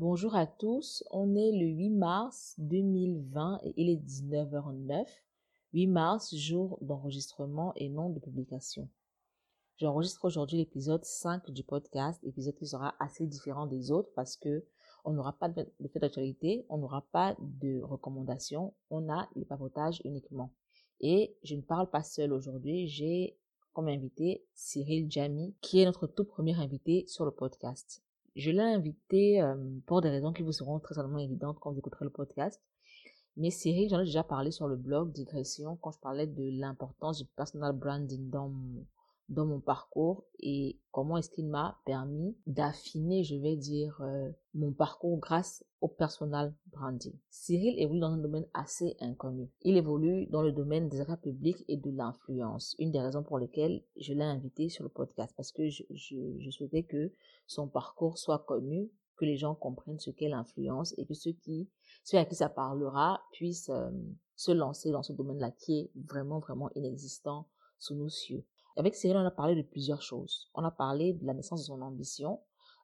Bonjour à tous, on est le 8 mars 2020 et il est 19h09. 8 mars, jour d'enregistrement et non de publication. J'enregistre aujourd'hui l'épisode 5 du podcast, épisode qui sera assez différent des autres parce que on n'aura pas de fait d'actualité, on n'aura pas de recommandations, on a les papotages uniquement. Et je ne parle pas seul aujourd'hui, j'ai comme invité Cyril Jamy, qui est notre tout premier invité sur le podcast. Je l'ai invité pour des raisons qui vous seront très certainement évidentes quand vous écouterez le podcast. Mais Cyril, j'en ai déjà parlé sur le blog Digression quand je parlais de l'importance du personal branding dans mon, dans mon parcours et comment est-ce qu'il m'a permis d'affiner, je vais dire, euh, mon parcours grâce au personal branding. Cyril évolue dans un domaine assez inconnu. Il évolue dans le domaine des affaires publiques et de l'influence. Une des raisons pour lesquelles je l'ai invité sur le podcast parce que je, souhaitais que son parcours soit connu, que les gens comprennent ce qu'est l'influence et que ceux qui, ceux à qui ça parlera puissent euh, se lancer dans ce domaine-là qui est vraiment, vraiment inexistant sous nos cieux. Avec Cyril, on a parlé de plusieurs choses. On a parlé de la naissance de son ambition,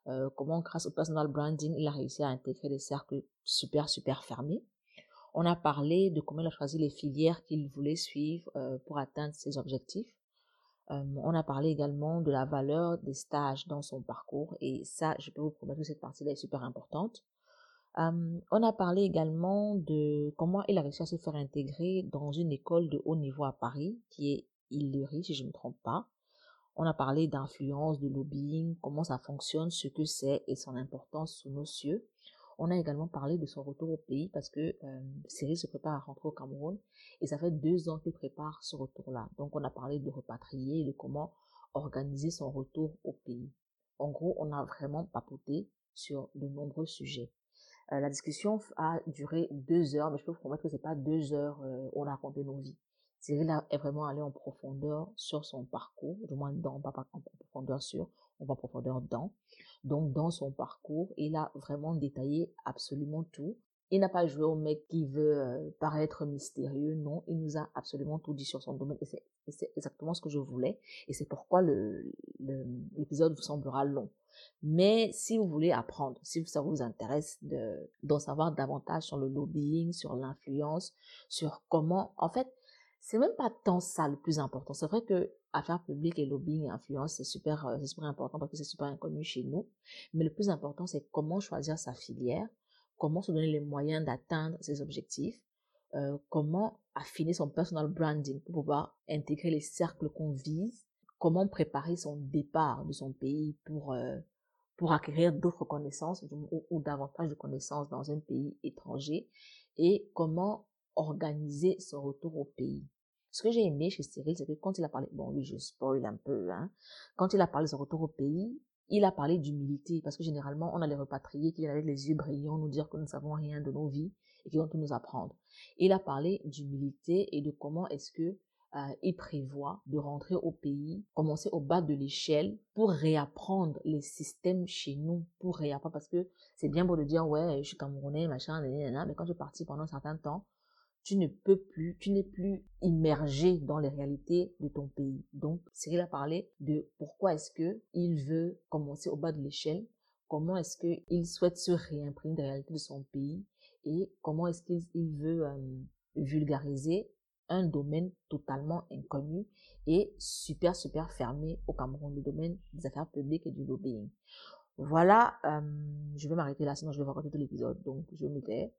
euh, comment grâce au personal branding, il a réussi à intégrer des cercles super, super fermés. On a parlé de comment il a choisi les filières qu'il voulait suivre euh, pour atteindre ses objectifs. Euh, on a parlé également de la valeur des stages dans son parcours et ça, je peux vous promettre que cette partie-là est super importante. On a parlé également de comment il a réussi à se faire intégrer dans une école de haut niveau à Paris qui est Hillery, si je ne me trompe pas. On a parlé d'influence, de lobbying, comment ça fonctionne, ce que c'est et son importance sous nos cieux. On a également parlé de son retour au pays parce que euh, Cyril se prépare à rentrer au Cameroun et ça fait deux ans qu'il prépare ce retour-là. Donc on a parlé de repatrier, de comment organiser son retour au pays. En gros, on a vraiment papoté sur de nombreux sujets. Euh, la discussion a duré deux heures, mais je peux vous promettre que c'est pas deux heures euh, on a raconté nos vies. Cyril est vraiment allé en profondeur sur son parcours, du moins dans, pas profondeur sur, on va profondeur dans. Donc, dans son parcours, il a vraiment détaillé absolument tout. Il n'a pas joué au mec qui veut euh, paraître mystérieux, non, il nous a absolument tout dit sur son domaine et c'est exactement ce que je voulais et c'est pourquoi l'épisode vous semblera long. Mais si vous voulez apprendre, si ça vous intéresse d'en savoir davantage sur le lobbying, sur l'influence, sur comment, en fait, c'est même pas tant ça le plus important. C'est vrai que affaires publiques et lobbying et influence, c'est super, euh, c'est super important parce que c'est super inconnu chez nous. Mais le plus important, c'est comment choisir sa filière, comment se donner les moyens d'atteindre ses objectifs, euh, comment affiner son personal branding pour pouvoir intégrer les cercles qu'on vise, comment préparer son départ de son pays pour euh, pour acquérir d'autres connaissances ou, ou, davantage de connaissances dans un pays étranger et comment organiser son retour au pays. Ce que j'ai aimé chez Cyril, c'est que quand il a parlé, bon, lui, je spoil un peu, hein, quand il a parlé de son retour au pays, il a parlé d'humilité, parce que généralement, on a les repatriés qui viennent avec les yeux brillants nous dire que nous ne savons rien de nos vies et qui vont tout nous apprendre. Il a parlé d'humilité et de comment est-ce que euh, il prévoit de rentrer au pays, commencer au bas de l'échelle pour réapprendre les systèmes chez nous, pour réapprendre, parce que c'est bien beau de dire, ouais, je suis camerounais, machin, mais quand je parti pendant un certain temps, tu ne peux plus, tu n'es plus immergé dans les réalités de ton pays. Donc, Cyril a parlé de pourquoi est-ce que il veut commencer au bas de l'échelle, comment est-ce qu'il souhaite se réimprimer des réalités de son pays et comment est-ce qu'il veut euh, vulgariser un domaine totalement inconnu et super, super fermé au Cameroun, le domaine des affaires publiques et du lobbying. Voilà, euh, je vais m'arrêter là, sinon je vais vous raconter tout l'épisode, donc je me tais.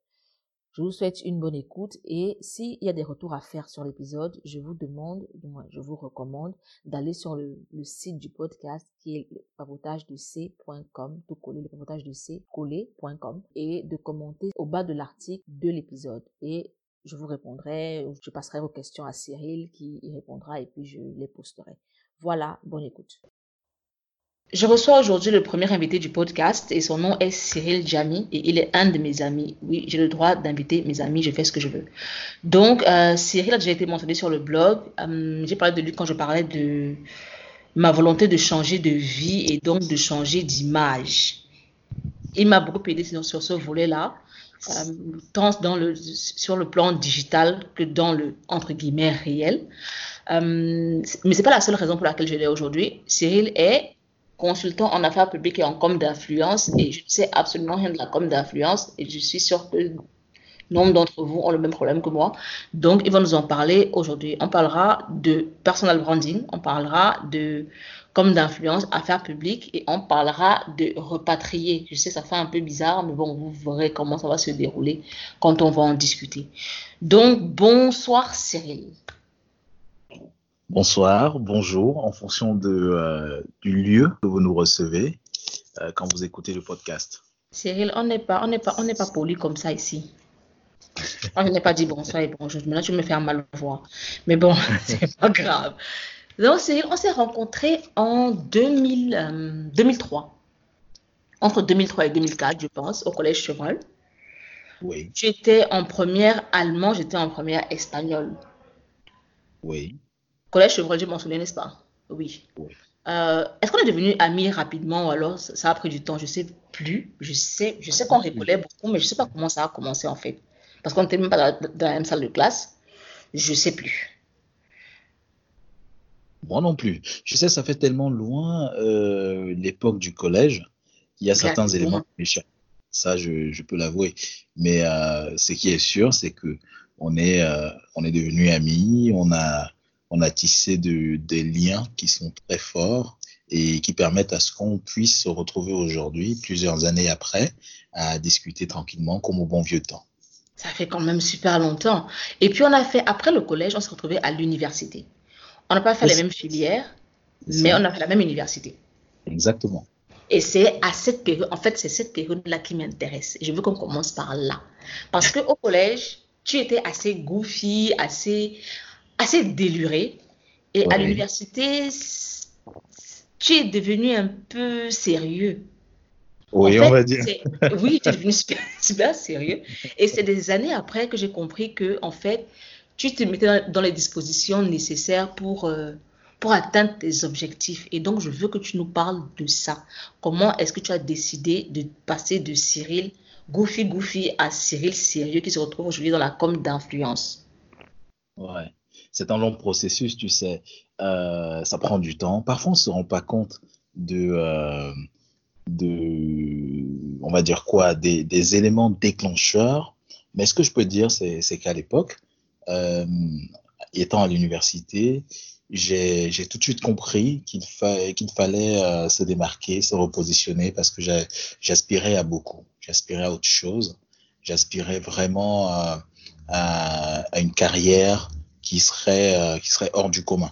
Je vous souhaite une bonne écoute et s'il y a des retours à faire sur l'épisode, je vous demande, je vous recommande d'aller sur le, site du podcast qui est le papotage de c.com, tout coller, le papotage de c, coller.com et de commenter au bas de l'article de l'épisode. Et je vous répondrai, je passerai vos questions à Cyril qui y répondra et puis je les posterai. Voilà, bonne écoute. Je reçois aujourd'hui le premier invité du podcast et son nom est Cyril Jamy et il est un de mes amis. Oui, j'ai le droit d'inviter mes amis, je fais ce que je veux. Donc, euh, Cyril a déjà été mentionné sur le blog. Euh, j'ai parlé de lui quand je parlais de ma volonté de changer de vie et donc de changer d'image. Il m'a beaucoup aidé sur, ce volet-là, euh, tant dans le, sur le plan digital que dans le, entre guillemets, réel. mais c'est pas la seule raison pour laquelle je l'ai aujourd'hui. Cyril est consultant en affaires publiques et en com d'influence et je ne sais absolument rien de la com d'influence et je suis sûre que nombre d'entre vous ont le même problème que moi. Donc, ils vont nous en parler aujourd'hui. On parlera de personal branding, on parlera de comme d'influence, affaires publiques, et on parlera de repatrier. Je sais, ça fait un peu bizarre, mais bon, vous verrez comment ça va se dérouler quand on va en discuter. Donc, bonsoir Cyril. Bonsoir, bonjour, en fonction de, euh, du lieu que vous nous recevez euh, quand vous écoutez le podcast. Cyril, on n'est pas, on n'est pas, on n'est pas poli comme ça ici. je n'ai pas dit bonsoir et bonjour. Maintenant, tu me fais un mal voir. Mais bon, c'est pas grave. Donc, Cyril, on s'est rencontrés en 2000, 2003. Euh, Entre 2003 et 2004, je pense, au collège Chevrel. Oui. Tu étais en première allemand, j'étais en première espagnol. Oui. Collège Chevrolet, je m'en souviens, n'est-ce pas? Oui. Euh, est-ce qu'on est devenu amis rapidement ou alors ça a pris du temps? Je ne sais plus. Je sais, je sais qu'on rigolait beaucoup, mais je ne sais pas comment ça a commencé en fait. Parce qu'on n'était même pas dans, la même salle de classe. Je ne sais plus. Moi non plus. Je sais, ça fait tellement loin euh, l'époque du collège. Il y a certains éléments qui Ça, je, je peux l'avouer. Mais euh, ce qui est sûr, c'est que on est, on est devenus amis. On a on a tissé des liens qui sont très forts et qui permettent à ce qu'on puisse se retrouver aujourd'hui, plusieurs années après, à discuter tranquillement comme au bon vieux temps. Ça fait quand même super longtemps. Et puis on a fait, après le collège, on s'est retrouvé à l'université. On n'a pas fait les mêmes filières, mais on a fait la même université. Exactement. Et c'est à cette période, en fait, c'est cette période-là qui m'intéresse. Je veux qu'on commence par là. Parce qu'au collège, tu étais assez goofy, assez, assez déluré. Et à l'université, tu es devenu un peu sérieux. Oui, on va dire. Oui, tu es devenu super, sérieux. Et c'est des années après que j'ai compris que, en fait, tu te mettais dans les dispositions nécessaires pour, euh, pour atteindre tes objectifs. Et donc, je veux que tu nous parles de ça. Comment est-ce que tu as décidé de passer de Cyril goofy goofy à Cyril sérieux qui se retrouve aujourd'hui dans la com d'influence? Ouais c'est un long processus, tu sais. Euh, ça prend du temps. Parfois, on ne se rend pas compte de, euh, de on va dire quoi, des, éléments déclencheurs. Mais ce que je peux dire, c'est qu'à l'époque, euh, étant à l'université, j'ai tout de suite compris qu'il fa qu'il fallait se démarquer, se repositionner parce que j'aspirais à beaucoup. J'aspirais à autre chose. J'aspirais vraiment à, une carrière qui serait, euh, qui serait hors du commun.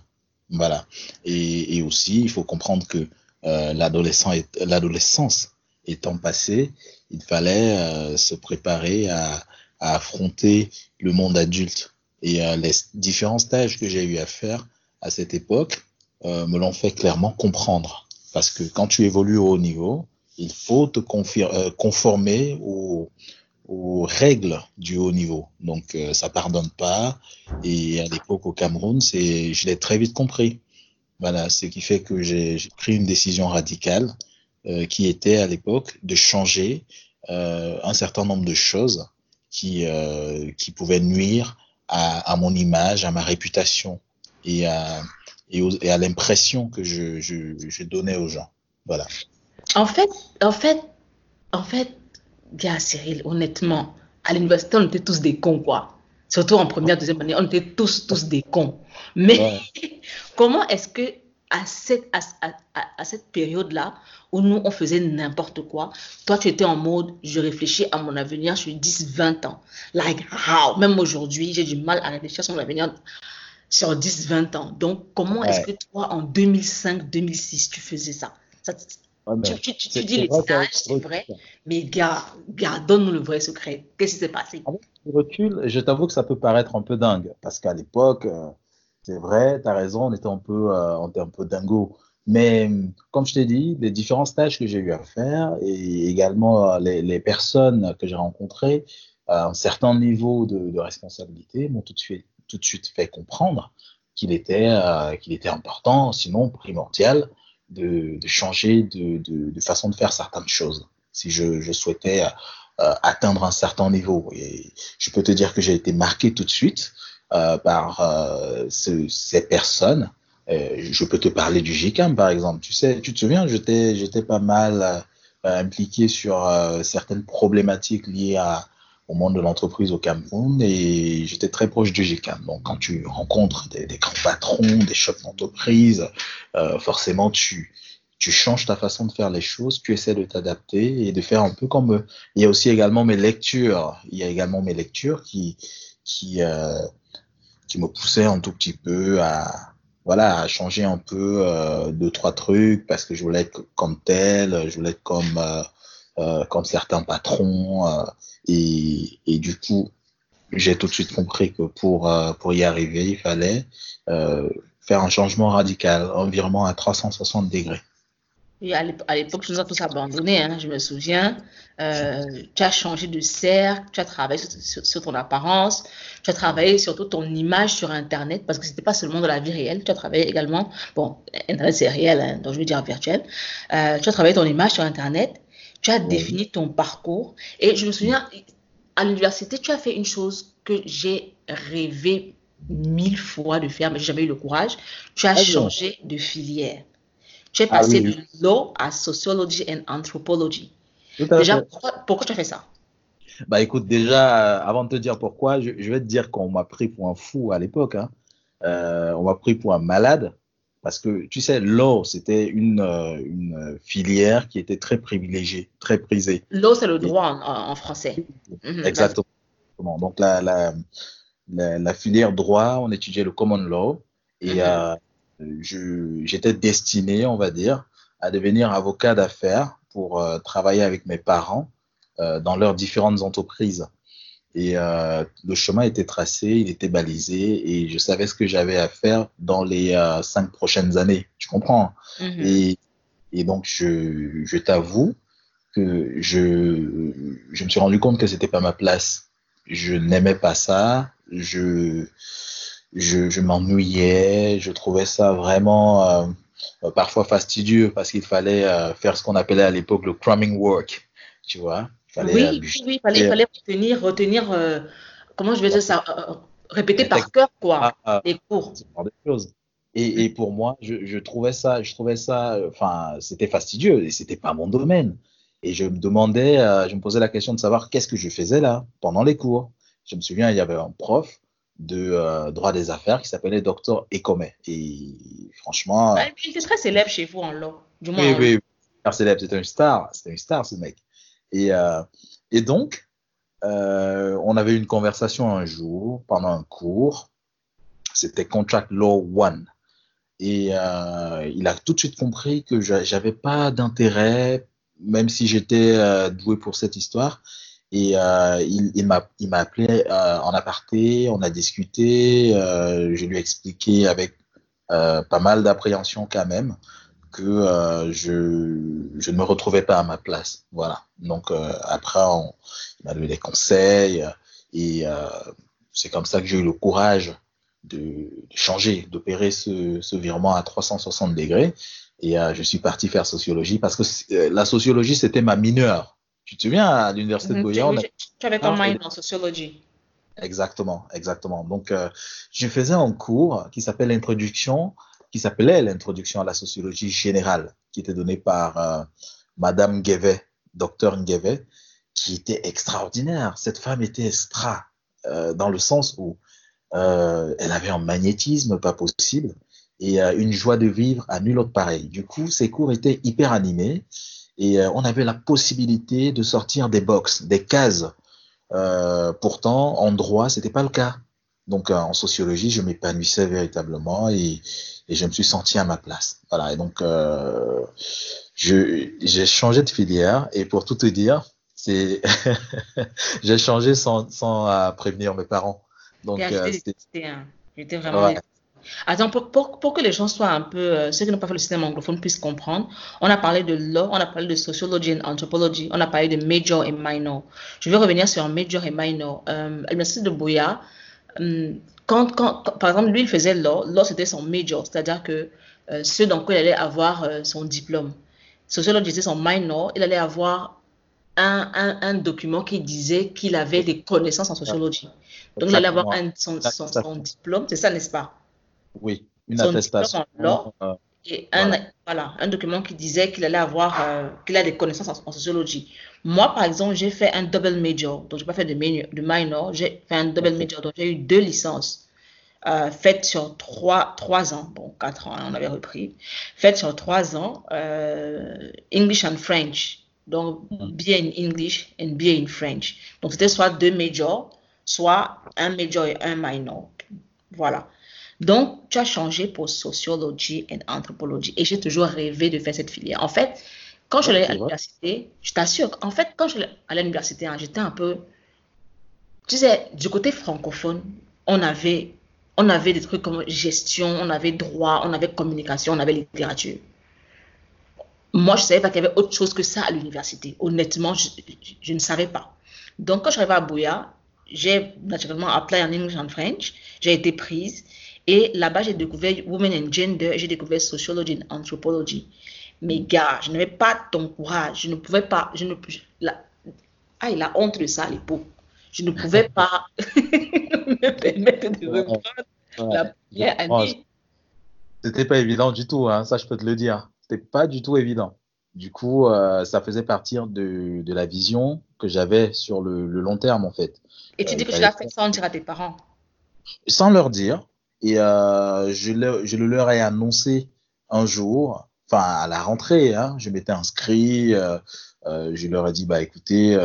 Voilà. Et, aussi, il faut comprendre que euh, l'adolescence étant passée, il fallait euh, se préparer à, affronter le monde adulte. Et les différents stages que j'ai eu à faire à cette époque me l'ont fait clairement comprendre. Parce que quand tu évolues au haut niveau, il faut te conformer au, aux règles du haut niveau. Donc, euh, ça pardonne pas. Et à l'époque, au Cameroun, c'est, je l'ai très vite compris. Voilà, ce qui fait que j'ai pris une décision radicale euh, qui était à l'époque de changer euh, un certain nombre de choses qui, euh, qui pouvaient nuire à, mon image, à ma réputation et à, et, à l'impression que je donnais aux gens. Voilà. En fait, en fait, en fait, gars, Cyril, honnêtement, à l'université, on était tous des cons, quoi. Surtout en première, deuxième année, on était tous, tous des cons. Mais ouais. comment est-ce que à cette, à, à, à cette période-là, où nous, on faisait n'importe quoi, toi, tu étais en mode, je réfléchis à mon avenir sur 10, 20 ans. Like, how? Même aujourd'hui, j'ai du mal à réfléchir sur mon avenir sur 10, 20 ans. Donc, comment ouais. est-ce que toi, en 2005, 2006, tu faisais ça, ça Ouais, tu, tu, tu, tu dis les stages, c'est vrai, mais gars, gars donne-nous le vrai secret. Qu'est-ce qui s'est passé? Avec le recul, je t'avoue que ça peut paraître un peu dingue, parce qu'à l'époque, euh, c'est vrai, tu as raison, on était un peu, euh, on était un peu dingo. Mais comme je t'ai dit, les différents stages que j'ai eu à faire et également euh, les, les personnes que j'ai rencontrées à un certain niveau de, de responsabilité m'ont tout de suite, tout de suite fait comprendre qu'il était, euh, qu'il était important, sinon primordial, de, de changer de, de, de, façon de faire certaines choses si je, je souhaitais euh, atteindre un certain niveau. Et je peux te dire que j'ai été marqué tout de suite euh, par euh, ce, ces personnes je peux te parler du GICAM, par exemple. Tu sais, tu te souviens, j'étais pas mal impliqué sur certaines problématiques liées à, au monde de l'entreprise au Cameroun et j'étais très proche du GICAM. Donc, quand tu rencontres des, grands patrons, des chefs d'entreprise, euh, forcément, tu, tu changes ta façon de faire les choses, tu essaies de t'adapter et de faire un peu comme eux. Il y a aussi également mes lectures. Il y a également mes lectures qui, qui, euh, qui me poussaient un tout petit peu à, voilà, à changer un peu euh, deux, trois trucs parce que je voulais être comme tel, je voulais être comme, euh, comme certains patrons. Euh, et, du coup, j'ai tout de suite compris que pour, euh, pour y arriver, il fallait faire un changement radical, environ à 360 degrés. Oui, à l'époque, tu nous as tous abandonnés, hein, je me souviens. Tu as changé de cercle, tu as travaillé sur, ton apparence, tu as travaillé surtout ton image sur Internet, parce que ce n'était pas seulement de la vie réelle, tu as travaillé également, bon, Internet c'est réel, hein, donc je veux dire virtuel, tu as travaillé ton image sur Internet, tu as défini ton parcours. Et je me souviens, à l'université, tu as fait une chose que j'ai rêvé mille fois de faire, mais j'ai jamais eu le courage. Tu as ah, changé de filière. Tu es passé ah, oui, oui. de law à sociology and anthropology. Déjà, pourquoi, pourquoi, tu as fait ça? Bah écoute, déjà, avant de te dire pourquoi, je, je vais te dire qu'on m'a pris pour un fou à l'époque. Hein. Euh, on m'a pris pour un malade. Parce que, tu sais, l'eau, c'était une, euh, une, filière qui était très privilégiée, très prisée. L'eau, c'est le droit en, en français. Mhm. Exactement. Donc, la, la, la, la, filière droit, on étudiait le common law. Et -hmm. euh, j'étais destiné, on va dire, à devenir avocat d'affaires pour euh, travailler avec mes parents euh, dans leurs différentes entreprises. Et euh, le chemin était tracé, il était balisé et je savais ce que j'avais à faire dans les euh, cinq prochaines années. Tu comprends? Mm -hmm. et, et, donc, je, je t'avoue que je, je me suis rendu compte que c'était pas ma place. Je n'aimais pas ça. Je, je, je m'ennuyais. Je trouvais ça vraiment euh, parfois fastidieux parce qu'il fallait faire ce qu'on appelait à l'époque le cramming work. Tu vois? Fallait, oui, euh, oui, il fallait, fallait retenir, retenir euh, comment je vais dire ça, euh, répéter par cœur, quoi, ah, ah, les cours. Des choses. Et, et, pour moi, je, je, trouvais ça, je trouvais ça, enfin, c'était fastidieux et c'était pas mon domaine. Et je me demandais, euh, je me posais la question de savoir qu'est-ce que je faisais là pendant les cours. Je me souviens, il y avait un prof de euh, droit des affaires qui s'appelait Docteur Ekome. Et franchement. Ah, il était très célèbre chez vous en law, du moins. Oui, oui, oui. célèbre, c'était une star, c'était une star ce mec. Et, euh, et donc, euh, on avait une conversation un jour pendant un cours. C'était Contract Law One. Et euh, il a tout de suite compris que j'avais pas d'intérêt, même si j'étais doué pour cette histoire. Et il, il m'a appelé en aparté, on a discuté, je lui ai expliqué avec pas mal d'appréhension quand même que euh, je, je, ne me retrouvais pas à ma place. Voilà. Donc euh, après, on, il m'a donné des conseils et euh, c'est comme ça que j'ai eu le courage de, de changer, d'opérer ce, ce, virement à 360 degrés. Et je suis parti faire sociologie parce que la sociologie, c'était ma mineure. Tu te souviens, à l'université de Goya, a... Tu avais ton minor en sociologie. Exactement, exactement. Donc, je faisais un cours qui s'appelle Introduction qui s'appelait l'introduction à la sociologie générale, qui était donnée par euh, Madame Guévet, docteur Nguevet, qui était extraordinaire. Cette femme était extra, euh, dans le sens où euh, elle avait un magnétisme pas possible et une joie de vivre à nul autre pareil. Du coup, ses cours étaient hyper animés et on avait la possibilité de sortir des box, des cases. Pourtant, en droit, c'était pas le cas. Donc, en sociologie, je m'épanouissais véritablement et, et je me suis senti à ma place. Voilà. Et donc, euh, j'ai changé de filière et pour tout te dire, c'est j'ai changé sans, sans euh, prévenir mes parents. Donc, euh, j'étais vraiment. Ouais. Attends, pour, pour, pour, que les gens soient un peu, euh, ceux qui n'ont pas fait le système anglophone puissent comprendre, on a parlé de law, on a parlé de sociology and anthropology, on a parlé de major et minor. Je vais revenir sur major et minor. Euh, à l'université de Boya, um, quand, quand, par exemple, lui, il faisait law, law c'était son major, c'est-à-dire que euh, ce dans quoi il allait avoir euh, son diplôme. Sociologie, c'était son minor, il allait avoir un, un, un document qui disait qu'il avait des connaissances en sociologie. Donc, il allait avoir un, son, son, son diplôme, c'est ça, n'est-ce pas? Oui, Une attestation. Et un, voilà. un document qui disait qu'il allait avoir, euh, qu'il a des connaissances en, sociologie. Moi, par exemple, j'ai fait un double major, donc je n'ai pas fait de, de minor, j'ai fait un double major, donc j'ai eu deux licences euh, faites sur trois, trois ans, bon, quatre ans, on avait repris, faites sur trois ans, euh, English and French, donc mm. BA in English and BA in French. Donc c'était soit deux majors, soit un major et un minor. Voilà. Donc, tu as changé pour sociologie et anthropologie. Et j'ai toujours rêvé de faire cette filière. En fait, quand je suis allée à l'université, je t'assure, en fait, quand je suis à l'université, hein, j'étais un peu. Tu sais, du côté francophone, on avait, on avait des trucs comme gestion, on avait droit, on avait communication, on avait littérature. Moi, je ne savais pas qu'il y avait autre chose que ça à l'université. Honnêtement, je, je, ne savais pas. Donc, quand je suis arrivée à Bouya, j'ai naturellement appelé en English and French. J'ai été prise. Et là-bas, j'ai découvert Women and Gender, j'ai découvert Sociology and Anthropology. Mais gars, je n'avais pas ton courage. Je ne pouvais pas. Je ne, la, ah, il a honte de ça à l'époque. Je ne pouvais pas me permettre de reprendre la première année. C'était pas évident du tout, hein, ça je peux te le dire. C'était pas du tout évident. Du coup, euh, ça faisait partir de, de, la vision que j'avais sur le, le, long terme en fait. Et tu dis que tu l'as fait sans dire à tes parents? Sans leur dire. Et euh, je, le, je, le, leur ai annoncé un jour, enfin à la rentrée, hein, je m'étais inscrit, euh, euh, je leur ai dit, bah écoutez,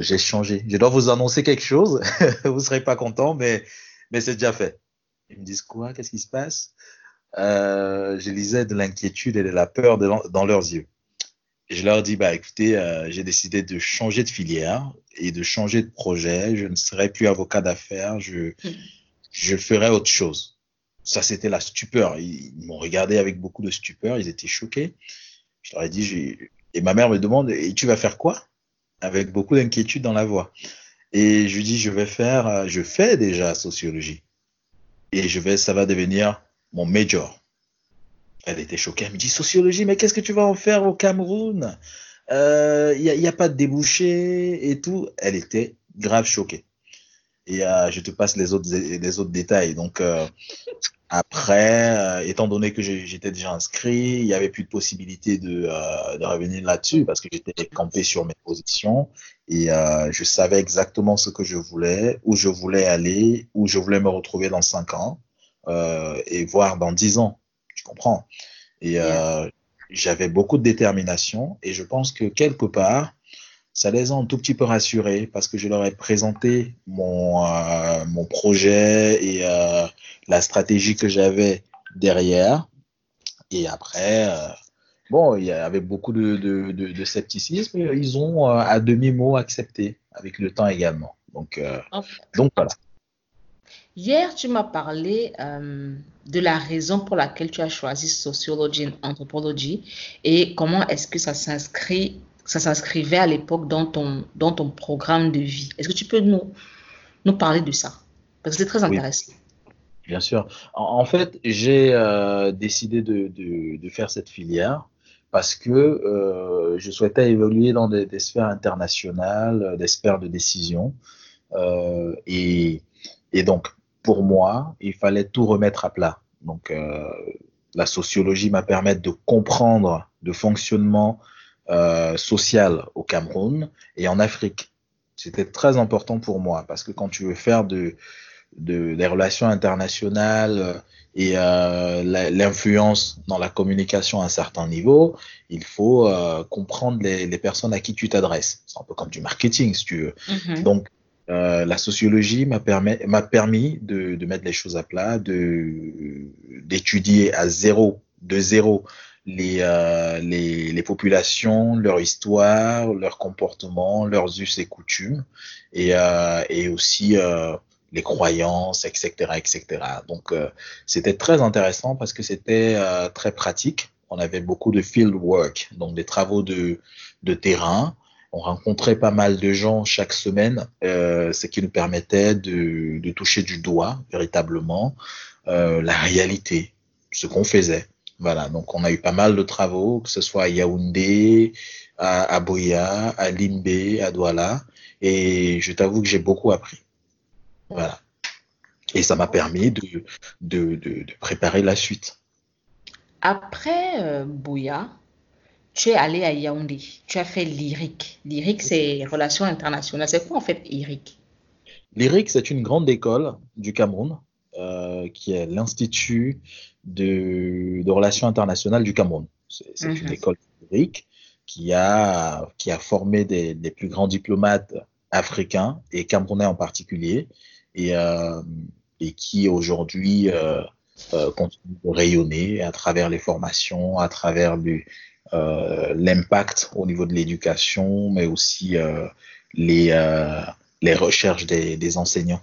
j'ai changé. Je dois vous annoncer quelque chose, vous ne serez pas content, mais, mais c'est déjà fait. Ils me disent quoi? Qu'est-ce qui se passe? Je lisais de l'inquiétude et de la peur de, dans leurs yeux. Je leur dis, bah écoutez, j'ai décidé de changer de filière et de changer de projet. Je ne serai plus avocat d'affaires. Je, hmm je ferais autre chose. Ça, c'était la stupeur. Ils, m'ont regardé avec beaucoup de stupeur. Ils étaient choqués. Je leur ai dit, et ma mère me demande, et tu vas faire quoi? Avec beaucoup d'inquiétude dans la voix. Et je lui dis, je vais faire, je fais déjà sociologie. Et je vais, ça va devenir mon major. Elle était choquée. Elle me dit, sociologie, mais qu'est-ce que tu vas en faire au Cameroun? Il euh, n'y a, a pas de débouché et tout. Elle était grave choquée et euh, je te passe les autres, les autres détails. Donc, euh, après, euh, étant donné que j'étais déjà inscrit, il n'y avait plus de possibilité de, euh, de revenir là-dessus parce que j'étais campé sur mes positions et euh, je savais exactement ce que je voulais, où je voulais aller, où je voulais me retrouver dans cinq ans et voir dans dix ans. Tu comprends? Et j'avais beaucoup de détermination et je pense que quelque part, ça les a un tout petit peu rassurés parce que je leur ai présenté mon, euh, mon projet et euh, la stratégie que j'avais derrière. Et après, euh, bon, il y avait beaucoup de, de, de, de scepticisme, ils ont euh, à demi-mot accepté avec le temps également. Donc, donc voilà. Hier, tu m'as parlé euh, de la raison pour laquelle tu as choisi sociologie et anthropologie et comment est-ce que ça s'inscrit ça s'inscrivait à l'époque dans ton, dans ton programme de vie. Est-ce que tu peux nous, nous parler de ça? Parce que c'est très intéressant. Oui, bien sûr. En, en fait, j'ai euh, décidé de, de, de, faire cette filière parce que euh, je souhaitais évoluer dans des, des, sphères internationales, des sphères de décision. Euh, et, et donc, pour moi, il fallait tout remettre à plat. Donc, euh, la sociologie m'a permis de comprendre le fonctionnement euh, sociale au Cameroun et en Afrique. C'était très important pour moi parce que quand tu veux faire de, de des relations internationales euh, et euh, l'influence dans la communication à un certain niveau, il faut euh, comprendre les, les, personnes à qui tu t'adresses. C'est un peu comme du marketing, si tu veux. Mm -hmm. Donc, euh, la sociologie m'a permis, permis de, de, mettre les choses à plat, d'étudier à zéro, de zéro, les, euh, les, les, populations, leur histoire, leur comportement, leurs us et coutumes, et, euh, et aussi euh, les croyances, etc., etc. Donc, euh, c'était très intéressant parce que c'était euh, très pratique. On avait beaucoup de field work, donc des travaux de, de terrain. On rencontrait pas mal de gens chaque semaine, euh, ce qui nous permettait de, de toucher du doigt véritablement la réalité, ce qu'on faisait. Voilà, donc on a eu pas mal de travaux, que ce soit à Yaoundé, à, à Boya, à Limbe, à Douala, et je t'avoue que j'ai beaucoup appris. Voilà. Et ça m'a permis de, de, de, préparer la suite. Après euh, Bouya, tu es allé à Yaoundé. Tu as fait l'IRIC. L'IRIC, c'est Relations internationales. C'est quoi en fait l'IRIC L'IRIC, c'est une grande école du Cameroun euh, qui est l'Institut de, de, Relations internationales du Cameroun. C'est une mhm. école l'IRIC qui a, qui a formé des, des, plus grands diplomates africains et camerounais en particulier. Et, euh, et qui aujourd'hui euh, continue de rayonner à travers les formations, à travers l'impact au niveau de l'éducation, mais aussi les, les recherches des, des, enseignants.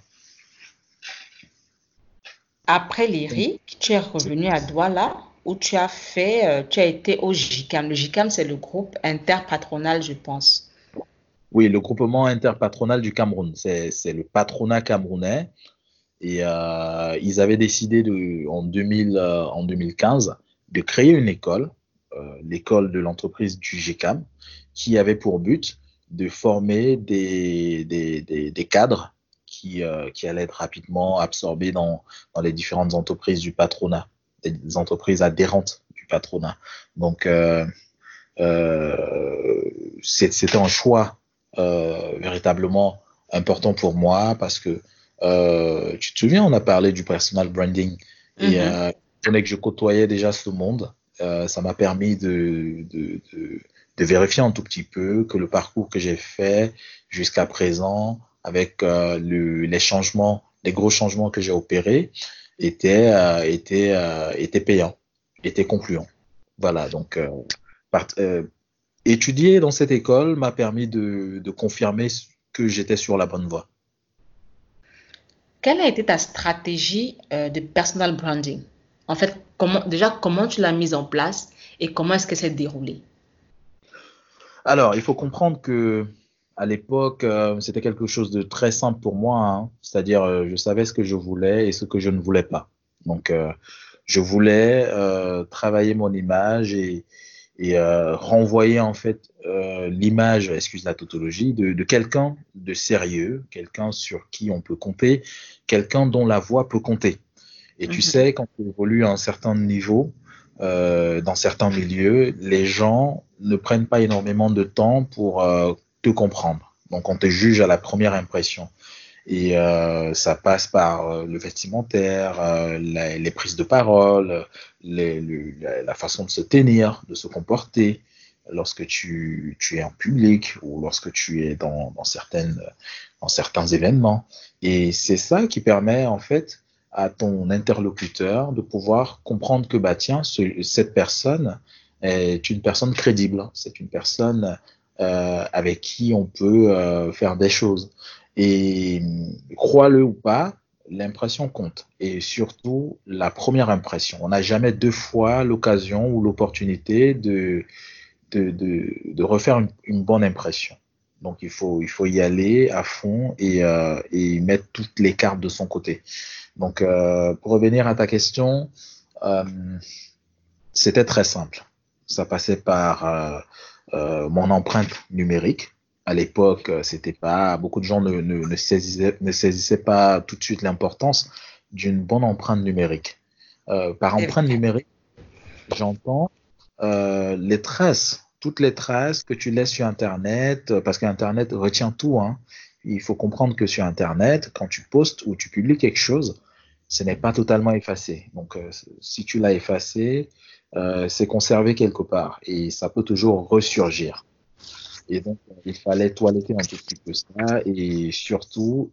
Après l'IRIC, tu es revenu à Douala où tu as fait, tu as été au GICAM. Le GICAM, c'est le groupe interpatronal, je pense. Oui, le groupement interpatronal du Cameroun. C'est le patronat camerounais et euh, ils avaient décidé de, en, 2000, euh, en 2015 de créer une école, euh, l'école de l'entreprise du GCAM, qui avait pour but de former des, des, des, des cadres qui, euh, qui allaient être rapidement absorbés dans, dans les différentes entreprises du patronat, des entreprises adhérentes du patronat. Donc, euh, euh, c'était un choix véritablement important pour moi parce que euh, tu te souviens, on a parlé du personal branding. Et mm -hmm. que je côtoyais déjà ce monde, euh, ça m'a permis de, de, de, de, vérifier un tout petit peu que le parcours que j'ai fait jusqu'à présent, avec euh, le, les changements, les gros changements que j'ai opérés, étaient, euh, étaient, euh, étaient payants, étaient concluants. Voilà, donc part, étudier dans cette école m'a permis de, de confirmer que j'étais sur la bonne voie. Quelle a été ta stratégie de personal branding? En fait, comment, déjà, comment tu l'as mise en place et comment est-ce que c'est déroulé? Alors, il faut comprendre que à l'époque, euh, c'était quelque chose de très simple pour moi. Hein. C'est-à-dire, euh, je savais ce que je voulais et ce que je ne voulais pas. Donc, euh, je voulais travailler mon image et, et renvoyer en fait l'image, excuse la tautologie, de, de quelqu'un de sérieux, quelqu'un sur qui on peut compter, quelqu'un dont la voix peut compter. Et tu mhm. sais, quand tu évolues à un certain niveau, dans certains milieux, les gens ne prennent pas énormément de temps pour te comprendre. Donc on te juge à la première impression. Et euh, ça passe par euh, le vestimentaire, euh, les prises de parole, la, façon de se tenir, de se comporter lorsque tu, es en public ou lorsque tu es dans, certains événements. Et c'est ça qui permet en fait à ton interlocuteur de pouvoir comprendre que bah tiens, ce, cette personne est une personne crédible, c'est une personne avec qui on peut euh, faire des choses. Et crois-le ou pas, l'impression compte. Et surtout, la première impression. On n'a jamais deux fois l'occasion ou l'opportunité de, de, de, refaire une, bonne impression. Donc, il faut, il faut y aller à fond et, euh, et mettre toutes les cartes de son côté. Donc, euh, pour revenir à ta question, euh, c'était très simple. Ça passait par euh, euh, mon empreinte numérique à l'époque, euh, c'était pas beaucoup de gens ne, ne, ne, saisissaient, ne saisissaient pas tout de suite l'importance d'une bonne empreinte numérique. Euh, par empreinte numérique, j'entends euh, les traces, toutes les traces que tu laisses sur Internet, euh, parce qu'Internet retient tout. Hein. Il faut comprendre que sur Internet, quand tu postes ou tu publies quelque chose, ce n'est pas totalement effacé. Donc, euh, si tu l'as effacé, euh, c'est conservé quelque part et ça peut toujours ressurgir. Et donc, il fallait toiletter un petit peu ça et surtout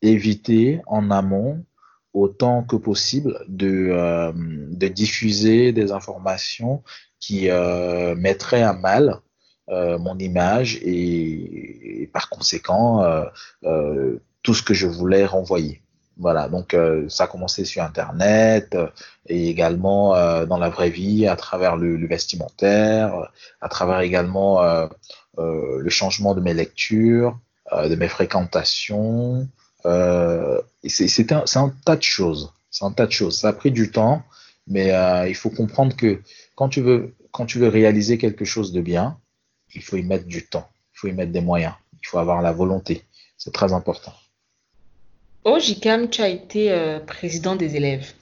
éviter en amont autant que possible de, euh, de diffuser des informations qui euh, mettraient à mal euh, mon image et, et par conséquent euh, euh, tout ce que je voulais renvoyer. Voilà, donc euh, ça a commencé sur Internet euh, et également euh, dans la vraie vie, à travers le, le vestimentaire, à travers également euh, le changement de mes lectures, euh, de mes fréquentations. Euh, c'est un, un, tas de choses. C'est un tas de choses. Ça a pris du temps, mais il faut comprendre que quand tu veux, quand tu veux réaliser quelque chose de bien, il faut y mettre du temps, il faut y mettre des moyens, il faut avoir la volonté. C'est très important. Au JICAM, tu as été euh, président des élèves.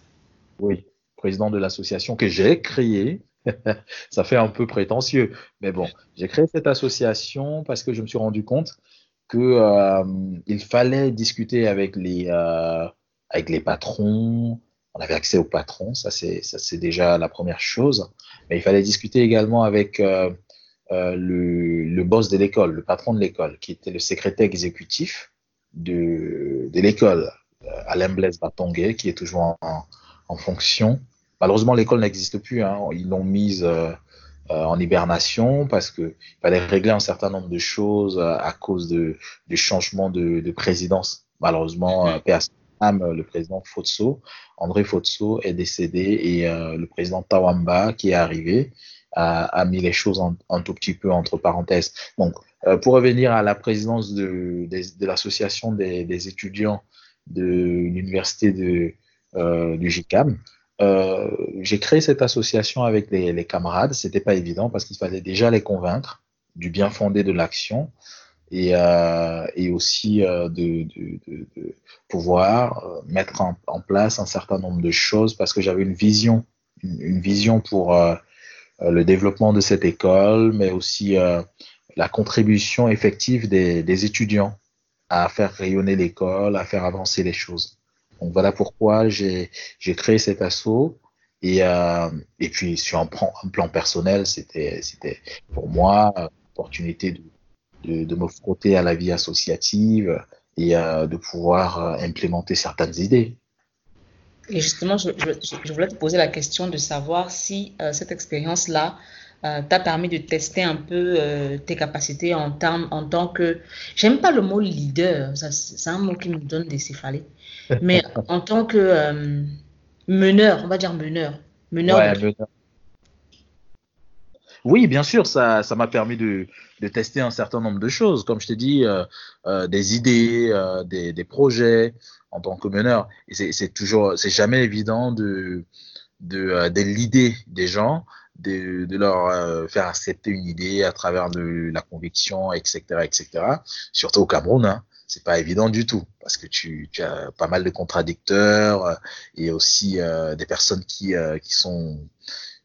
Oui, président de l'association que j'ai créée. Ça fait un peu prétentieux, mais bon, j'ai créé cette association parce que je me suis rendu compte que euh, fallait discuter avec les euh, avec les patrons. On avait accès aux patrons, ça c'est ça c'est déjà la première chose. Mais il fallait discuter également avec le boss de l'école, le patron de l'école, qui était le secrétaire exécutif de, l'école, Alain Blaise Batonguet, qui est toujours en, fonction. Malheureusement, l'école n'existe plus. Hein. Ils l'ont mise euh, euh, en hibernation parce qu'il fallait régler un certain nombre de choses euh, à cause de, du changement de, de présidence. Malheureusement, euh, le président Fotso, André Fotso est décédé et euh, le président Tawamba qui est arrivé a, a mis les choses en, un tout petit peu entre parenthèses. Donc, euh, pour revenir à la présidence de, de, l'association des, étudiants de l'université de, euh, du JICAM, euh, j'ai créé cette association avec les, les camarades. C'était pas évident parce qu'il fallait déjà les convaincre du bien fondé de l'action et, et aussi de, de, pouvoir mettre en, place un certain nombre de choses parce que j'avais une vision, une, vision pour le développement de cette école, mais aussi la contribution effective des, étudiants à faire rayonner l'école, à faire avancer les choses. Donc voilà pourquoi j'ai créé cet assaut. Et, euh, et puis sur un plan, personnel, c'était pour moi l'opportunité de, de, me frotter à la vie associative et euh, de pouvoir euh, implémenter certaines idées. Et justement, je, voulais te poser la question de savoir si cette expérience-là euh, t'a permis de tester un peu euh, tes capacités en, tant que... J'aime pas le mot leader, c'est un mot qui me donne des céphalées. Mais en tant que euh, meneur, on va dire meneur. Meneur, ouais, de... Oui, bien sûr, ça, ça m'a permis de, de, tester un certain nombre de choses, comme je t'ai dit, euh, des idées, des, des, projets en tant que meneur. Et c'est toujours, c'est jamais évident de, de, de l'idée des gens, de, de leur euh, faire accepter une idée à travers de la conviction, etc., etc. Surtout au Cameroun, hein c'est pas évident du tout parce que tu, tu, as pas mal de contradicteurs euh, et aussi euh, des personnes qui, euh, qui sont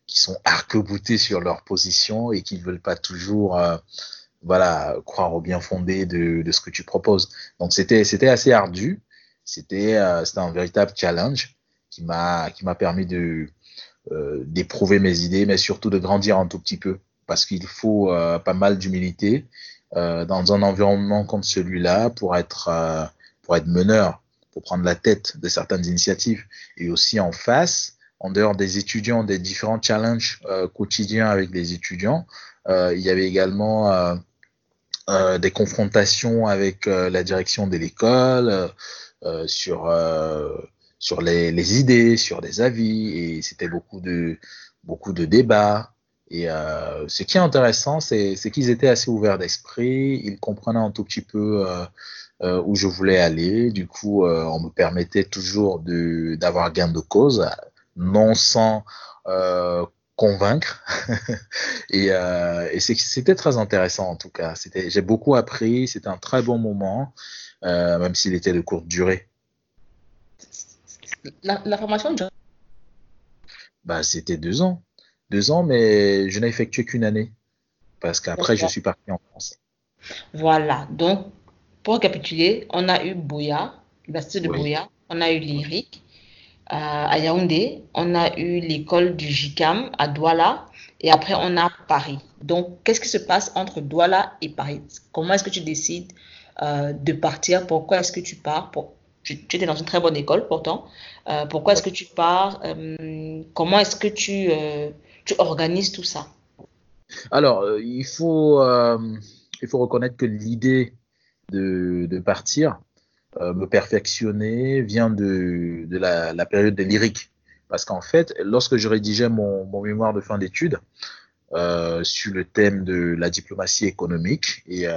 qui sont arc-boutées sur leur position et qui ne veulent pas toujours euh, voilà croire au bien fondé de, de ce que tu proposes. Donc c'était c'était assez ardu, c'était euh, c'était un véritable challenge qui m'a qui m'a permis de d'éprouver mes idées, mais surtout de grandir un tout petit peu parce qu'il faut pas mal d'humilité euh, dans un environnement comme celui-là pour être, euh, pour être meneur, pour prendre la tête de certaines initiatives. Et aussi en face, en dehors des étudiants, des différents challenges euh, quotidiens avec les étudiants, euh, il y avait également euh, euh, des confrontations avec la direction de l'école sur, sur les, les, idées, sur des avis, et c'était beaucoup de, beaucoup de débats. Et euh, ce qui est intéressant, c'est qu'ils étaient assez ouverts d'esprit, ils comprenaient un tout petit peu euh, euh, où je voulais aller. Du coup, on me permettait toujours d'avoir gain de cause, non sans convaincre. et, et c'était très intéressant en tout cas. J'ai beaucoup appris, c'était un très bon moment, même s'il était de courte durée. La, la formation bah, C'était deux ans. Deux ans, mais je n'ai effectué qu'une année. Parce qu'après, je suis parti en France. Voilà. Donc, pour récapituler, on a eu Boya, l'université de oui. Boya, on a eu l'IRIC euh, à Yaoundé, on a eu l'école du JICAM à Douala. Et après, on a Paris. Donc, qu'est-ce qui se passe entre Douala et Paris? Comment est-ce que tu décides euh, de partir? Pourquoi est-ce que tu pars? Pour... tu, tu, étais dans une très bonne école pourtant. Euh, pourquoi est-ce que tu pars euh, Comment est-ce que tu euh, tu organises tout ça? Alors, il, faut, il faut reconnaître que l'idée de, de, partir, me perfectionner, vient de, de la, la, période de lyrique. Parce qu'en fait, lorsque je rédigeais mon, mon mémoire de fin d'études, euh, sur le thème de la diplomatie économique et euh,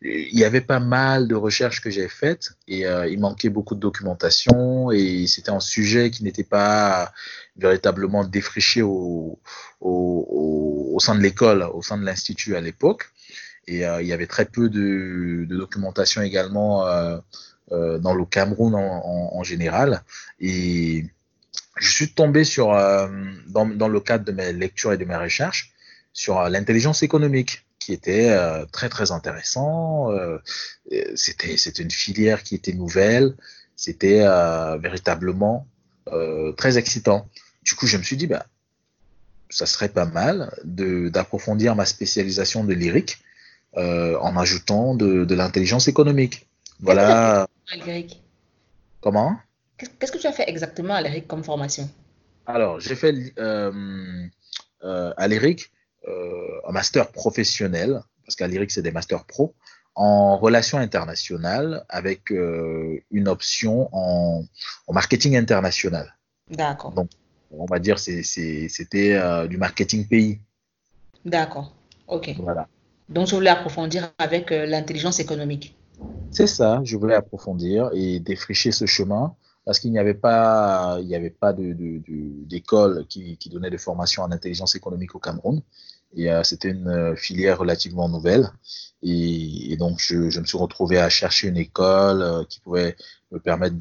il y avait pas mal de recherches que j'ai faites et euh, il manquait beaucoup de documentation et c'était un sujet qui n'était pas véritablement défriché au, au, au sein de l'école, au sein de l'institut à l'époque et il y avait très peu de, de documentation également dans le Cameroun en, en, général. Et je suis tombé sur, dans, dans, le cadre de mes lectures et de mes recherches, sur l'intelligence économique qui était très très intéressant. c'était c'était une filière qui était nouvelle. C'était véritablement très excitant. Du coup, je me suis dit, bah, ça serait pas mal d'approfondir ma spécialisation de lyrique euh, en ajoutant de, de l'intelligence économique. Voilà. Comment? Qu'est-ce que tu as fait exactement à l'ERIC comme formation? Alors, j'ai fait euh, euh, à l'ERIC euh, un master professionnel, parce qu'à l'ERIC, c'est des masters pro, en relations internationales avec euh, une option en, en, marketing international. D'accord. Donc, on va dire c'était du marketing pays. D'accord. OK. Voilà. Donc, je voulais approfondir avec l'intelligence économique. C'est ça, je voulais approfondir et défricher ce chemin parce qu'il n'y avait pas, il n'y avait pas d'école de, de, qui, donnait des formations en intelligence économique au Cameroun. Et euh, c'était une euh, filière relativement nouvelle. Et, donc, je, me suis retrouvé à chercher une école euh, qui pouvait me permettre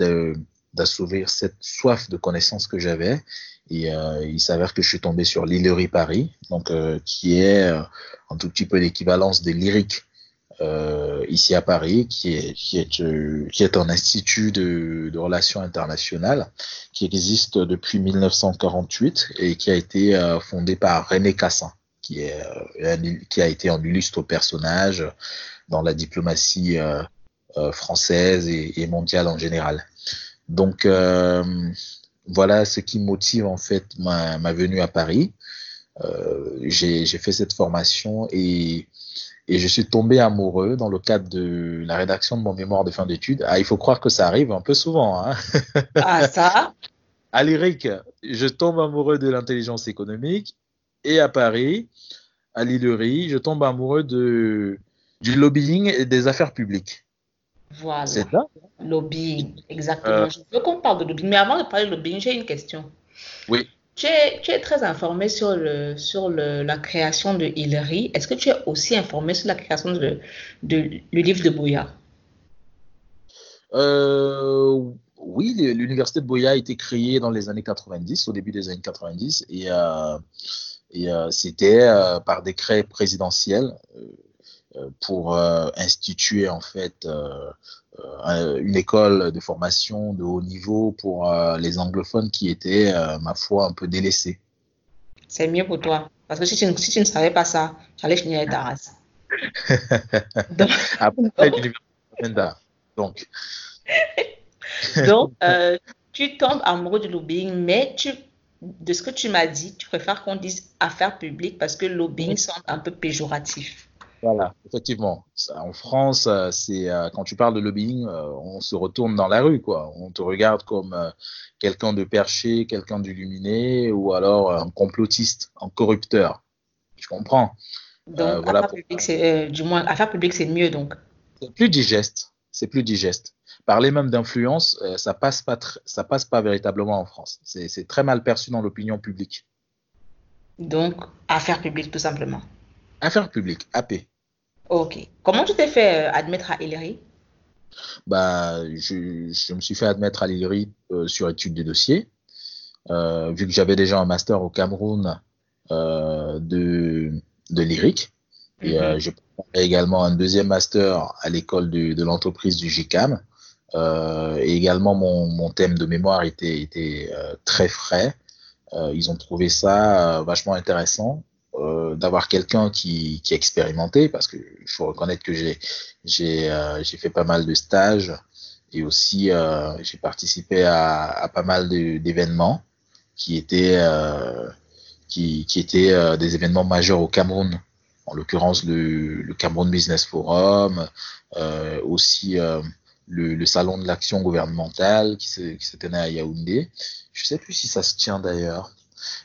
d'assouvir cette soif de connaissances que j'avais. Et il s'avère que je suis tombé sur l'Illerie Paris, donc qui est un tout petit peu l'équivalence des lyriques ici à Paris, qui est qui est qui est un institut de, de, relations internationales qui existe depuis 1948 et qui a été fondé par René Cassin, qui est qui a été un illustre personnage dans la diplomatie française et, et, mondiale en général. Donc voilà ce qui motive en fait ma, ma venue à Paris. Euh, j'ai fait cette formation et, et, je suis tombé amoureux dans le cadre de la rédaction de mon mémoire de fin d'études. Ah, il faut croire que ça arrive un peu souvent. Hein ah, ça? À l'IRIC, je tombe amoureux de l'intelligence économique et à Paris, à l'Illerie, je tombe amoureux de, du lobbying et des affaires publiques. Voilà. C'est ça? Lobbying, exactement. Euh... Je veux qu'on parle de lobbying. Mais avant de parler de lobbying, j'ai une question. Oui. Tu es, très informé sur, sur la création de Hillary. Est-ce que tu es aussi informé sur la création de, de le livre de Boya euh, Oui, l'université de Boya a été créée dans les années 90, au début des années 90, et, euh, euh, c'était par décret présidentiel pour instituer en fait euh, une école de formation de haut niveau pour euh, les anglophones qui étaient, euh, ma foi, un peu délaissés. C'est mieux pour toi. Parce que si tu, ne, si tu ne savais pas ça, tu allais finir ta race. donc, Après Donc. donc, euh, tu tombes amoureux du lobbying, mais tu, de ce que tu m'as dit, tu préfères qu'on dise affaires publiques parce que lobbying semble un peu péjoratif. Voilà, effectivement. En France, euh, c'est euh, quand tu parles de lobbying, euh, on se retourne dans la rue, quoi. On te regarde comme quelqu'un de perché, quelqu'un d'illuminé, ou alors un complotiste, un corrupteur. Je comprends. Donc, voilà affaire publique, c'est du moins affaire publique, c'est mieux donc. C'est plus digeste. C'est plus digeste. Parler même d'influence, ça passe pas, ça passe pas véritablement en France. C'est très mal perçu dans l'opinion publique. Donc, affaire publique, tout simplement. Affaires publiques, AP. Ok. Comment tu t'es fait euh, admettre à Hillary? Bah, je, je, me suis fait admettre à Hillary euh, sur étude des dossiers. Euh, vu que j'avais déjà un master au Cameroun euh, de, de lyrique. Et mm -hmm. j'ai également un deuxième master à l'école de, de l'entreprise du GICAM. et également, mon, mon, thème de mémoire était, était très frais. ils ont trouvé ça vachement intéressant euh, d'avoir quelqu'un qui, qui est expérimenté, parce qu'il faut reconnaître que j'ai j'ai euh, fait pas mal de stages et aussi euh, j'ai participé à, pas mal d'événements qui étaient qui, qui étaient des événements majeurs au Cameroun, en l'occurrence le, le Cameroun Business Forum, aussi le, salon de l'action gouvernementale qui se, qui se tenait à Yaoundé. Je sais plus si ça se tient d'ailleurs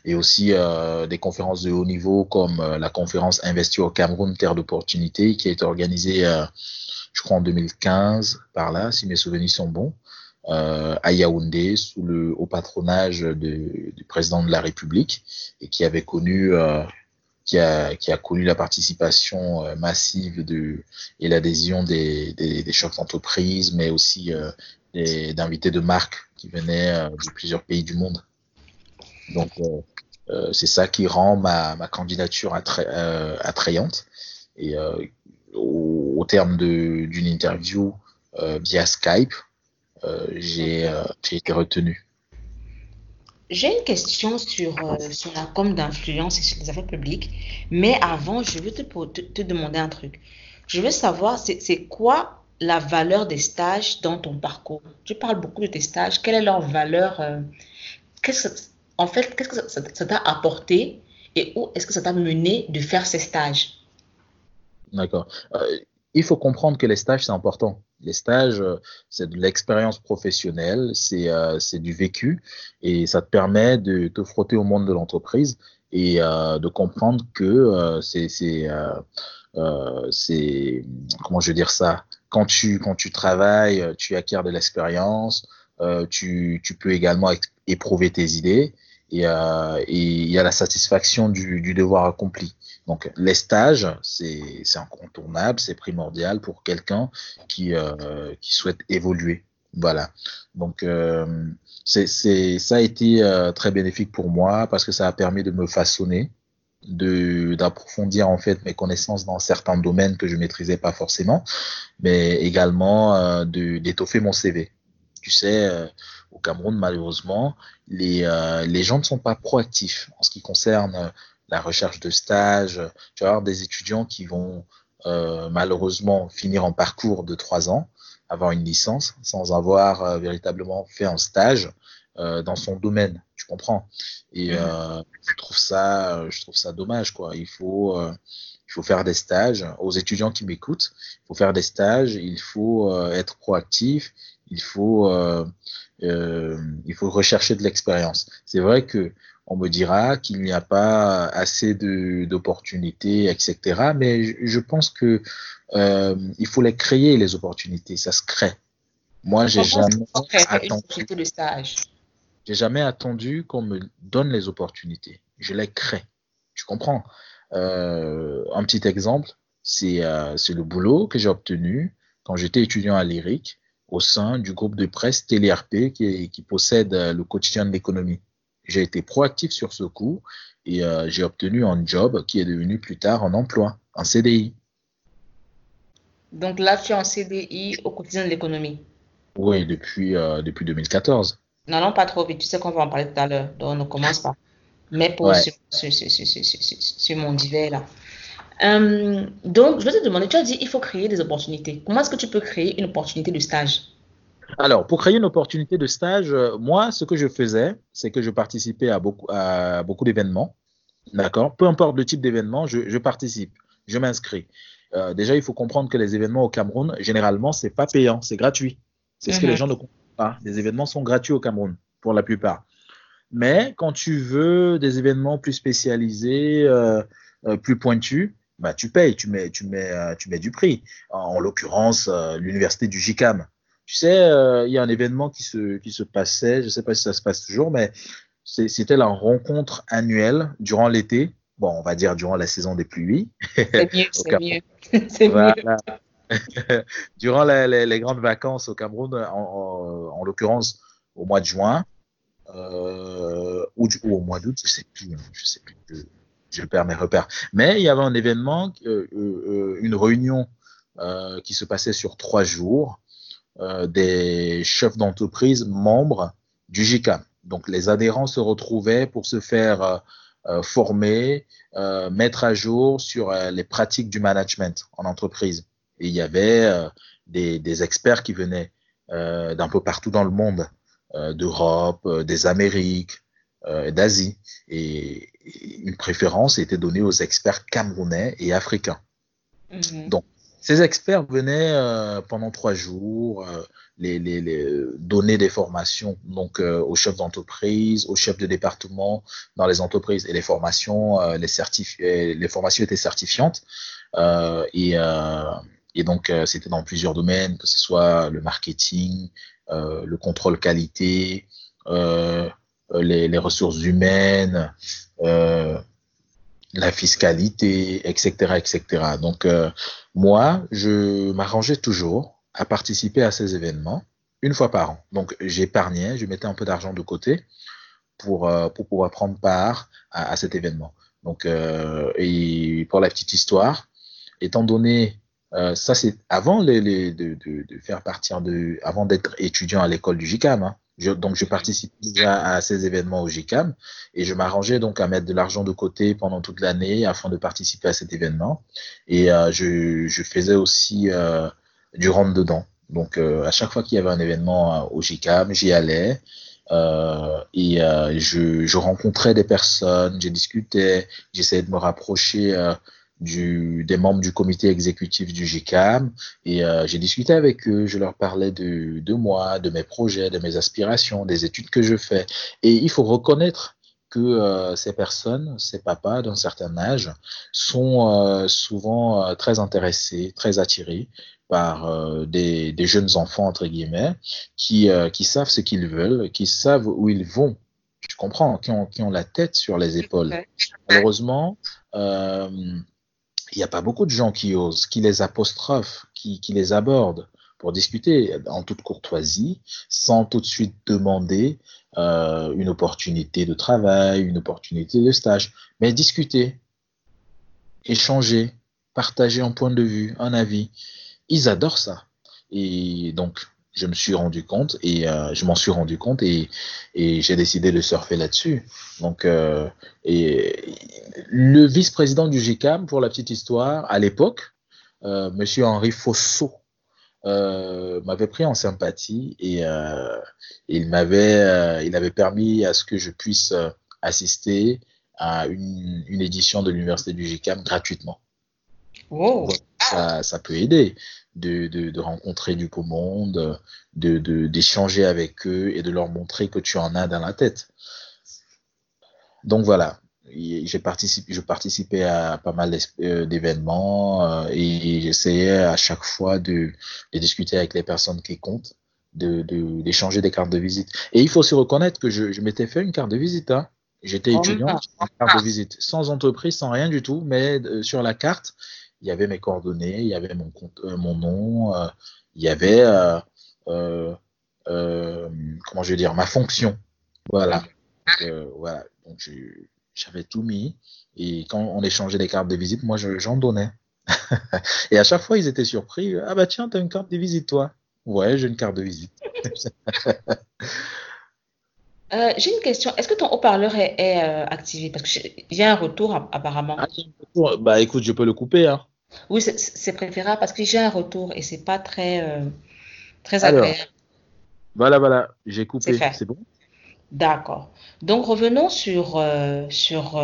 et aussi euh, des conférences de haut niveau comme euh, la conférence Investir au Cameroun, Terre d'opportunité, qui a été organisée, euh, je crois, en 2015, par là, si mes souvenirs sont bons, à Yaoundé, sous le haut patronage du président de la République, et qui avait connu qui a, connu la participation massive de, et l'adhésion des, chefs d'entreprise, mais aussi d'invités de marque qui venaient de plusieurs pays du monde. Donc, c'est ça qui rend ma, ma candidature attrayante. Et au, au, terme d'une interview via Skype, j'ai été retenu. J'ai une question sur, euh, sur la com d'influence et sur les affaires publiques, mais avant, je veux te, te, demander un truc. Je veux savoir, c'est quoi la valeur des stages dans ton parcours? Tu parles beaucoup de tes stages. Quelle est leur valeur euh, En fait, qu'est-ce que ça t'a apporté et où est-ce que ça t'a mené de faire ces stages? D'accord. Euh, il faut comprendre que les stages, c'est important. Les stages, euh, c'est de l'expérience professionnelle, c'est euh, du vécu et ça te permet de te frotter au monde de l'entreprise et de comprendre que c'est c'est comment je veux dire ça? Quand tu quand tu travailles, tu acquiers de l'expérience, tu, tu peux également éprouver tes idées et, et il y a la satisfaction du, du devoir accompli. Donc les stages, c'est incontournable, c'est primordial pour quelqu'un qui, euh, qui souhaite évoluer. Voilà. Donc euh, c'est ça a été euh, très bénéfique pour moi parce que ça a permis de me façonner, de d'approfondir en fait mes connaissances dans certains domaines que je maîtrisais pas forcément, mais également euh, d'étoffer mon CV. Tu sais, euh, au Cameroun malheureusement, les euh, les gens ne sont pas proactifs en ce qui concerne la recherche de stage. Tu vas avoir des étudiants qui vont euh, malheureusement finir en parcours de trois ans, avoir une licence sans avoir euh, véritablement fait un stage euh, dans son domaine. Tu comprends? Et mmh. euh, je trouve ça, je trouve ça dommage quoi. Il faut euh, il faut faire des stages. Aux étudiants qui m'écoutent, il faut faire des stages. Il faut euh, être proactif. Il faut il faut rechercher de l'expérience. C'est vrai que on me dira qu'il n'y a pas assez d'opportunités, etc. Mais je, pense que euh, il faut les créer les opportunités, ça se crée. Moi, j'ai jamais attendu. J'ai jamais attendu qu'on me donne les opportunités. Je les crée. Tu comprends? Euh, Un petit exemple, c'est euh, le boulot que j'ai obtenu quand j'étais étudiant à l'IRIC au sein du groupe de presse TélérP qui, qui possède euh, le quotidien de l'économie. J'ai été proactif sur ce coup et euh, j'ai obtenu un job qui est devenu plus tard un emploi, un CDI. Donc là, tu es en CDI au quotidien de l'économie? Oui, depuis, euh, depuis 2014. Non, non, pas trop vite. Tu sais qu'on va en parler tout à l'heure, donc on ne commence pas. Mais pour ouais. sur, sur, sur, sur, mon divers là. Euh, donc, je vais te demander, tu as dit il faut créer des opportunités. Comment est-ce que tu peux créer une opportunité de stage? Alors, pour créer une opportunité de stage, euh, moi, ce que je faisais, c'est que je participais à beaucoup, à beaucoup d'événements. D'accord? Peu importe le type d'événement, je, je, participe, je m'inscris. Euh, déjà, il faut comprendre que les événements au Cameroun, généralement, c'est pas payant, c'est gratuit. C'est mm -hmm. ce que les gens ne comprennent pas. Les événements sont gratuits au Cameroun, pour la plupart. Mais quand tu veux des événements plus spécialisés, euh, euh, plus pointus, bah, tu payes, tu mets, tu mets, euh, tu mets du prix. En, en l'occurrence, euh, l'université du JICAM tu sais, euh, il y a un événement qui se, qui se passait, je ne sais pas si ça se passe toujours, mais c'était la rencontre annuelle durant l'été. Bon, on va dire durant la saison des pluies. C'est mieux, c'est mieux. c'est voilà. mieux. durant les, les, grandes vacances au Cameroun, en, en, en l'occurrence au mois de juin, euh, ou, au mois d'août, je sais plus, hein, je sais plus, je, perds mes repères. Mais il y avait un événement, euh, euh une réunion euh, qui se passait sur trois jours des chefs d'entreprise membres du JICAM. Donc les adhérents se retrouvaient pour se faire former, mettre à jour sur les pratiques du management en entreprise. Et il y avait des, des, experts qui venaient d'un peu partout dans le monde, d'Europe, des Amériques, d'Asie. Et, une préférence était donnée aux experts camerounais et africains. -hmm. Donc ces experts venaient euh, pendant trois jours euh, les, les, les, donner des formations donc euh, aux chefs d'entreprise, aux chefs de département dans les entreprises et les formations les formations étaient certifiantes et, et donc c'était dans plusieurs domaines que ce soit le marketing, le contrôle qualité, les, les, ressources humaines la fiscalité, etc., etc. Donc, euh, moi, je m'arrangeais toujours à participer à ces événements une fois par an. Donc, j'épargnais, je mettais un peu d'argent de côté pour, euh, pour pouvoir prendre part à, cet événement. Donc, euh, et pour la petite histoire, étant donné, euh, ça c'est avant de, faire partir de, avant d'être étudiant à l'école du. Hein. Je, donc, je participe déjà à ces événements au JICAM et je m'arrangeais donc à mettre de l'argent de côté pendant toute l'année afin de participer à cet événement. Et euh, je, je, faisais aussi euh, du rentre-dedans. Donc, euh, à chaque fois qu'il y avait un événement au JICAM, j'y allais. Et je, je, rencontrais des personnes, je discutais, j'essayais de me rapprocher du, des membres du comité exécutif du GICAM et euh, j'ai discuté avec eux, je leur parlais de, de moi, de mes projets, de mes aspirations, des études que je fais. Et il faut reconnaître que euh, ces personnes, ces papas d'un certain âge, sont euh, souvent euh, très intéressés, très attirés par euh, des, des, jeunes enfants, entre guillemets, qui, euh, qui savent ce qu'ils veulent, qui savent où ils vont. Je comprends, qui ont, qui ont la tête sur les épaules. Malheureusement, euh, il n'y a pas beaucoup de gens qui osent, qui les apostrophent, qui, les abordent pour discuter en toute courtoisie, sans tout de suite demander euh, une opportunité de travail, une opportunité de stage, mais discuter, échanger, partager un point de vue, un avis. Ils adorent ça. Et donc, je me suis rendu compte et euh, je m'en suis rendu compte et, et j'ai décidé de surfer là-dessus. Donc, euh, et le vice-président du GICAM, pour la petite histoire, à l'époque, euh, Monsieur Henri Fossot, euh, m'avait pris en sympathie et il m'avait il avait permis à ce que je puisse assister à une, une édition de l'université du GICAM gratuitement. Wow. Donc, ça, ça peut aider de, de, de, rencontrer du beau monde, de, d'échanger avec eux et de leur montrer que tu en as dans la tête. Donc voilà, j'ai participé, je participais à pas mal d'événements euh, et j'essayais à chaque fois de, de, discuter avec les personnes qui comptent, de, d'échanger des cartes de visite. Et il faut se reconnaître que je, je m'étais fait une carte de visite. Hein. J'étais étudiant, une carte de visite, sans entreprise, sans rien du tout, mais euh, sur la carte, il y avait mes coordonnées, il y avait mon compte, euh, mon nom, euh, il y avait euh, comment je dire ma fonction. Voilà. Voilà. Donc j'avais tout mis et quand on échangeait des cartes de visite, moi j'en donnais. et à chaque fois ils étaient surpris. Ah bah tiens, t'as une carte de visite toi. Ouais, j'ai une carte de visite. Euh, j'ai une question. Est-ce que ton haut-parleur est, est euh, activé? Parce que j'ai un retour apparemment. Ah, un retour. Bah écoute, je peux le couper. Hein. Oui, c'est préférable parce que j'ai un retour et c'est pas très, euh, très agréable. Alors, voilà, voilà, j'ai coupé. C'est bon? D'accord. Donc revenons sur, euh, sur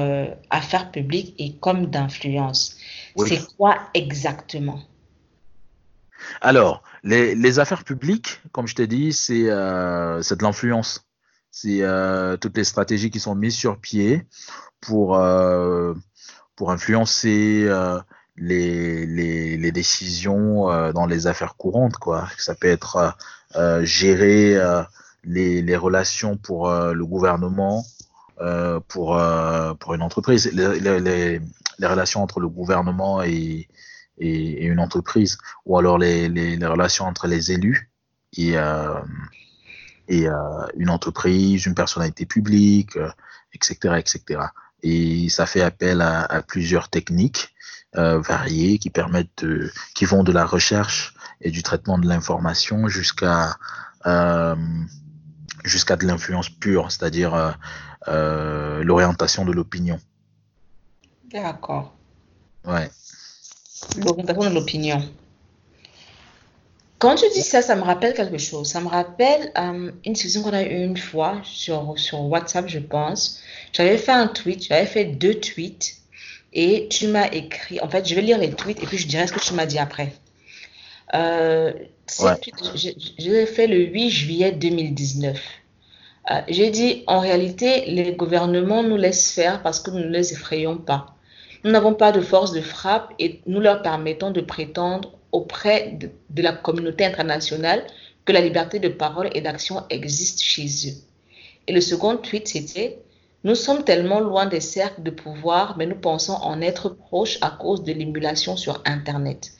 affaires publiques et comme d'influence. Oui. C'est quoi exactement? Alors, les, les, affaires publiques, comme je t'ai dit, c'est de l'influence c'est euh, toutes les stratégies qui sont mises sur pied pour, euh, pour influencer euh, les, les, décisions euh, dans les affaires courantes. Quoi. Ça peut être euh, gérer euh, les, les relations pour le gouvernement, pour, pour une entreprise, les, relations entre le gouvernement et, et, et une entreprise, ou alors les, les, relations entre les élus et, et une entreprise, une personnalité publique, etc., etc. Et ça fait appel à, à plusieurs techniques euh, variées qui permettent, de, qui vont de la recherche et du traitement de l'information jusqu'à euh, jusqu'à de l'influence pure, c'est-à-dire euh, euh, l'orientation de l'opinion. D'accord. Ouais. L'orientation de l'opinion. Quand tu dis ça, ça me rappelle quelque chose. Ça me rappelle euh, une discussion qu'on a eue une fois sur, sur WhatsApp, je pense. J'avais fait un tweet, j'avais fait deux tweets et tu m'as écrit. En fait, je vais lire les tweets et puis je dirai ce que tu m'as dit après. Euh, ouais. je, je l'ai fait le 8 juillet 2019. Euh, J'ai dit, en réalité, les gouvernements nous laissent faire parce que nous ne les effrayons pas. Nous n'avons pas de force de frappe et nous leur permettons de prétendre auprès de, la communauté internationale que la liberté de parole et d'action existe chez eux. Et le second tweet, c'était Nous sommes tellement loin des cercles de pouvoir, mais nous pensons en être proches à cause de l'émulation sur Internet.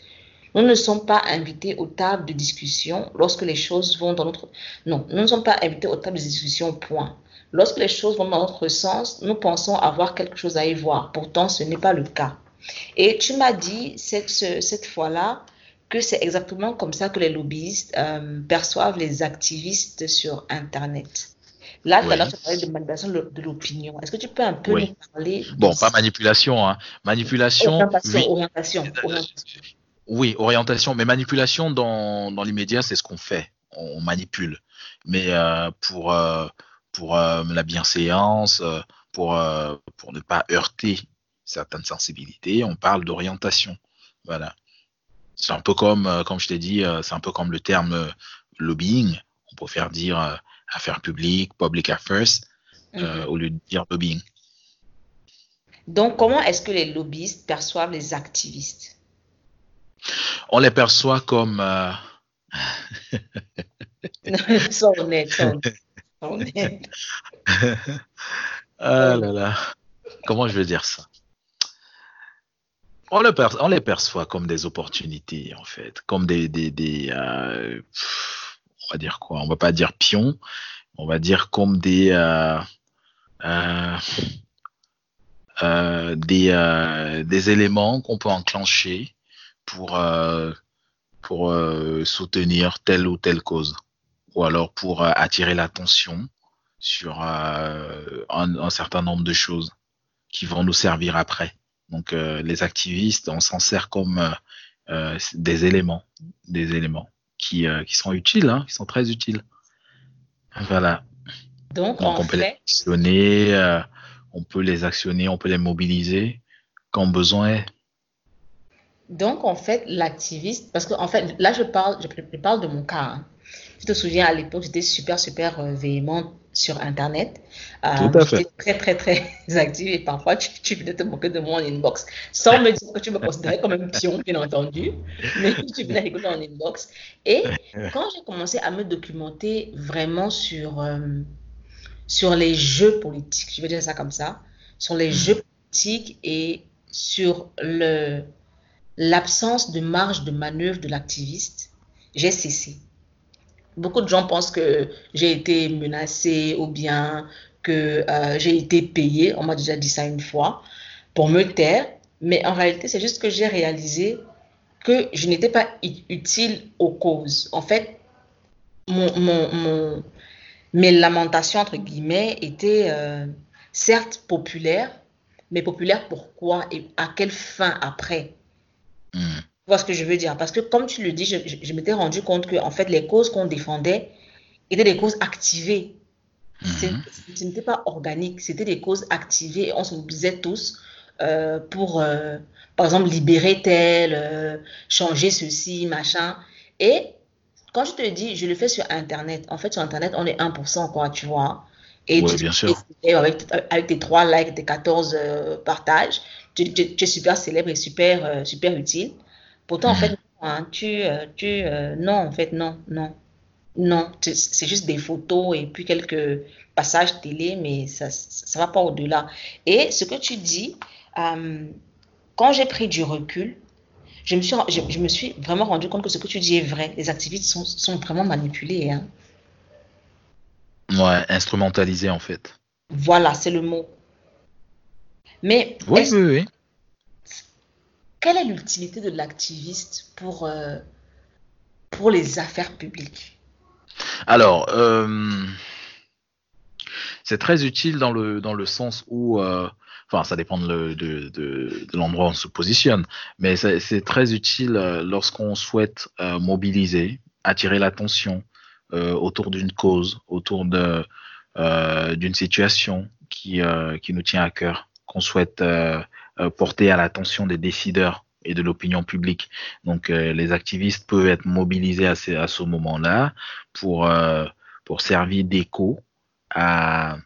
Nous ne sommes pas invités aux tables de discussion lorsque les choses vont dans notre... Non, nous ne sommes pas invités aux tables de discussion, point. Lorsque les choses vont dans notre sens, nous pensons avoir quelque chose à y voir. Pourtant, ce n'est pas le cas. Et tu m'as dit cette, cette fois-là que c'est exactement comme ça que les lobbyistes euh, perçoivent les activistes sur Internet. Là, oui. tu parlais de manipulation de l'opinion. Est-ce que tu peux un peu oui. nous parler Bon, pas manipulation, hein. Manipulation. Orientation, oui. orientation, orientation. Oui, orientation. Mais manipulation, dans, dans l'immédiat, c'est ce qu'on fait. On manipule. Mais euh, pour, euh, pour euh, la bienséance, pour, euh, pour ne pas heurter certaines sensibilités, on parle d'orientation. Voilà. C'est un peu comme, euh, comme je t'ai dit, euh, c'est un peu comme le terme euh, lobbying. On préfère dire euh, affaires publiques, public affairs, euh, Mhm. au lieu de dire lobbying. Donc, comment est-ce que les lobbyistes perçoivent les activistes? On les perçoit comme. euh, Sois honnête, sois honnête. ah là là. Comment je vais dire ça? On, le per- on les perçoit comme des opportunités, en fait. Comme des. des, des euh, on va dire quoi? On va pas dire pions. On va dire comme des. euh, euh, des, des éléments qu'on peut enclencher pour, pour soutenir telle ou telle cause, ou alors pour euh, attirer l'attention sur euh, un, un certain nombre de choses qui vont nous servir après. Donc euh, les activistes, on s'en sert comme euh, euh, des éléments, des éléments qui, qui sont utiles, hein, qui sont très utiles. Voilà. Donc, on peut les actionner, on peut les actionner, on peut les mobiliser quand besoin est. donc, en fait, l'activiste, parce que, en fait, là, je parle, je, je parle de mon cas. hein. Tu te souviens, à l'époque, j'étais super, super euh, véhémente sur Internet. Euh, Tout à fait. j'étais très, très, très active et parfois, tu, tu venais te moquer de moi en inbox sans me dire que tu me considérais comme un pion, bien entendu, mais tu venais rigoler en inbox. Et quand j'ai commencé à me documenter vraiment sur, euh, sur les jeux politiques, je vais dire ça comme ça, sur les jeux politiques et sur le, l'absence de marge de manœuvre de l'activiste, j'ai cessé. Beaucoup de gens pensent que j'ai été menacée ou bien que euh, j'ai été payée, on m'a déjà dit ça une fois, pour me taire, mais en réalité, c'est juste que j'ai réalisé que je n'étais pas utile aux causes. En fait, mes lamentations, entre guillemets, étaient euh, certes populaires, mais populaires pourquoi et à quelle fin après? Hmm. Vois ce que je veux dire? Parce que comme tu le dis, je, je- je m'étais rendu compte que en fait, les causes qu'on défendait étaient des causes activées. Mhm. Ce n'était pas organique, c'était des causes activées et on se mobilisait tous euh, pour, euh, par exemple, libérer tel, euh, changer ceci, machin. Et quand je te dis, je le fais sur Internet, en fait, sur Internet, on est 1%, quoi, tu vois. Et Ouais, tu bien sûr. et avec, avec tes 3 likes, tes 14 euh, partages, tu, tu- tu es super célèbre et super, super utile. Pourtant, en fait, non, hein, tu, euh, tu, euh, non, en fait, non, non. Non, c'est juste des photos et puis quelques passages télé, mais ça ne va pas au-delà. Et ce que tu dis, euh, quand j'ai pris du recul, je me suis, je, je me suis vraiment rendu compte que ce que tu dis est vrai. Les activistes sont, sont vraiment manipulés. Hein. Ouais, instrumentalisé en fait. Voilà, c'est le mot. Mais Oui, oui, oui. Quelle est l'utilité de l'activiste pour, euh, pour les affaires publiques? Alors, euh, c'est très utile dans le, dans le sens où, euh, enfin, ça dépend de, de, l'endroit où on se positionne, mais c'est très utile lorsqu'on souhaite mobiliser, attirer l'attention autour d'une cause, autour d'une situation qui, qui nous tient à cœur, qu'on souhaite euh, porter à l'attention des décideurs et de l'opinion publique. Donc, euh, les activistes peuvent être mobilisés à, ce moment-là pour, euh, pour servir d'écho à,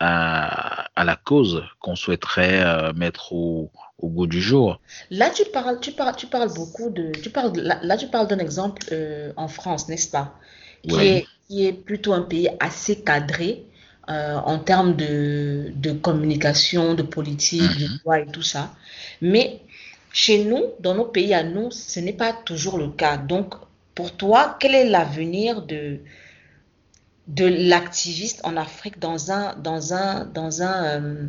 à, à la cause qu'on souhaiterait euh, mettre au, au goût du jour. Là, tu parles, tu parles, tu parles beaucoup de, tu parles, là, là, tu parles d'un exemple euh, en France, n'est-ce pas? Qui Oui. est, qui est plutôt un pays assez cadré en termes de, de, communication, de politique, de mhm. loi et tout ça. Mais chez nous, dans nos pays à nous, ce n'est pas toujours le cas. Donc, pour toi, quel est l'avenir de, de l'activiste en Afrique dans un, dans un, dans un euh,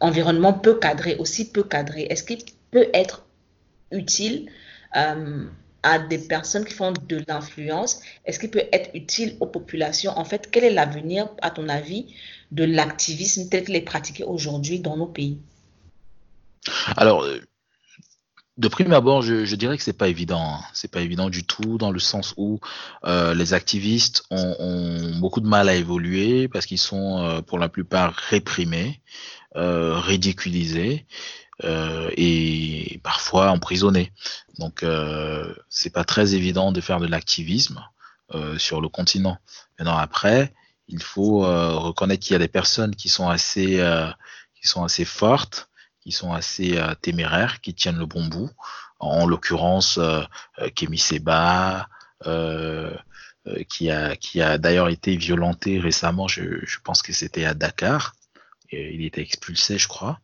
environnement peu cadré, aussi peu cadré? Est-ce qu'il peut être utile euh, à des personnes qui font de l'influence Est-ce qu'il peut être utile aux populations? En fait, quel est l'avenir, à ton avis, de l'activisme tel qu'il est pratiqué aujourd'hui dans nos pays? Alors, euh, de prime abord, je, dirais que c'est pas évident. Hein. C'est pas évident du tout dans le sens où euh, les activistes ont, beaucoup de mal à évoluer parce qu'ils sont euh, pour la plupart réprimés, ridiculisés et parfois emprisonnés. Donc c'est pas très évident de faire de l'activisme sur le continent. Maintenant après, il faut reconnaître qu'il y a des personnes qui sont assez qui sont assez fortes qui sont assez euh, téméraires, qui tiennent le bon bout. En, l'occurrence, euh, euh, Kémy Seba, qui a, qui a d'ailleurs été violenté récemment, je pense que c'était à Dakar. Et il était expulsé, je crois.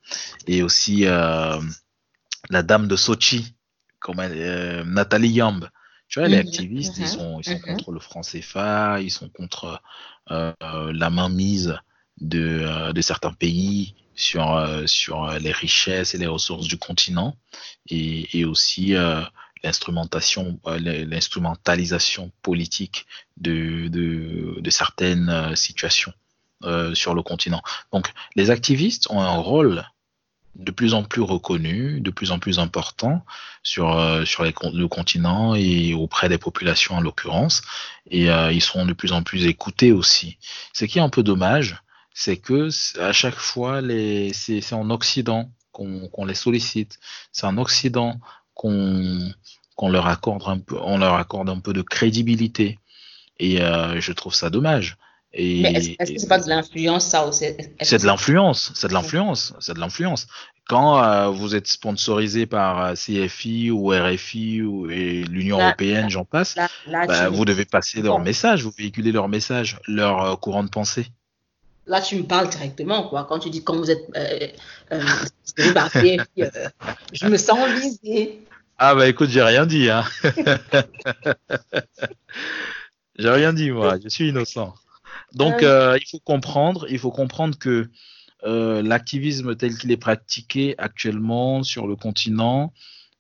Et aussi la dame de Sochi, comme Nathalie Yamb. Tu vois, les mhm. activistes, ils mhm. sont, ils sont mhm. contre le franc CFA, ils sont contre la mainmise de, de certains pays, sur, euh, sur euh, les richesses et les ressources du continent et, et aussi euh, l'instrumentation, l'instrumentalisation politique de, de, de certaines situations euh, sur le continent. Donc, les activistes ont un rôle de plus en plus reconnu, de plus en plus important sur, euh, sur le continent et auprès des populations en l'occurrence, et euh, ils seront de plus en plus écoutés aussi. Ce qui est un peu dommage, c'est que à chaque fois, c'est en Occident qu'on les sollicite. C'est en Occident qu'on leur accorde un peu, leur accorde un peu de crédibilité. Et je trouve ça dommage. Est-ce que c'est pas de l'influence ça C'est de l'influence, c'est de l'influence, c'est de l'influence. Quand euh, vous êtes sponsorisé par euh, CFI ou RFI ou l'Union européenne, j'en passe, bah, vous devez passer leur message, vous véhiculez leur message, leur courant de pensée là, tu me parles directement, quoi. Quand tu dis quand vous êtes euh, euh, euh, je me sens visée. Ah bah écoute, j'ai rien dit, hein. j'ai rien dit, moi. Je suis innocent. Donc, il faut comprendre, il faut comprendre que l'activisme tel qu'il est pratiqué actuellement sur le continent,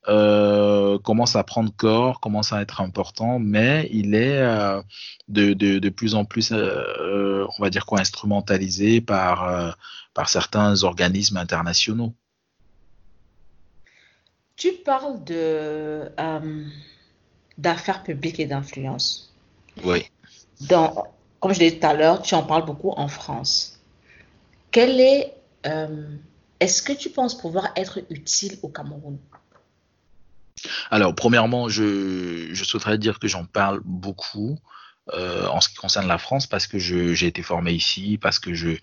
euh, commence à prendre corps, commence à être important, mais il est euh, de, de, de, plus en plus, euh, on va dire quoi, instrumentalisé par, par certains organismes internationaux. Tu parles de d'affaires publiques et d'influence. Oui. Dans, comme je l'ai dit tout à l'heure, tu en parles beaucoup en France. Quel est, est-ce que tu penses pouvoir être utile au Cameroun? Alors, premièrement, je, souhaiterais dire que j'en parle beaucoup euh, en ce qui concerne la France parce que j'ai été formé ici, parce que je,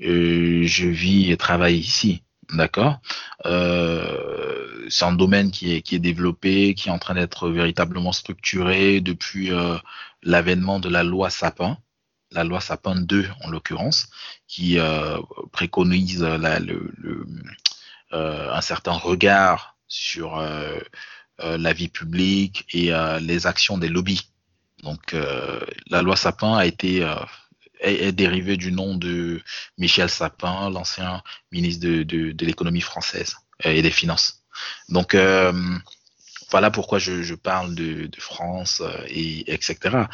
euh, vis et travaille ici. D'accord? Euh, C'est un domaine qui est, développé, qui est en train d'être véritablement structuré depuis euh, l'avènement de la loi Sapin, la loi Sapin 2 en l'occurrence, qui euh, préconise euh, un certain regard sur euh, la vie publique et les actions des lobbies. Donc la loi Sapin a été est, dérivée du nom de Michel Sapin, l'ancien ministre de, l'économie française et des finances. Donc voilà pourquoi je, je parle de, de, France et etc.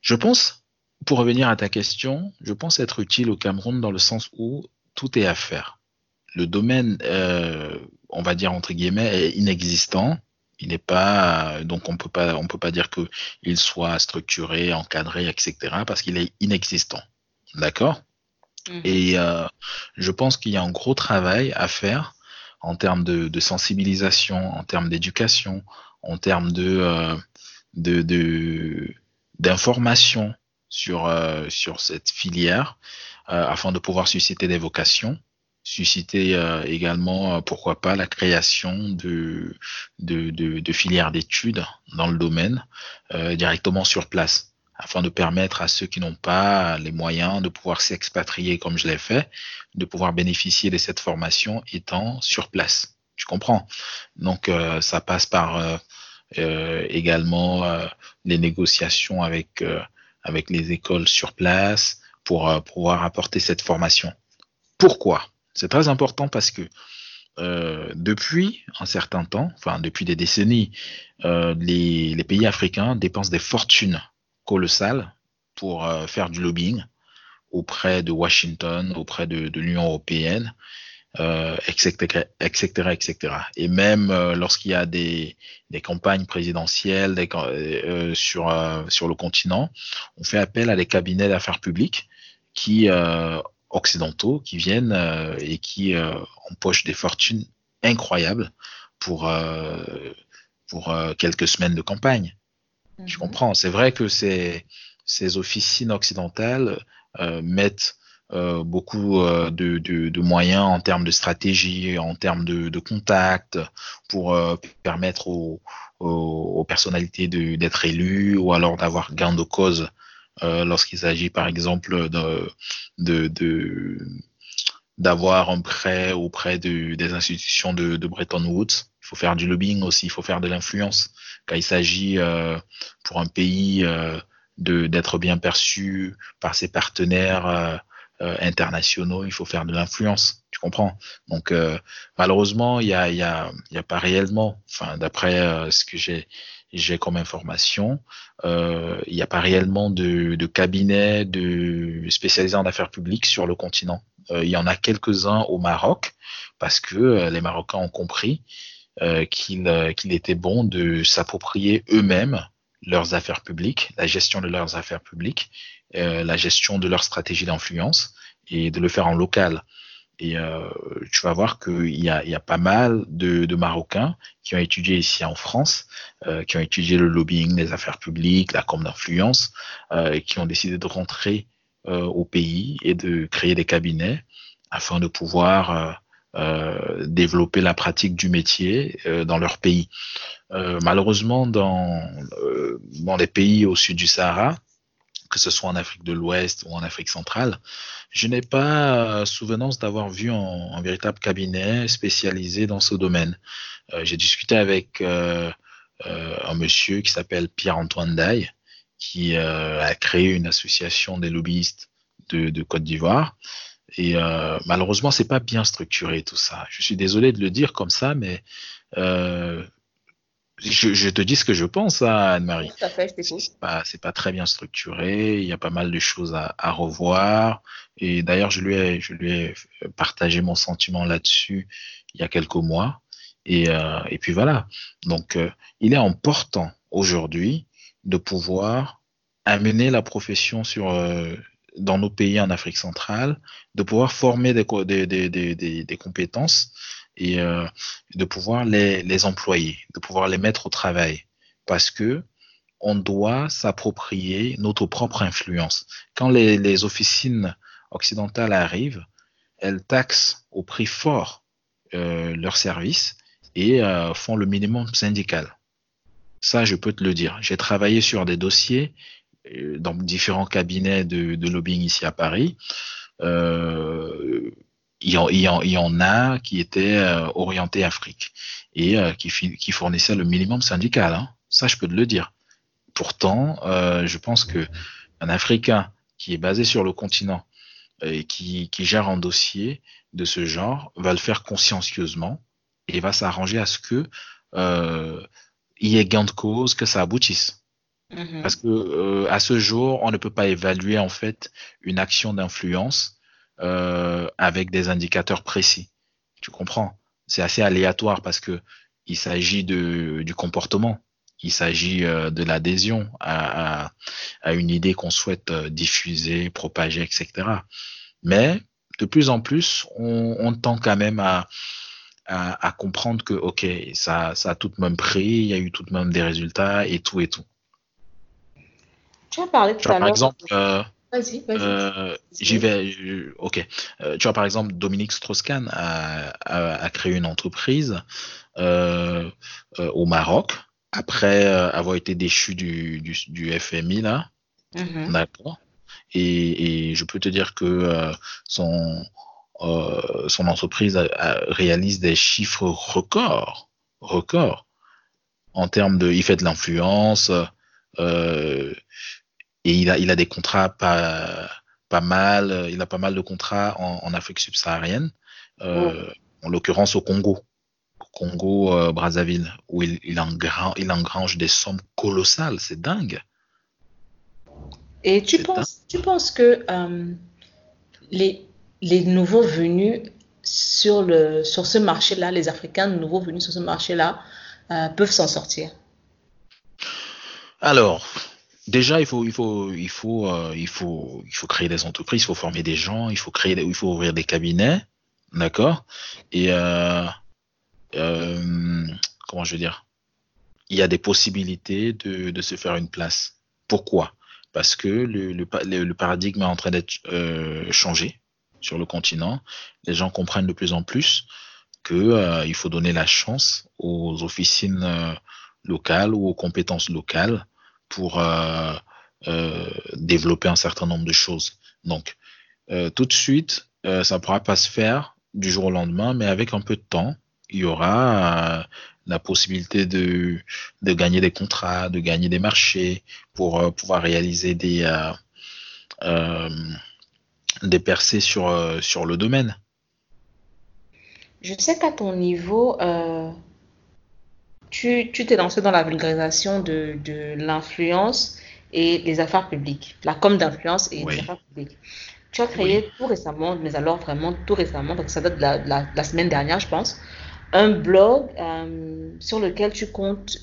Je pense, pour revenir à ta question, je pense être utile au Cameroun dans le sens où tout est à faire le domaine, euh, on va dire entre guillemets, est inexistant. Il n'est pas, donc on peut pas, on peut pas dire que il soit structuré, encadré, etc. parce qu'il est inexistant. D'accord? Mhm. Et euh, je pense qu'il y a un gros travail à faire en termes de, de sensibilisation, en termes d'éducation, en termes de, euh, de, d'information sur, euh, sur cette filière, euh, afin de pouvoir susciter des vocations susciter euh, également, euh, pourquoi pas, la création de, de, de, de filières d'études dans le domaine euh, directement sur place afin de permettre à ceux qui n'ont pas les moyens de pouvoir s'expatrier comme je l'ai fait, de pouvoir bénéficier de cette formation étant sur place. Tu comprends? Donc, euh, ça passe par également les négociations avec, avec les écoles sur place pour pouvoir apporter cette formation. Pourquoi? C'est très important parce que depuis un certain temps, enfin depuis des décennies, les, les, pays africains dépensent des fortunes colossales pour faire du lobbying auprès de Washington, auprès de, de l'Union européenne, euh, etc., etc., etc. Et même euh, lorsqu'il y a des, des, campagnes présidentielles des, euh, sur, euh, sur le continent, on fait appel à des cabinets d'affaires publiques qui euh, occidentaux qui viennent et qui empochent des fortunes incroyables pour pour quelques semaines de campagne. Mm -hmm. Je comprends. C'est vrai que ces, ces officines occidentales mettent euh, beaucoup euh, de, moyens en termes de stratégie, en termes de, de contacts, pour euh, permettre aux, aux, aux personnalités d'être élues ou alors d'avoir gain de cause lorsqu'il s'agit par exemple de, d'avoir un prêt auprès de, des institutions de, de, Bretton Woods. Il faut faire du lobbying aussi, il faut faire de l'influence. Quand il s'agit pour un pays d'être bien perçu par ses partenaires euh, internationaux, il faut faire de l'influence, tu comprends? Donc euh, malheureusement, il y a, y, a, y a pas réellement, enfin d'après euh, ce que j'ai j'ai comme information, euh, il n'y a pas réellement de, de cabinet de spécialisés en affaires publiques sur le continent. Euh, il y en a quelques-uns au Maroc parce que les Marocains ont compris qu'il qu'il était bon de s'approprier eux-mêmes leurs affaires publiques, la gestion de leurs affaires publiques, euh, la gestion de leur stratégie d'influence et de le faire en local. Et euh, tu vas voir qu'il y y a pas mal de, Marocains qui ont étudié ici en France, euh, qui ont étudié le lobbying, les affaires publiques, la com d'influence, qui ont décidé de rentrer au pays et de créer des cabinets afin de pouvoir développer la pratique du métier dans leur pays. malheureusement, dans, dans les pays au sud du Sahara, que ce soit en Afrique de l'Ouest ou en Afrique centrale, je n'ai pas souvenance d'avoir vu un, véritable cabinet spécialisé dans ce domaine. Euh, J'ai discuté avec euh, euh, un monsieur qui s'appelle Pierre-Antoine Daille, qui euh, a créé une association des lobbyistes de, de Côte d'Ivoire. Et euh, malheureusement, c'est pas bien structuré tout ça. Je suis désolé de le dire comme ça, mais euh, je, je, te dis ce que je pense, hein, Anne-Marie. C'est pas, pas très bien structuré. Il y a pas mal de choses à, à revoir. Et d'ailleurs, je lui ai, je lui ai partagé mon sentiment là-dessus il y a quelques mois. Et, euh, et puis voilà. Donc, euh, il est important aujourd'hui de pouvoir amener la profession sur, euh, dans nos pays en Afrique centrale, de pouvoir former des, des, des, des, des compétences et euh, de pouvoir les, employer, de pouvoir les mettre au travail. Parce que on doit s'approprier notre propre influence. Quand les, officines occidentales arrivent, elles taxent au prix fort euh, leurs services et euh, font le minimum syndical. Ça, je peux te le dire. J'ai travaillé sur des dossiers dans différents cabinets de, lobbying ici à Paris. Il y, en, il, y en, il y en a qui étaient euh, orientés Afrique et euh, qui, qui fournissaient le minimum syndical. Hein. Ça, je peux te le dire. Pourtant, euh, je pense que un Africain qui est basé sur le continent et qui, qui gère un dossier de ce genre va le faire consciencieusement et va s'arranger à ce que euh, il y ait gain de cause, que ça aboutisse. Mmh. Parce que euh, à ce jour, on ne peut pas évaluer en fait une action d'influence euh, avec des indicateurs précis. Tu comprends? C'est assez aléatoire parce que il s'agit de du comportement, il s'agit euh, de l'adhésion à, à, à, une idée qu'on souhaite euh, diffuser, propager, etc. Mais de plus en plus, on, on tend quand même à, à, à, comprendre que ok, ça, ça a tout de même pris, il y a eu tout de même des résultats et tout et tout. Tu as parlé tout à l'heure. Par exemple, euh, Vas-y, vas-y. Euh, J'y vais. Je, ok. Euh, tu vois, par exemple, Dominique Strauss-Kahn a, a, a, créé une entreprise euh, euh au Maroc après euh, avoir été déchu du, du, du, FMI là. Mhm. D'accord. Et, je peux te dire que euh, son, euh, son entreprise réalise des chiffres records, records, en termes de, il fait de l'influence, euh, et il a, il a des contrats pas, pas mal, il a pas mal de contrats en, Afrique subsaharienne, en l'occurrence au Congo. Congo, Brazzaville, où il, il, engrange, il engrange des sommes colossales, c'est dingue. Et tu penses, tu penses que euh, les, les nouveaux venus sur, le, sur ce marché-là, les Africains nouveaux venus sur ce marché-là, euh, peuvent s'en sortir? Alors, déjà, il faut, il, faut, il, faut, euh, il, faut, il faut créer des entreprises, il faut former des gens, il faut, créer il faut ouvrir des cabinets, d'accord? Et comment je veux dire? Il y a des possibilités de, de se faire une place. Pourquoi? Parce que le, le, paradigme est en train d'être euh, changé sur le continent. Les gens comprennent de plus en plus qu'il euh, faut donner la chance aux officines euh, locales ou aux compétences locales pour développer un certain nombre de choses. Donc, tout de suite, ça ne pourra pas se faire du jour au lendemain, mais avec un peu de temps, il y aura la possibilité de, de gagner des contrats, de gagner des marchés pour euh, pouvoir réaliser des, euh, euh, des percées sur, sur le domaine. Je sais qu'à ton niveau, tu t'es lancé dans la vulgarisation de, de l'influence et des affaires publiques, la com d'influence et des affaires publiques. Tu as créé tout récemment, mais alors vraiment tout récemment, donc ça date de la, la semaine dernière, je pense, un blog euh, sur lequel tu comptes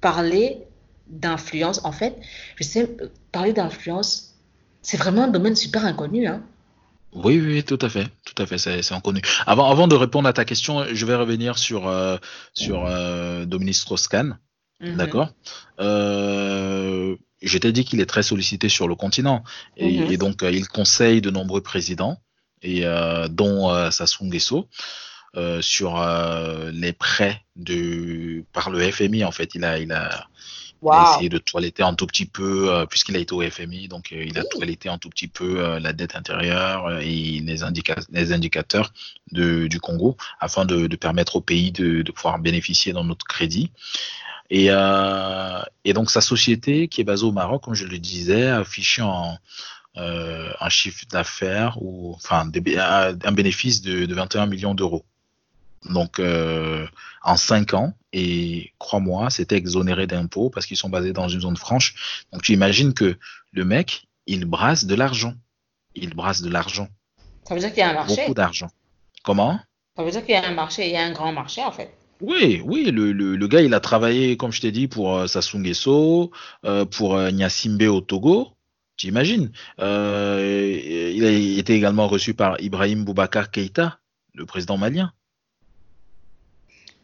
parler d'influence. En fait, je sais, parler d'influence, c'est vraiment un domaine super inconnu. Hein? Oui, oui, tout à fait, tout à fait, c'est inconnu. Avant, avant de répondre à ta question, je vais revenir sur, euh, sur euh, Dominique Strauss-Kahn. Mhm. D'accord? Je t'ai dit qu'il est très sollicité sur le continent et, mhm. donc il conseille de nombreux présidents, et dont Sassou Nguesso. Euh, sur euh, les prêts de par le FMI en fait il a il a, essayé de toiletter un tout petit peu euh, puisqu'il a été au FMI donc il a toiletté un tout petit peu la dette intérieure et les, les indicateurs de, du Congo afin de, de permettre au pays de, de, pouvoir bénéficier dans notre crédit. Et, et donc sa société qui est basée au Maroc comme je le disais affiché en un chiffre d'affaires ou enfin un bénéfice de, de 21 millions d'euros. Donc euh, en cinq ans et crois-moi c'était exonéré d'impôts parce qu'ils sont basés dans une zone franche. Donc tu imagines que le mec il brasse de l'argent. Il brasse de l'argent. Ça veut dire qu'il y a un marché. Beaucoup d'argent. Comment? Ça veut dire qu'il y a un marché. Il y a un grand marché en fait. Oui, oui, le, le, gars, il a travaillé, comme je t'ai dit, pour euh, Sassou Nguesso, euh, pour euh, Nyasimbe au Togo, tu imagines? Euh, il a été également reçu par Ibrahim Boubacar Keïta, le président malien.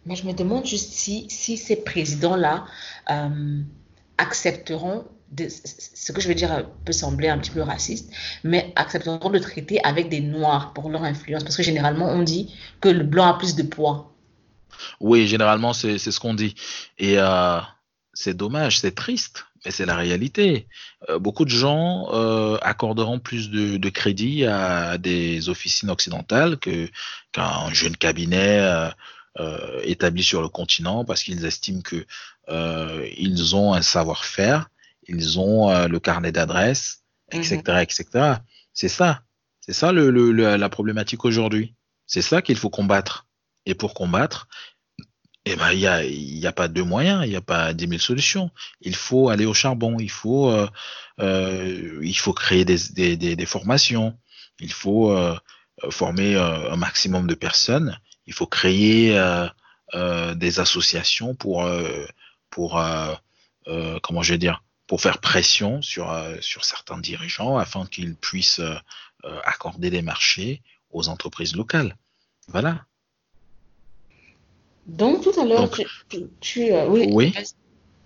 Mais je me demande juste si, si ces présidents-là euh, accepteront, de, ce que je veux dire peut sembler un petit peu raciste, mais accepteront de traiter avec des noirs pour leur influence. Parce que généralement, on dit que le blanc a plus de poids. Oui, généralement, c'est ce qu'on dit. Et euh, c'est dommage, c'est triste, mais c'est la réalité. Euh, beaucoup de gens accorderont plus de, de, crédit à des officines occidentales qu'un jeune cabinet euh, établis sur le continent parce qu'ils estiment que euh, ils ont un savoir-faire, ils ont euh, le carnet d'adresses, etc., mhm. etc. C'est ça, c'est ça le, le, la problématique aujourd'hui. C'est ça qu'il faut combattre. Et pour combattre, eh ben, il n'y a, y a pas deux moyens, il n'y a pas dix mille solutions. Il faut aller au charbon, il faut, euh, euh, il faut créer des, des, des, des, formations, il faut euh, former un maximum de personnes il faut créer euh, euh, des associations pour, euh, pour comment je vais dire, pour faire pression sur, sur certains dirigeants afin qu'ils puissent accorder des marchés aux entreprises locales. Voilà. Donc tout à l'heure, tu, oui, oui.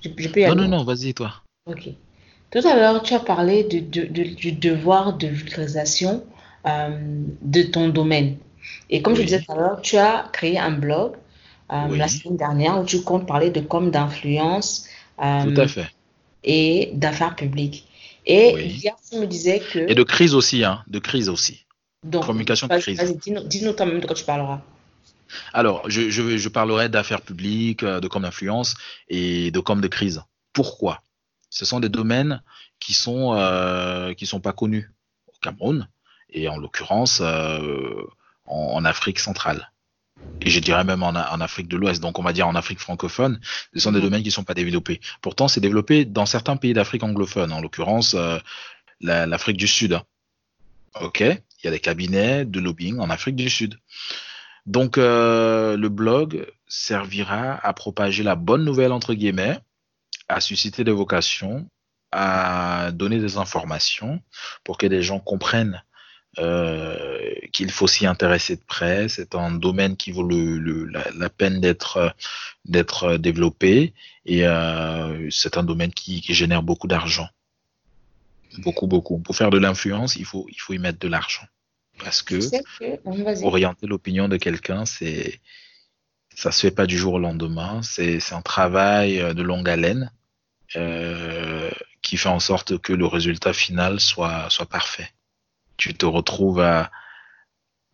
Je, peux y non, non, non, vas-y toi. Ok. Tout à l'heure, tu as parlé de, de, du devoir de vulgarisation de ton domaine. Et comme je disais tout à l'heure, tu as créé un blog euh, la semaine dernière où tu comptes parler de com d'influence euh, et d'affaires publiques. Et hier, tu me disais que... Et de crise aussi, hein, de crise aussi. Donc, Communication de crise. Dis-nous toi-même de quoi tu parleras. Alors, je, je, je parlerai d'affaires publiques, euh, de com d'influence et de com de crise. Pourquoi? Ce sont des domaines qui sont euh, qui sont pas connus au Cameroun et en l'occurrence euh, en, Afrique centrale. Et je dirais même en, en Afrique de l'Ouest, donc on va dire en Afrique francophone, ce sont des mhm. domaines qui ne sont pas développés. Pourtant, c'est développé dans certains pays d'Afrique anglophone, en l'occurrence euh, l'Afrique du Sud. Ok, il y a des cabinets de lobbying en Afrique du Sud. Donc euh, le blog servira à propager la bonne nouvelle entre guillemets, à susciter des vocations, à donner des informations pour que les gens comprennent euh, qu'il faut s'y intéresser de près. C'est un domaine qui vaut le, la, peine d'être d'être développé et euh, c'est un domaine qui, qui génère beaucoup d'argent, beaucoup beaucoup. Pour faire de l'influence, il faut il faut y mettre de l'argent parce que, orienter l'opinion de quelqu'un, c'est ça se fait pas du jour au lendemain. C'est un travail euh, de longue haleine euh, qui fait en sorte que le résultat final soit soit parfait. Tu te retrouves à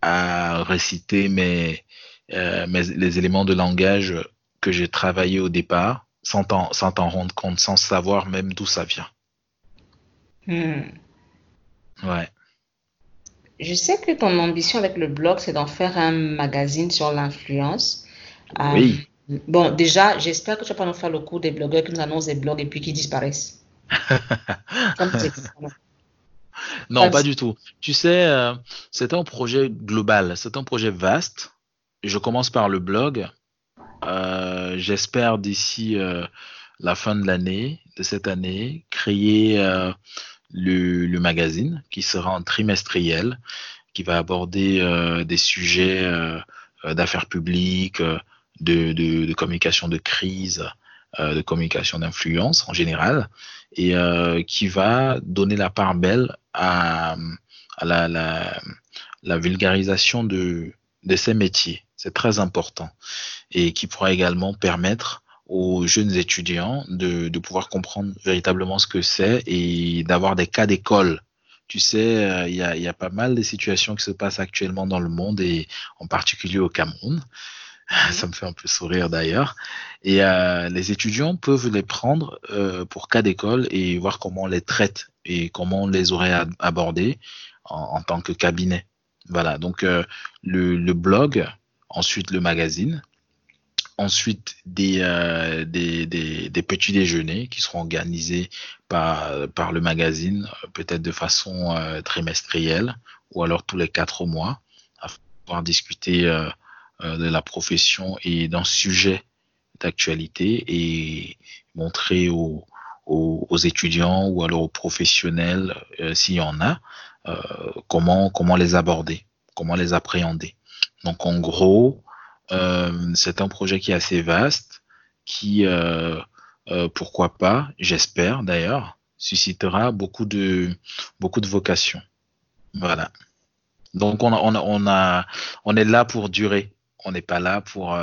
à réciter mes, euh, mes les éléments de langage que j'ai travaillé au départ sans t'en sans t'en rendre compte, sans savoir même d'où ça vient. Hmm. Ouais. Je sais que ton ambition avec le blog, c'est d'en faire un magazine sur l'influence. Euh, oui. bon, déjà, j'espère que tu vas pas nous faire le coup des blogueurs qui nous annoncent des blogs et puis qui disparaissent. non, pas du tout. Tu sais, euh, c'est un projet global, c'est un projet vaste. Je commence par le blog. Euh, j'espère d'ici la fin de l'année, de cette année, créer le, magazine qui sera en trimestriel, qui va aborder euh, des sujets euh, euh, d'affaires publiques, de, de, communication de crise, de communication d'influence en général, et qui va donner la part belle à, la, vulgarisation de, ces métiers. C'est très important et qui pourra également permettre aux jeunes étudiants de, pouvoir comprendre véritablement ce que c'est et d'avoir des cas d'école. Tu sais, euh, il y, a, y, a, pas mal de situations qui se passent actuellement dans le monde et en particulier au Cameroun. Ça me fait un peu sourire d'ailleurs. Et euh, les étudiants peuvent les prendre euh, pour cas d'école et voir comment on les traite et comment on les aurait abordés en, tant que cabinet. Voilà, donc euh, le, blog, ensuite le magazine, ensuite des, petits déjeuners qui seront organisés par, par le magazine, peut-être de façon trimestrielle ou alors tous les quatre mois, afin de pouvoir discuter de la profession et d'un sujet d'actualité et montrer aux, aux, aux, étudiants ou alors aux professionnels, euh, s'il y en a, euh, comment, comment les aborder, comment les appréhender. Donc en gros, euh, c'est un projet qui est assez vaste, qui, euh, euh, pourquoi pas, j'espère d'ailleurs, suscitera beaucoup de, beaucoup de vocations. Voilà. Donc on, a, on, a, on, a, on est là pour durer. On n'est pas là pour,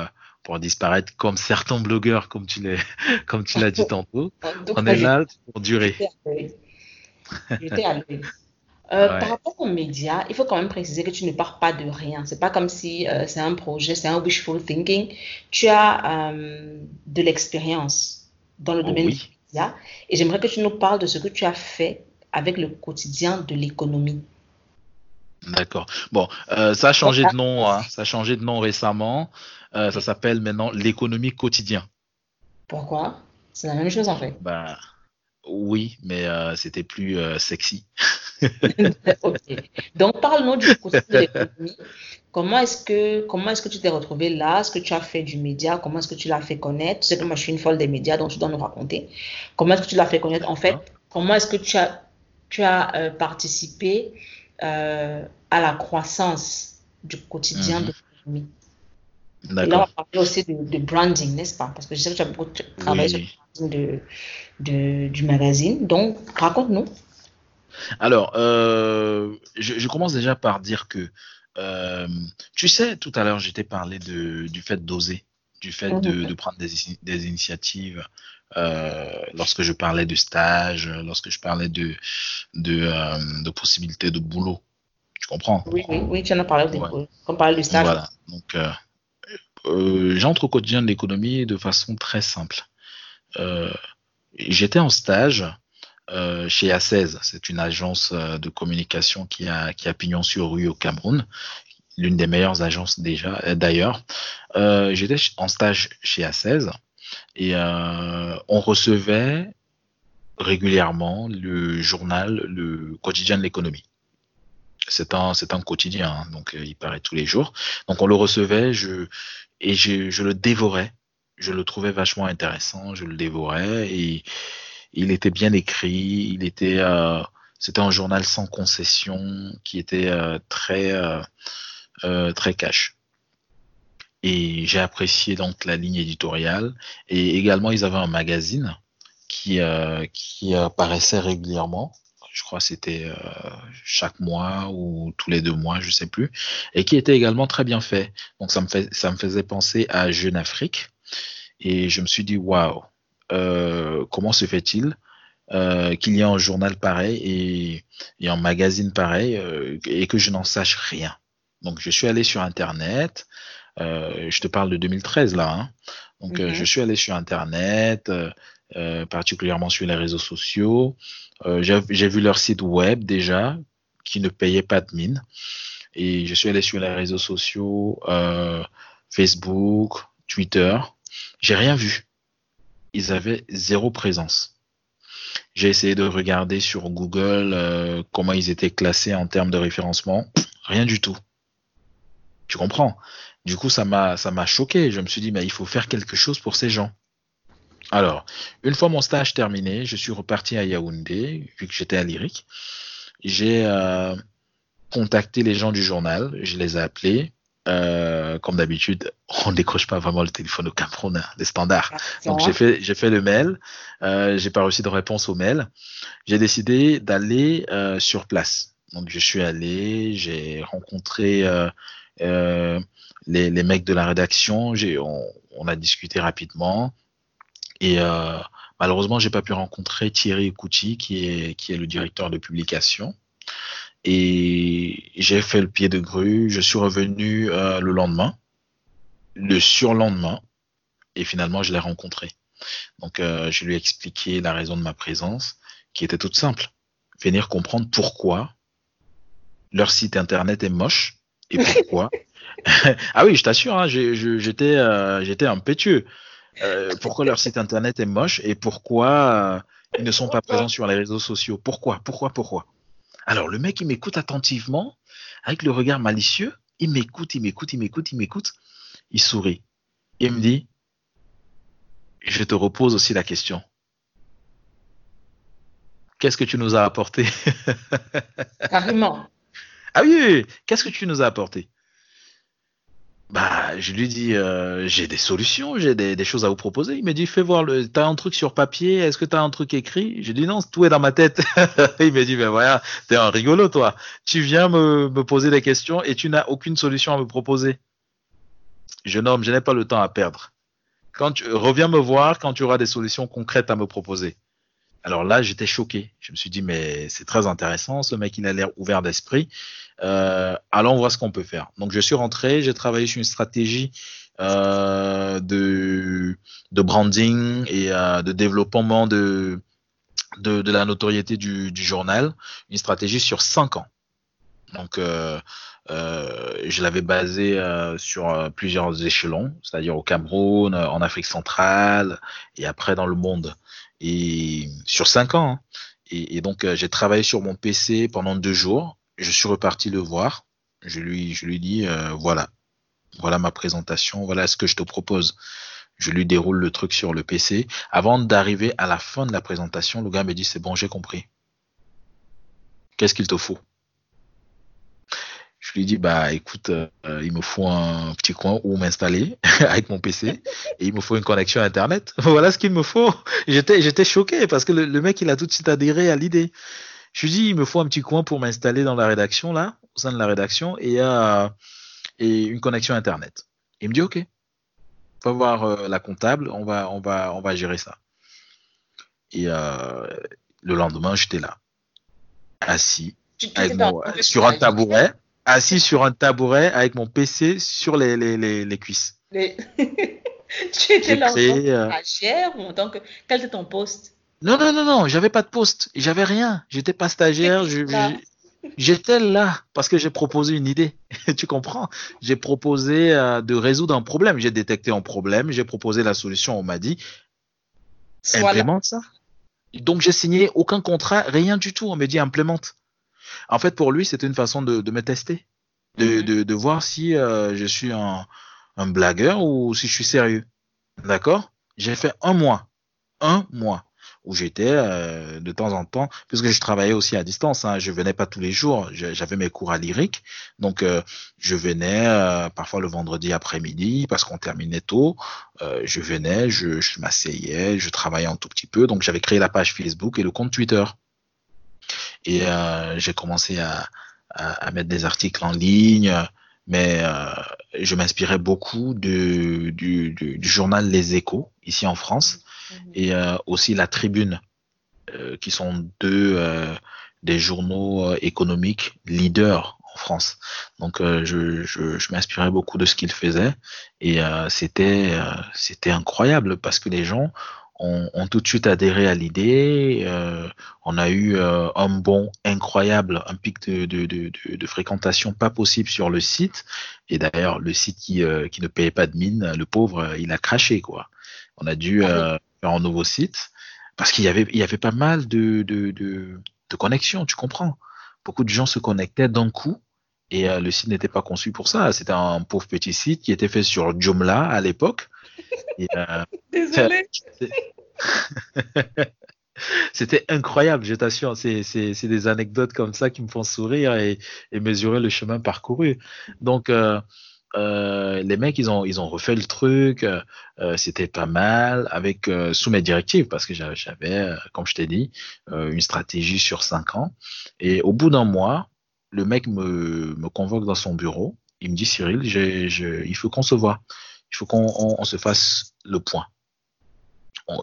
pour disparaître comme certains blogueurs, comme tu l'as, comme tu l'as dit tantôt. on est là pour durer. J'étais à euh, par rapport aux médias, il faut quand même préciser que tu ne pars pas de rien. C'est pas comme si euh, c'est un projet, c'est un wishful thinking. Tu as euh, de l'expérience dans le oh domaine des médias et j'aimerais que tu nous parles de ce que tu as fait avec le quotidien de l'économie. D'accord. Bon, ça a changé de nom. Hein. Ça a changé de nom récemment. ça s'appelle maintenant l'économie quotidien. Pourquoi? C'est la même chose en fait. Bah, oui, mais c'était plus sexy. Donc, parle-nous du côté de l'économie. Comment est-ce que, comment est-ce que tu t'es retrouvé là? Est-ce que tu as fait du média? Comment est-ce que tu l'as fait connaître? Tu sais que moi, je suis une folle des médias, donc tu dois nous raconter. Comment est-ce que tu l'as fait connaître? En fait, comment est-ce que tu as, tu as euh, participé euh, à la croissance du quotidien mm -hmm. de l'économie? Et là, on va parler aussi de, de branding, n'est-ce pas? Parce que je sais que tu as beaucoup travaillé oui. sur le de, de, du magazine. Donc, raconte-nous. Alors, euh, je, je, commence déjà par dire que, euh, tu sais, tout à l'heure, j'étais parlé de, du fait d'oser, du fait de, de, prendre des, des initiatives lorsque je parlais de stage, lorsque je parlais de, de, de possibilités de boulot. Tu comprends? Oui, oui, oui, tu en as parlé, ouais. on parlait du stage. Voilà, donc j'entre au quotidien de l'économie de façon très simple. J'étais en stage euh, chez A16. C'est une agence euh, de communication qui a, qui a pignon sur rue au Cameroun, l'une des meilleures agences déjà euh, d'ailleurs. J'étais en stage chez A16 et on recevait régulièrement le journal, le quotidien de l'économie. C'est un, quotidien, hein, donc il paraît tous les jours. Donc on le recevait, je, et je, je le dévorais. Je le trouvais vachement intéressant, je le dévorais et il était bien écrit, il était, euh, c'était un journal sans concession qui était euh, très, euh, très cash. Et j'ai apprécié donc la ligne éditoriale. Et également, ils avaient un magazine qui, qui apparaissait régulièrement. Je crois que c'était chaque mois ou tous les deux mois, je sais plus, et qui était également très bien fait. Donc ça me fait, ça me faisait penser à Jeune Afrique, et je me suis dit waouh, euh, comment se fait-il euh, qu'il y ait un journal pareil et, un magazine pareil euh, et que je n'en sache rien. Donc je suis allé sur Internet, je te parle de 2013 là, hein. donc mhm. je suis allé sur Internet, particulièrement sur les réseaux sociaux, j'ai vu leur site web déjà qui ne payait pas de mine et je suis allé sur les réseaux sociaux, Facebook, Twitter, j'ai rien vu ils avaient zéro présence. J'ai essayé de regarder sur Google euh, comment ils étaient classés en termes de référencement. Rien du tout. Tu comprends? Du coup, ça m'a ça m'a choqué. Je me suis dit, mais il faut faire quelque chose pour ces gens. Alors, une fois mon stage terminé, je suis reparti à Yaoundé, vu que j'étais à Lyrique. J'ai euh, contacté les gens du journal, je les ai appelés. Euh, comme d'habitude, on ne décroche pas vraiment le téléphone au Cameroun, hein, les standards. Ah, Donc j'ai fait, j'ai fait le mail, euh, j'ai pas reçu de réponse au mail. J'ai décidé d'aller euh, sur place. Donc je suis allé, j'ai rencontré euh, les, les, mecs de la rédaction, on, on, a discuté rapidement et euh, malheureusement j'ai pas pu rencontrer Thierry Kouti qui est qui est le directeur de publication. Et j'ai fait le pied de grue. Je suis revenu euh, le lendemain, le surlendemain, et finalement, je l'ai rencontré. Donc, euh, je lui ai expliqué la raison de ma présence, qui était toute simple. Venir comprendre pourquoi leur site internet est moche et pourquoi. ah oui, je t'assure, hein, j'étais euh, impétueux. Euh, pourquoi leur site internet est moche et pourquoi euh, ils ne sont pas présents sur les réseaux sociaux? Pourquoi? Pourquoi? Pourquoi? Alors le mec, il m'écoute attentivement, avec le regard malicieux, il m'écoute, il m'écoute, il m'écoute, il m'écoute, il sourit. Il me dit, je te repose aussi la question. Qu'est-ce que tu nous as apporté? Carrément. Ah oui, qu'est-ce que tu nous as apporté? Bah, je lui dis, euh, j'ai des solutions, j'ai des, choses à vous proposer. Il me dit, fais voir, le, t'as un truc sur papier, est-ce que t'as un truc écrit? Je dis non, tout est dans ma tête. il me dit, ben voilà, t'es un rigolo toi. Tu viens me, me poser des questions et tu n'as aucune solution à me proposer. Jeune homme, je n'ai pas le temps à perdre. Quand tu reviens me voir quand tu auras des solutions concrètes à me proposer. Alors là, j'étais choqué. Je me suis dit, mais c'est très intéressant, ce mec, il a l'air ouvert d'esprit. Euh, allons voir ce qu'on peut faire. Donc je suis rentré, j'ai travaillé sur une stratégie euh, de, branding et euh, de développement de, de, la notoriété du, journal, une stratégie sur cinq ans. Donc je l'avais basé euh, sur plusieurs échelons, c'est-à-dire au Cameroun, en Afrique centrale et après dans le monde. Et sur cinq ans. Hein. Et, donc j'ai travaillé sur mon PC pendant deux jours je suis reparti le voir. Je lui, je lui dis, euh, voilà, voilà ma présentation, voilà ce que je te propose. Je lui déroule le truc sur le PC. Avant d'arriver à la fin de la présentation, le gars me dit, c'est bon, j'ai compris. Qu'est-ce qu'il te faut? Je lui dis, bah écoute, euh, il me faut un petit coin où m'installer avec mon PC et il me faut une connexion Internet. voilà ce qu'il me faut. J'étais, j'étais choqué parce que le, le mec, il a tout de suite adhéré à l'idée. Je lui dis, il me faut un petit coin pour m'installer dans la rédaction, là, au sein de la rédaction, et, euh, et une connexion Internet. Il me dit, OK. On va voir euh, la comptable, on va, on, va, on va gérer ça. Et le lendemain, j'étais là, assis, sur un tabouret, assis sur un tabouret avec mon PC sur les, les, les, cuisses. tu étais là en tant que euh, stagiaire ou en tant que... Quel était ton poste? Non, non, non, non, j'avais pas de poste. J'avais rien. J'étais pas stagiaire. J'étais là parce que j'ai proposé une idée. tu comprends? J'ai proposé euh, de résoudre un problème. J'ai détecté un problème. J'ai proposé la solution. On m'a dit implémente ça. Donc j'ai signé aucun contrat, rien du tout. On m'a dit implémente. En fait, pour lui, c'était une façon de, me tester, de, mhm. de, voir si euh, je suis un, un blagueur ou si je suis sérieux. D'accord? J'ai fait un mois. Un mois où j'étais euh, de temps en temps, puisque je travaillais aussi à distance, hein, je venais pas tous les jours, j'avais mes cours à lyrique, donc euh, je venais euh, parfois le vendredi après-midi parce qu'on terminait tôt, je venais, je, je m'asseyais, je travaillais un tout petit peu, donc j'avais créé la page Facebook et le compte Twitter. Et j'ai commencé à, à, mettre des articles en ligne, mais euh, je m'inspirais beaucoup du, du, du, journal Les Échos, ici en France, mhm. et euh, aussi La Tribune, euh, qui sont deux des journaux économiques leaders en France. Donc je, je, je m'inspirais beaucoup de ce qu'ils faisaient, et c'était c'était incroyable parce que les gens ont, tout de suite adhéré à l'idée. Euh, on a eu euh, un bon incroyable, un pic de, de, de, de, fréquentation pas possible sur le site. Et d'ailleurs, le site qui, euh, qui ne payait pas de mine, le pauvre, il a craché. quoi. On a dû ah faire un nouveau site parce qu'il y avait, il y avait pas mal de, de, de, de connexions, tu comprends. Beaucoup de gens se connectaient d'un coup. Et le site n'était pas conçu pour ça. C'était un pauvre petit site qui était fait sur Joomla à l'époque. Désolé. C'était incroyable, je t'assure. C'est des anecdotes comme ça qui me font sourire et, mesurer le chemin parcouru. Donc, euh, euh, les mecs, ils ont, ils ont refait le truc. Euh, c'était pas mal avec sous mes directives parce que j'avais, comme je t'ai dit, une stratégie sur cinq ans. Et au bout d'un mois, le mec me, me convoque dans son bureau. Il me dit Cyril, il faut qu'on se voit. Il faut qu'on se fasse le point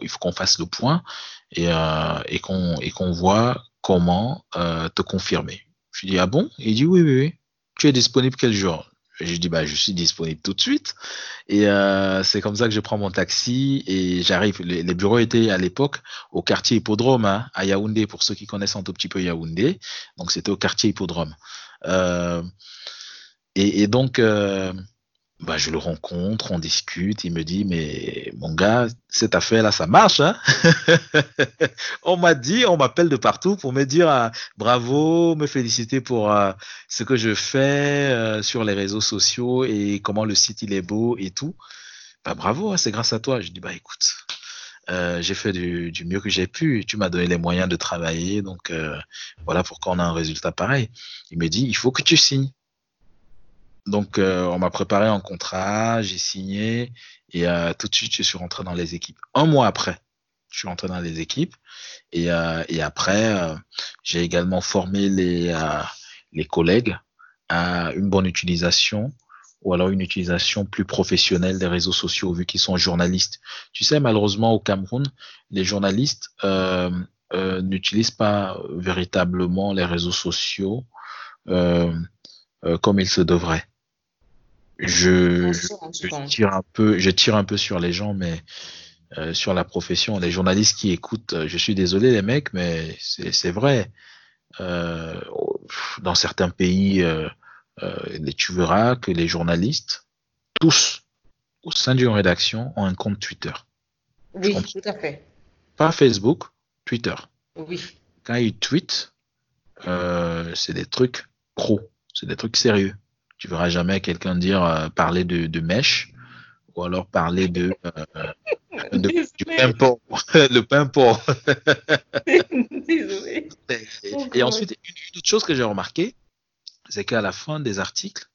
il faut qu'on fasse le point et, euh, qu'on voit comment euh, te confirmer. Je lui dis ah bon? Il dit oui oui oui. Tu es disponible quel jour? Je dis bah je suis disponible tout de suite et euh, c'est comme ça que je prends mon taxi et j'arrive. Les, bureaux étaient à l'époque au quartier Hippodrome hein, à Yaoundé pour ceux qui connaissent un tout petit peu Yaoundé. Donc c'était au quartier Hippodrome. Et, donc bah, je le rencontre, on discute, il me dit, mais mon gars, cette affaire-là, ça marche. Hein? On m'a dit, on m'appelle de partout pour me dire ah, bravo, me féliciter pour euh, ce que je fais euh, sur les réseaux sociaux et comment le site il est beau et tout. Bah, bravo, hein, c'est grâce à toi. Je dis, bah écoute, euh, j'ai fait du, du, mieux que j'ai pu. Tu m'as donné les moyens de travailler, donc voilà pourquoi on a un résultat pareil. Il me dit, il faut que tu signes. Donc, euh, on m'a préparé un contrat, j'ai signé et euh, tout de suite, je suis rentré dans les équipes. Un mois après, je suis rentré dans les équipes et, euh, après, j'ai également formé les, les collègues à une bonne utilisation ou alors une utilisation plus professionnelle des réseaux sociaux vu qu'ils sont journalistes. Tu sais, malheureusement, au Cameroun, les journalistes n'utilisent pas véritablement les réseaux sociaux comme ils se devraient je, je, tire un peu, je tire un peu sur les gens, mais euh, sur la profession, les journalistes qui écoutent, euh, je suis désolé les mecs, mais c'est vrai. Euh, dans certains pays, euh, euh, tu verras que les journalistes, tous, au sein d'une rédaction, ont un compte Twitter. Oui, tout à fait. Pas Facebook, Twitter. Oui. Quand ils tweetent, c'est des trucs pro, c'est des trucs sérieux. Tu verras jamais quelqu'un dire euh, parler de, de mèche ou alors parler de, euh, de du pain le pain. Désolé. Et, ensuite, une, autre chose que j'ai remarqué, c'est qu'à la fin des articles,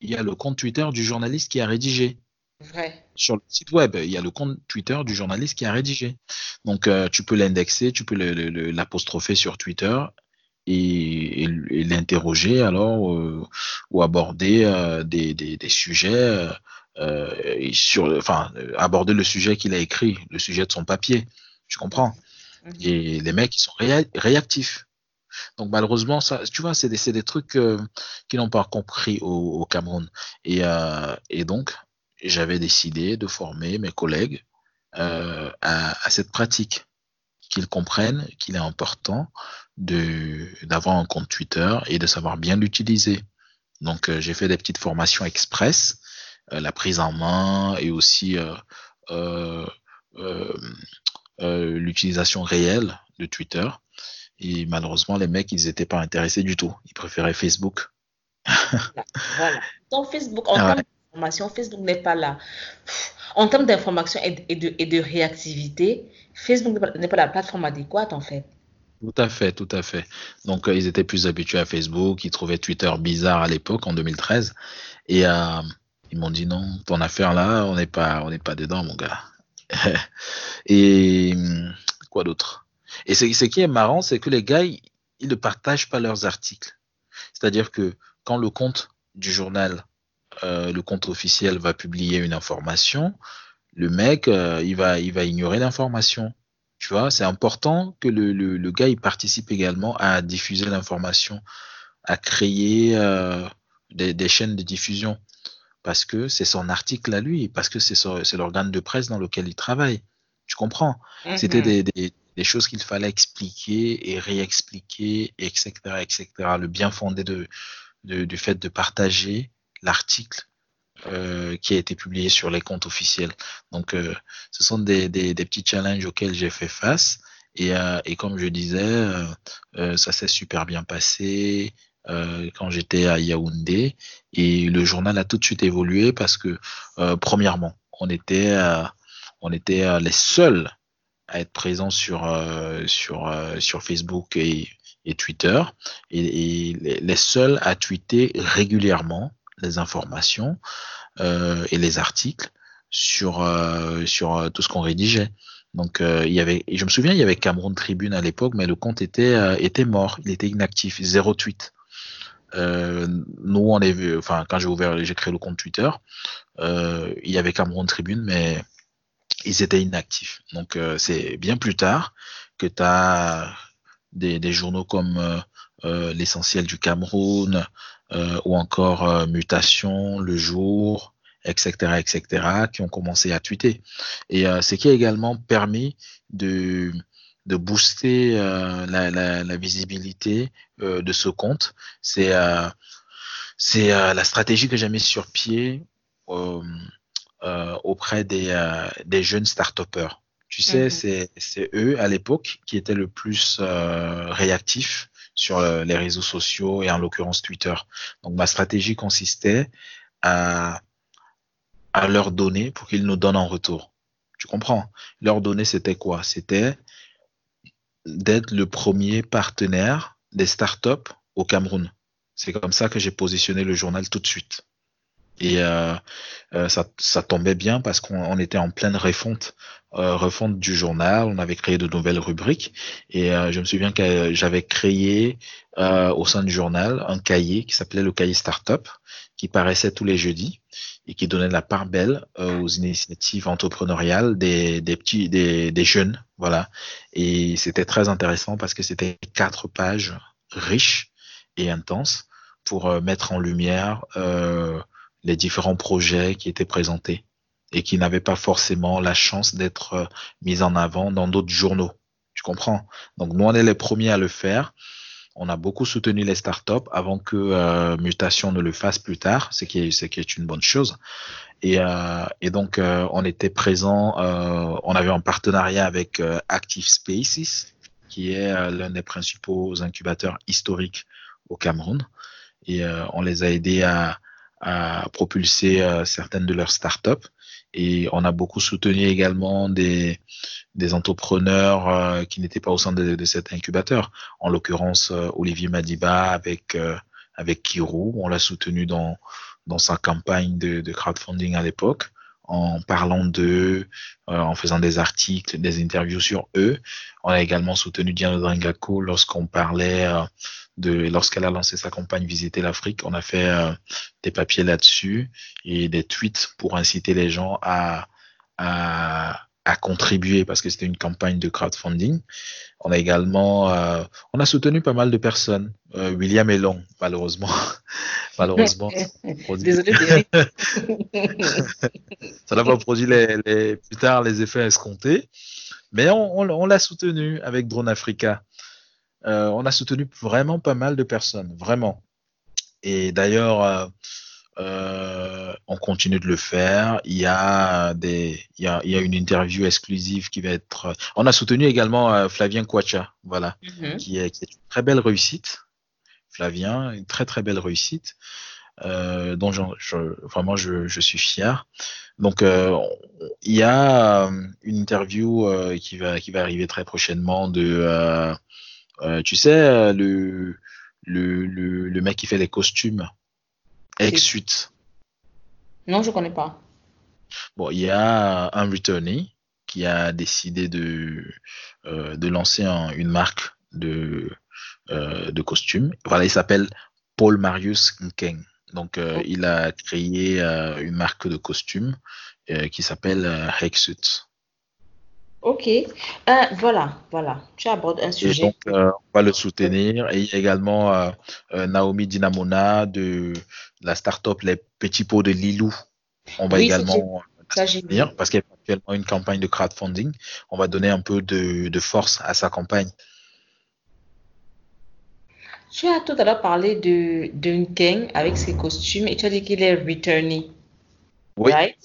il y a le compte Twitter du journaliste qui a rédigé. Vrai. Sur le site web, il y a le compte Twitter du journaliste qui a rédigé. Donc, euh, tu peux l'indexer, tu peux l'apostropher sur Twitter et, et, l'interroger alors euh, ou aborder euh, des, des, des, sujets euh, sur enfin aborder le sujet qu'il a écrit le sujet de son papier tu comprends? Mhm. Et les mecs, ils sont réactifs. Donc malheureusement, ça, tu vois, c'est des, des, trucs euh, qui n'ont pas compris au, Cameroun. Et, et donc, j'avais décidé de former mes collègues à, à, cette pratique, qu'ils comprennent qu'il est important d'avoir un compte Twitter et de savoir bien l'utiliser. Donc j'ai fait des petites formations express, la prise en main et aussi l'utilisation réelle de Twitter. Et malheureusement, les mecs, ils n'étaient pas intéressés du tout. Ils préféraient Facebook. voilà. Donc, Facebook, en ah Facebook n'est pas là. En termes d'information et, de, réactivité, Facebook n'est pas la plateforme adéquate, en fait. Tout à fait, tout à fait. Donc, euh, ils étaient plus habitués à Facebook. Ils trouvaient Twitter bizarre à l'époque, en 2013. Et euh, ils m'ont dit non, ton affaire là, on n'est pas, pas dedans, mon gars. et quoi d'autre? Et ce qui est marrant, c'est que les gars, ils, ne partagent pas leurs articles. C'est-à-dire que quand le compte du journal, euh, le compte officiel va publier une information, le mec, euh, il, va, il va ignorer l'information. Tu vois, c'est important que le, le, gars, il participe également à diffuser l'information, à créer euh, des, des, chaînes de diffusion. Parce que c'est son article à lui, parce que c'est l'organe de presse dans lequel il travaille. Tu comprends? C'était mm-hmm. des, des, des choses qu'il fallait expliquer et réexpliquer, etc., etc. Le bien fondé de, du fait de partager l'article euh, qui a été publié sur les comptes officiels. Donc, euh, ce sont des, petits challenges auxquels j'ai fait face. Et, euh, et, comme je disais, ça s'est super bien passé quand j'étais à Yaoundé. Et le journal a tout de suite évolué parce que, premièrement, on était, on était les seuls à être présent sur, sur, sur Facebook et, Twitter et, les seuls à tweeter régulièrement les informations euh, et les articles sur, euh, sur euh, tout ce qu'on rédigeait. Donc il y avait, je me souviens, il y avait Cameroun Tribune à l'époque, mais le compte était, était mort, il était inactif, zéro tweet. nous, on est vu, enfin, quand j'ai ouvert, j'ai créé le compte Twitter, il y avait Cameroun Tribune, mais ils étaient inactifs. Donc c'est bien plus tard que tu as des, journaux comme l'essentiel du Cameroun ou encore Mutation, Le Jour, etc., etc., qui ont commencé à tweeter. Et ce qui a également permis de, de booster la, la, la, visibilité de ce compte, c'est c'est la stratégie que j'ai mise sur pied euh, auprès des, euh, des jeunes start-upers. Tu sais, mhm. c'est eux à l'époque qui étaient le plus euh, réactifs sur les réseaux sociaux et en l'occurrence Twitter. Donc ma stratégie consistait à, à leur donner pour qu'ils nous donnent en retour. Tu comprends? Leur donner, c'était quoi? C'était d'être le premier partenaire des startups au Cameroun. C'est comme ça que j'ai positionné le journal tout de suite. Et euh, euh, ça, ça, tombait bien parce qu'on était en pleine refonte, euh, refonte du journal. On avait créé de nouvelles rubriques. Et euh, je me souviens que j'avais créé euh, au sein du journal un cahier qui s'appelait le cahier Startup, qui paraissait tous les jeudis et qui donnait la part belle aux initiatives entrepreneuriales des, des petits, des, des jeunes. Voilà. Et c'était très intéressant parce que c'était quatre pages riches et intenses pour mettre en lumière euh, les différents projets qui étaient présentés et qui n'avaient pas forcément la chance d'être euh, mis en avant dans d'autres journaux. Tu comprends? Donc nous, on est les premiers à le faire. On a beaucoup soutenu les startups avant que euh, Mutation ne le fasse plus tard, ce qui est, une bonne chose. Et, euh, donc, on était présent, on avait un partenariat avec Active Spaces, qui est l'un des principaux incubateurs historiques au Cameroun. Et on les a aidés à, à propulser euh, certaines de leurs startups. Et on a beaucoup soutenu également des, des entrepreneurs euh, qui n'étaient pas au sein de, de, cet incubateur. En l'occurrence, euh, Olivier Madiba avec, avec Kirou. On l'a soutenu dans, dans sa campagne de, de crowdfunding à l'époque en parlant d'eux, en faisant des articles, des interviews sur eux. On a également soutenu Diana Drangako lorsqu'on parlait lorsqu'elle a lancé sa campagne Visiter l'Afrique, on a fait euh, des papiers là-dessus et des tweets pour inciter les gens à, à, a contribué parce que c'était une campagne de crowdfunding. On a également, euh, on a soutenu pas mal de personnes. Euh, William Elon, malheureusement, malheureusement, Désolé. ça n'a pas produit les, les, plus tard les effets escomptés, mais on, on, on l'a soutenu avec Drone Africa. Euh, on a soutenu vraiment pas mal de personnes, vraiment. Et d'ailleurs, euh, euh, on continue de le faire. Il y a des, il y a, il y a une interview exclusive qui va être. On a soutenu également Flavien Quacha, voilà, mm -hmm. qui, est, qui, est, une très belle réussite. Flavien, une très très belle réussite, euh, dont je, je, vraiment je, je, suis fier. Donc euh, il y a une interview euh, qui va qui va arriver très prochainement de, euh, tu sais le, le le le mec qui fait les costumes Ex-Suite. Non, je connais pas. Bon, il y a un returnee qui a décidé de, euh, de lancer un, une marque de, euh, de costumes. Voilà, il s'appelle Paul Marius Nkeng. Donc, euh, il a créé une marque de costumes qui s'appelle Hexut. Ok, euh, voilà, voilà, tu abordes un sujet. Et donc, euh, on va le soutenir. Et il y a également euh, Naomi Dinamona de la start-up Les Petits Pots de Lilou. On va Oui, également la soutenir parce qu'il y a actuellement une campagne de crowdfunding. On va donner un peu de, de force à sa campagne. Tu as tout à l'heure parlé de Duncan avec ses costumes et tu as dit qu'il est returnee. Oui. Right?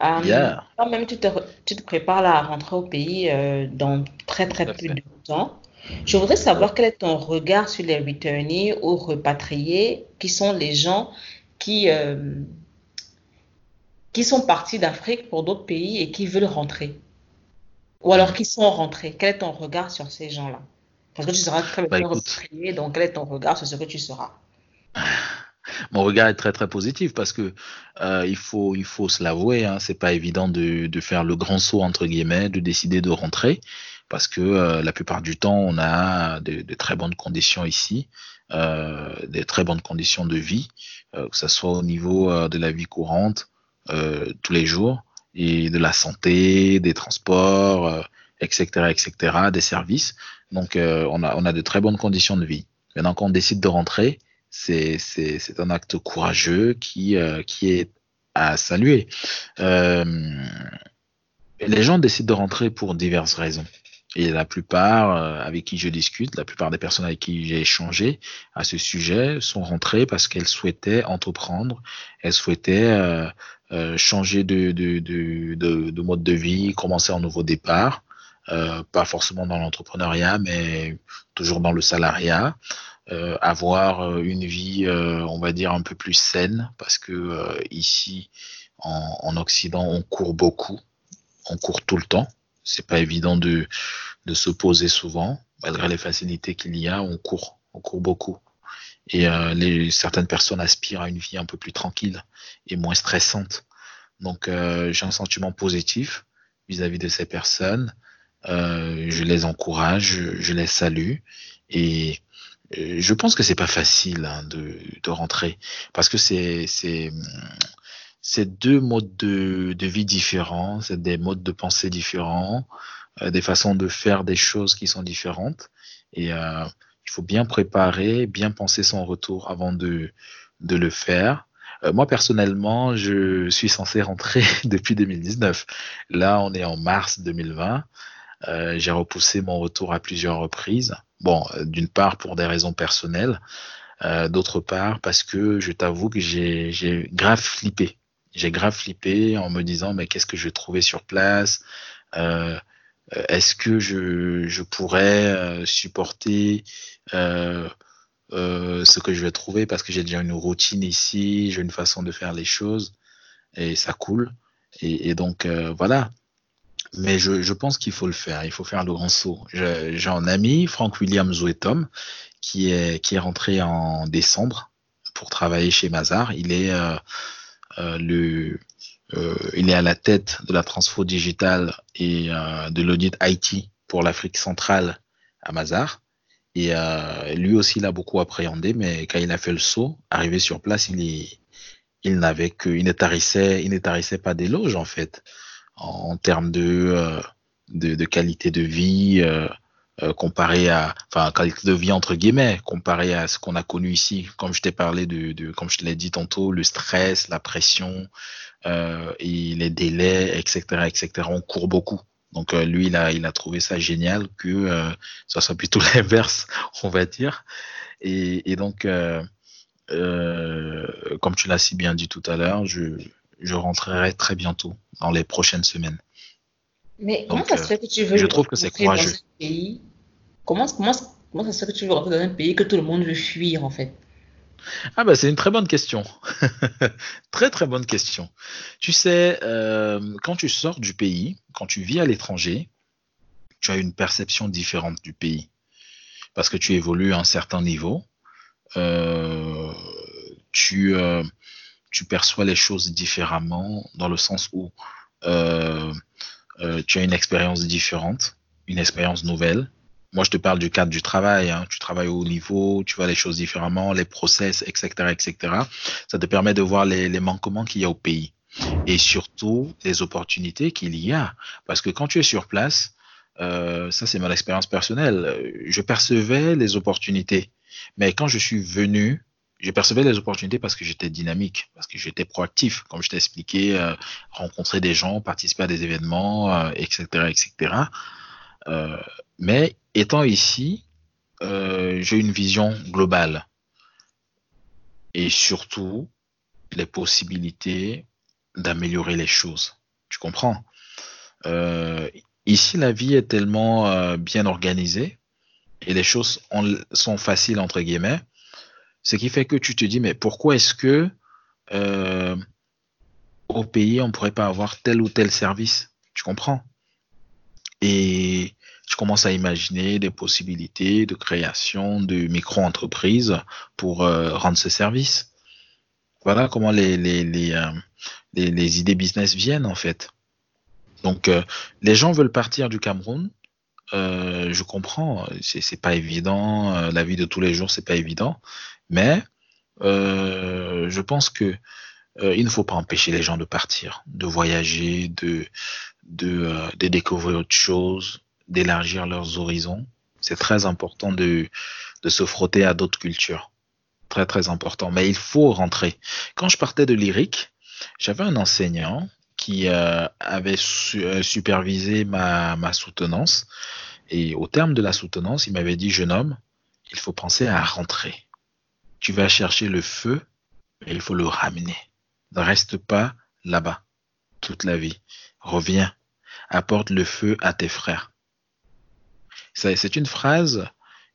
Um, Yeah. Toi-même, tu te, re- tu te prépares à rentrer au pays euh, dans très très peu de temps. Je voudrais savoir quel est ton regard sur les returnees ou repatriés, qui sont les gens qui, euh, qui sont partis d'Afrique pour d'autres pays et qui veulent rentrer. Ou alors qui sont rentrés. Quel est ton regard sur ces gens-là? Parce que tu seras très Bah bien écoute, repatrié, donc quel est ton regard sur ce que tu seras? Mon regard est très très positif parce que euh, il faut il faut se l'avouer, hein, c'est pas évident de, de faire le grand saut entre guillemets, de décider de rentrer parce que euh, la plupart du temps on a de, très bonnes conditions ici, euh, des très bonnes conditions de vie, euh, que ce soit au niveau de la vie courante tous les jours et de la santé, des transports, etc., etc., des services. Donc on a on a de très bonnes conditions de vie. Maintenant quand on décide de rentrer c'est un acte courageux qui euh, qui est à saluer. Euh, les gens décident de rentrer pour diverses raisons. Et la plupart euh, avec qui je discute, la plupart des personnes avec qui j'ai échangé à ce sujet sont rentrées parce qu'elles souhaitaient entreprendre, elles souhaitaient changer de, de, de, de, de mode de vie, commencer un nouveau départ, pas forcément dans l'entrepreneuriat, mais toujours dans le salariat euh, avoir euh, une vie, euh, on va dire, un peu plus saine, parce que euh, ici, en, en, Occident, on court beaucoup, on court tout le temps. C'est pas évident de, de se poser souvent, malgré les facilités qu'il y a, on court, on court beaucoup. Et euh, les, certaines personnes aspirent à une vie un peu plus tranquille et moins stressante. Donc, euh, j'ai un sentiment positif vis-à-vis -vis de ces personnes. je les encourage, je, je les salue et je pense que c'est pas facile hein, de, de, rentrer parce que c'est c'est deux modes de, de vie différents, c'est des modes de pensée différents, euh, des façons de faire des choses qui sont différentes et euh, il faut bien préparer, bien penser son retour avant de de le faire. Euh, moi personnellement, je suis censé rentrer depuis 2019. Là, on est en mars 2020. Euh, j'ai repoussé mon retour à plusieurs reprises. Bon, euh, d'une part pour des raisons personnelles, euh, d'autre part parce que je t'avoue que j'ai grave flippé. J'ai grave flippé en me disant mais qu'est-ce que je vais trouver sur place? Euh, Est-ce que je, pourrais supporter ce que je vais trouver? Parce que j'ai déjà une routine ici, j'ai une façon de faire les choses et ça coule. Et donc voilà, mais je, je pense qu'il faut le faire. Il faut faire le grand saut. J'ai un ami, Frank William Zouetom, qui est, qui est rentré en décembre pour travailler chez Mazar. Il est, euh, euh, le, euh, il est à la tête de la transfo digitale et de l'audit IT pour l'Afrique centrale à Mazar. Et lui aussi, il a beaucoup appréhendé, mais quand il a fait le saut, arrivé sur place, il, il n'avait que, il ne tarissait, il ne tarissait pas d'éloges en fait en termes de, de, qualité de vie comparé à, enfin, qualité de vie entre guillemets, comparé à ce qu'on a connu ici. Comme je t'ai parlé de, comme je te l'ai dit tantôt, le stress, la pression et les délais, etc., etc. On court beaucoup. Donc lui, il a, il a trouvé ça génial que ça soit plutôt l'inverse, on va dire. Et, donc, euh, comme tu l'as si bien dit tout à l'heure, je, je, rentrerai très bientôt, dans les prochaines semaines. Mais comment ça se fait que tu veux je trouve que c'est courageux. Pays? Comment, comment, comment ça se fait que tu veux rentrer dans un pays que tout le monde veut fuir en fait? Ah bah c'est une très bonne question. très très bonne question. Tu sais, euh, quand tu sors du pays, quand tu vis à l'étranger, tu as une perception différente du pays. Parce que tu évolues à un certain niveau. Euh, tu, euh, tu perçois les choses différemment dans le sens où euh, tu as une expérience différente, une expérience nouvelle. Moi, je te parle du cadre du travail. Hein. Tu travailles au haut niveau, tu vois les choses différemment, les process, etc., etc. Ça te permet de voir les, les manquements qu'il y a au pays et surtout les opportunités qu'il y a. Parce que quand tu es sur place, euh, ça c'est mon expérience personnelle, je percevais les opportunités. Mais quand je suis venu, je percevais les opportunités parce que j'étais dynamique, parce que j'étais proactif, comme je t'ai expliqué, euh, rencontrer des gens, participer à des événements, etc., euh, etc. Euh, mais étant ici, j'ai une vision globale et surtout les possibilités d'améliorer les choses. Tu comprends? Ici, la vie est tellement bien organisée et les choses sont faciles entre guillemets, ce qui fait que tu te dis mais pourquoi est-ce que euh, au pays on pourrait pas avoir tel ou tel service? Tu comprends? Et tu commences à imaginer des possibilités de création de micro-entreprises pour euh, rendre ce service. Voilà comment les, les, les, euh, les, idées business viennent en fait. Donc les gens veulent partir du Cameroun. Euh, je comprends, c'est pas évident, euh, la vie de tous les jours, c'est pas évident, mais euh, je pense que il ne faut pas empêcher les gens de partir, de voyager, de, de, de découvrir autre chose, d'élargir leurs horizons. C'est très important de, de se frotter à d'autres cultures. Très, très important. Mais il faut rentrer. Quand je partais de lyrique, j'avais un enseignant qui euh, avait euh, supervisé ma, ma, soutenance. Et au terme de la soutenance, il m'avait dit, jeune homme, il faut penser à rentrer. Tu vas chercher le feu, il faut le ramener. Ne reste pas là-bas toute la vie. Reviens, apporte le feu à tes frères. C'est une phrase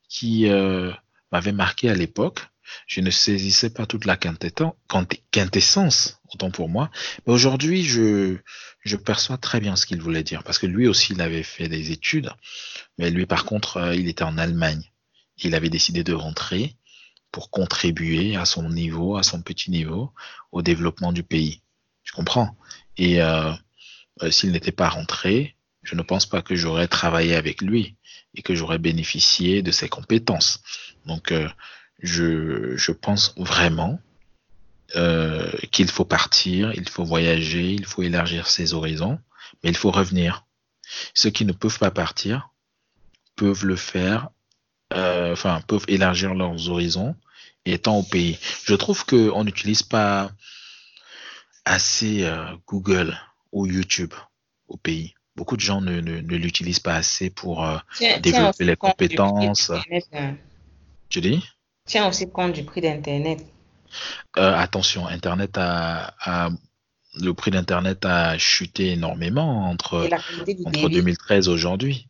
qui euh, m'avait marqué à l'époque je ne saisissais pas toute la quintessence, autant pour moi. Mais aujourd'hui, je, je perçois très bien ce qu'il voulait dire. Parce que lui aussi, il avait fait des études. Mais lui, par contre, euh, il était en Allemagne. Il avait décidé de rentrer pour contribuer à son niveau, à son petit niveau, au développement du pays. Je comprends. Et euh, euh, s'il n'était pas rentré, je ne pense pas que j'aurais travaillé avec lui et que j'aurais bénéficié de ses compétences. Donc, je, je pense vraiment euh, qu'il faut partir, il faut voyager, il faut élargir ses horizons, mais il faut revenir. Ceux qui ne peuvent pas partir peuvent le faire, euh, enfin peuvent élargir leurs horizons étant au pays. Je trouve que on n'utilise pas assez euh, Google ou YouTube au pays. Beaucoup de gens ne, ne, ne l'utilisent pas assez pour euh, développer les compétences. Tu dis? Tiens aussi compte du prix d'Internet. Euh, attention, Internet a, le prix d'Internet a chuté énormément entre, entre 2013 et aujourd'hui.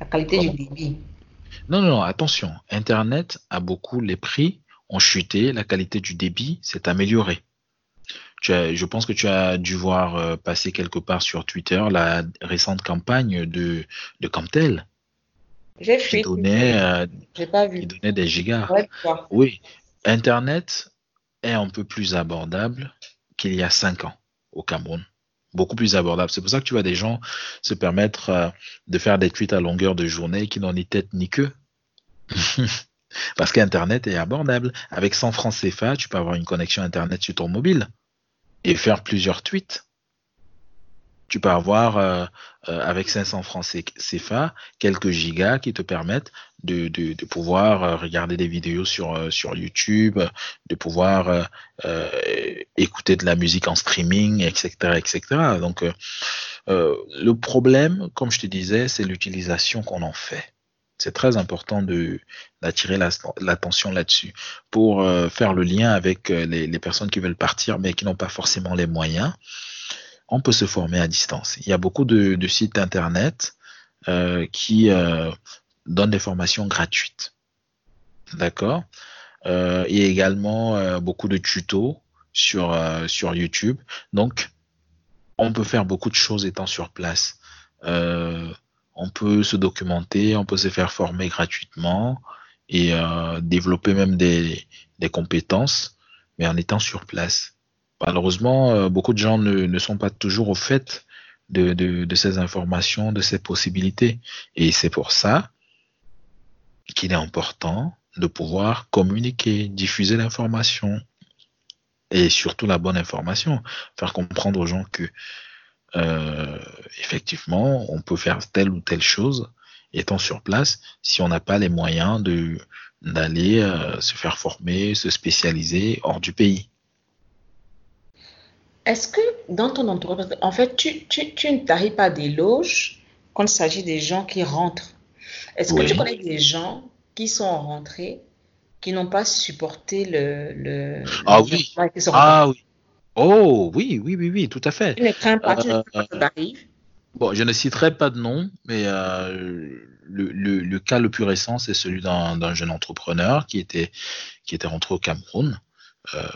La qualité du débit. Non, non, non, attention. Internet a beaucoup, les prix ont chuté, la qualité du débit s'est améliorée. je pense que tu as dû voir euh, passer quelque part sur Twitter la récente campagne de, de Camtel j'ai fait. Donnait, euh, pas vu. Qui donnait des gigas. oui, Internet est un peu plus abordable qu'il y a cinq ans au Cameroun. Beaucoup plus abordable. C'est pour ça que tu vois des gens se permettre euh, de faire des tweets à longueur de journée qui n'ont ni tête ni queue. Parce qu'Internet est abordable. Avec 100 francs CFA, tu peux avoir une connexion Internet sur ton mobile et faire plusieurs tweets. Tu peux avoir euh, euh, avec 500 francs CFA quelques gigas qui te permettent de, de, pouvoir euh, regarder des vidéos sur, sur YouTube, de pouvoir écouter de la musique en streaming, etc. etc. Donc, le problème, comme je te disais, c'est l'utilisation qu'on en fait. C'est très important d'attirer l'attention là-dessus pour faire le lien avec les, les, personnes qui veulent partir mais qui n'ont pas forcément les moyens on peut se former à distance. Il y a beaucoup de, sites internet euh, qui euh, donnent des formations gratuites. D'accord? Euh, Il y a également beaucoup de tutos sur YouTube. Donc, on peut faire beaucoup de choses étant sur place. on peut se documenter, on peut se faire former gratuitement et développer même des compétences, mais en étant sur place malheureusement, euh, beaucoup de gens ne, sont pas toujours au fait de, ces informations, de ces possibilités. Et c'est pour ça qu'il est important de pouvoir communiquer, diffuser l'information et surtout la bonne information, faire comprendre aux gens que euh, effectivement, on peut faire telle ou telle chose étant sur place si on n'a pas les moyens d'aller euh, se faire former, se spécialiser hors du pays. Est-ce que dans ton entourage, en fait, tu, tu, tu ne taries pas des loges quand il s'agit des gens qui rentrent Est-ce que tu connais des gens qui sont rentrés, qui n'ont pas supporté le. le ah oui. Ah oui. Oh oui, oui, oui, oui, tout à fait. Tu ne crains pas, tu ne crains pas que ça arrive Bon, je ne citerai pas de nom, mais euh, le, le, le, cas le plus récent, c'est celui d'un jeune entrepreneur qui était, qui était rentré au Cameroun. Euh,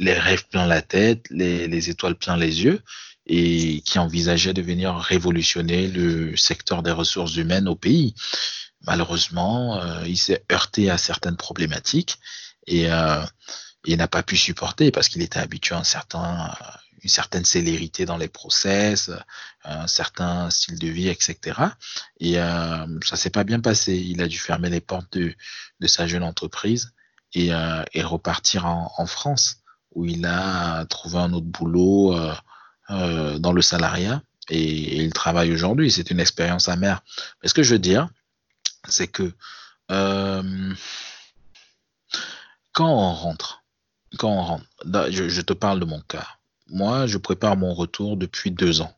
les rêves plein la tête, les, étoiles plein les yeux, et qui envisageait de venir révolutionner le secteur des ressources humaines au pays. Malheureusement, euh, il s'est heurté à certaines problématiques et euh, il n'a pas pu supporter parce qu'il était habitué à un certain, une certaine célérité dans les process, un certain style de vie, etc. Et euh, ça s'est pas bien passé. Il a dû fermer les portes de, de sa jeune entreprise et, euh, et repartir en, en France où il a trouvé un autre boulot euh, euh, dans le salariat et, il travaille aujourd'hui. C'est une expérience amère. Mais ce que je veux dire, c'est que euh, quand on rentre, quand on rentre, je, je, te parle de mon cas. Moi, je prépare mon retour depuis deux ans.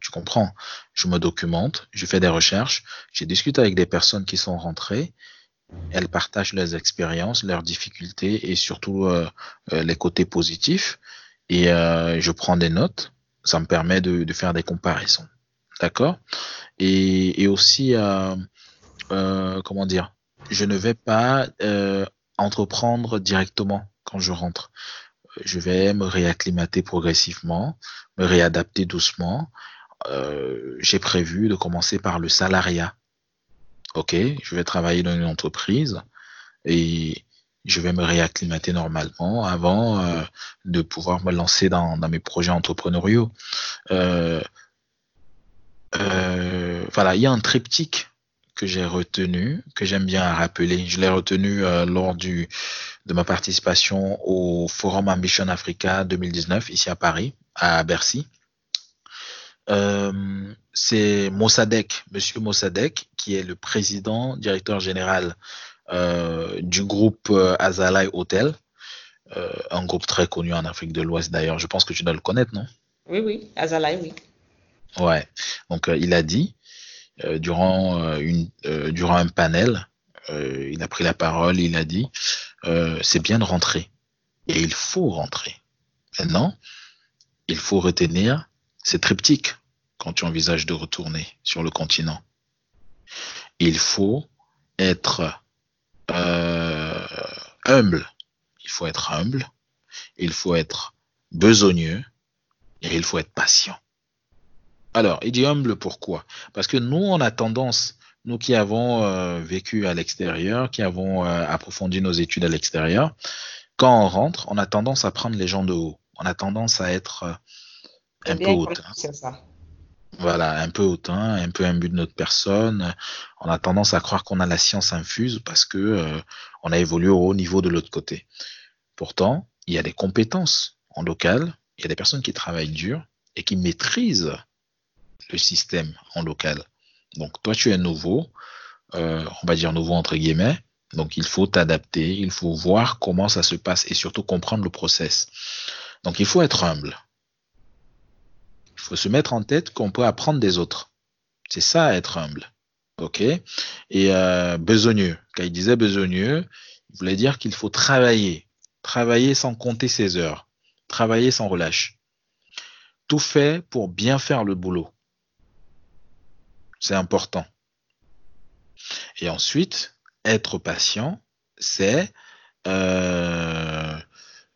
Tu comprends? Je me documente, je fais des recherches, j'ai discuté avec des personnes qui sont rentrées elles partagent leurs expériences, leurs difficultés et surtout euh, euh, les côtés positifs. Et euh, je prends des notes. Ça me permet de, faire des comparaisons. D'accord? Et, aussi, comment dire, je ne vais pas entreprendre directement quand je rentre. Je vais me réacclimater progressivement, me réadapter doucement. J'ai prévu de commencer par le salariat OK, je vais travailler dans une entreprise et je vais me réacclimater normalement avant euh, de pouvoir me lancer dans, mes projets entrepreneuriaux. Euh, euh, voilà, il y a un triptyque que j'ai retenu, que j'aime bien rappeler. Je l'ai retenu lors du, de ma participation au Forum Ambition Africa 2019 ici à Paris, à Bercy. Euh, c'est Mossadegh, Monsieur Mossadegh, qui est le président, directeur général euh, du groupe euh, Azalai Hotel, un groupe très connu en Afrique de l'Ouest d'ailleurs. Je pense que tu dois le connaître, non? Oui, oui, Azalai, oui. Ouais. Donc il a dit durant une durant un panel, il a pris la parole, il a dit c'est bien de rentrer et il faut rentrer. Maintenant, il faut retenir c'est triptyque quand tu envisages de retourner sur le continent. Il faut être euh, humble. Il faut être humble. Il faut être besogneux. Et il faut être patient. Alors, il dit humble pourquoi? Parce que nous, on a tendance, nous qui avons euh, vécu à l'extérieur, qui avons euh, approfondi nos études à l'extérieur, quand on rentre, on a tendance à prendre les gens de haut. On a tendance à être un peu hautain. Voilà, un peu hautain, un peu imbu de notre personne. On a tendance à croire qu'on a la science infuse parce que euh, on a évolué au haut niveau de l'autre côté. Pourtant, il y a des compétences en local, il y a des personnes qui travaillent dur et qui maîtrisent le système en local. Donc toi, tu es nouveau, euh, on va dire nouveau entre guillemets, donc il faut t'adapter, il faut voir comment ça se passe et surtout comprendre le process. Donc il faut être humble. Il faut se mettre en tête qu'on peut apprendre des autres. C'est ça être humble. OK? Et euh, besogneux, quand il disait besogneux, il voulait dire qu'il faut travailler, travailler sans compter ses heures, travailler sans relâche. Tout fait pour bien faire le boulot. C'est important. Et ensuite, être patient, c'est euh,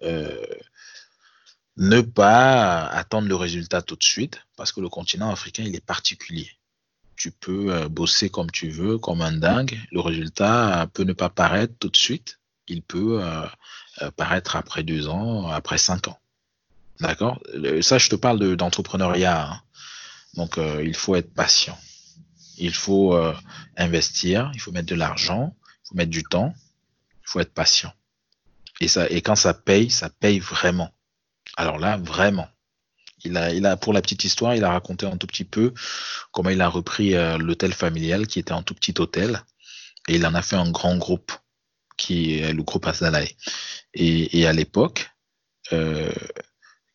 euh, ne pas attendre le résultat tout de suite, parce que le continent africain, il est particulier. Tu peux euh, bosser comme tu veux, comme un dingue. Le résultat peut ne pas paraître tout de suite. Il peut paraître après deux ans, après cinq ans. D'accord? Ça, je te parle d'entrepreneuriat. Hein. Donc, il faut être patient. Il faut euh, investir, il faut mettre de l'argent, il faut mettre du temps, il faut être patient. Et, ça, et quand ça paye, ça paye vraiment. Alors là, vraiment. Il a, il a, pour la petite histoire, il a raconté un tout petit peu comment il a repris euh, l'hôtel familial qui était un tout petit hôtel et il en a fait un grand groupe qui est le groupe Azalai. Et, à l'époque, euh,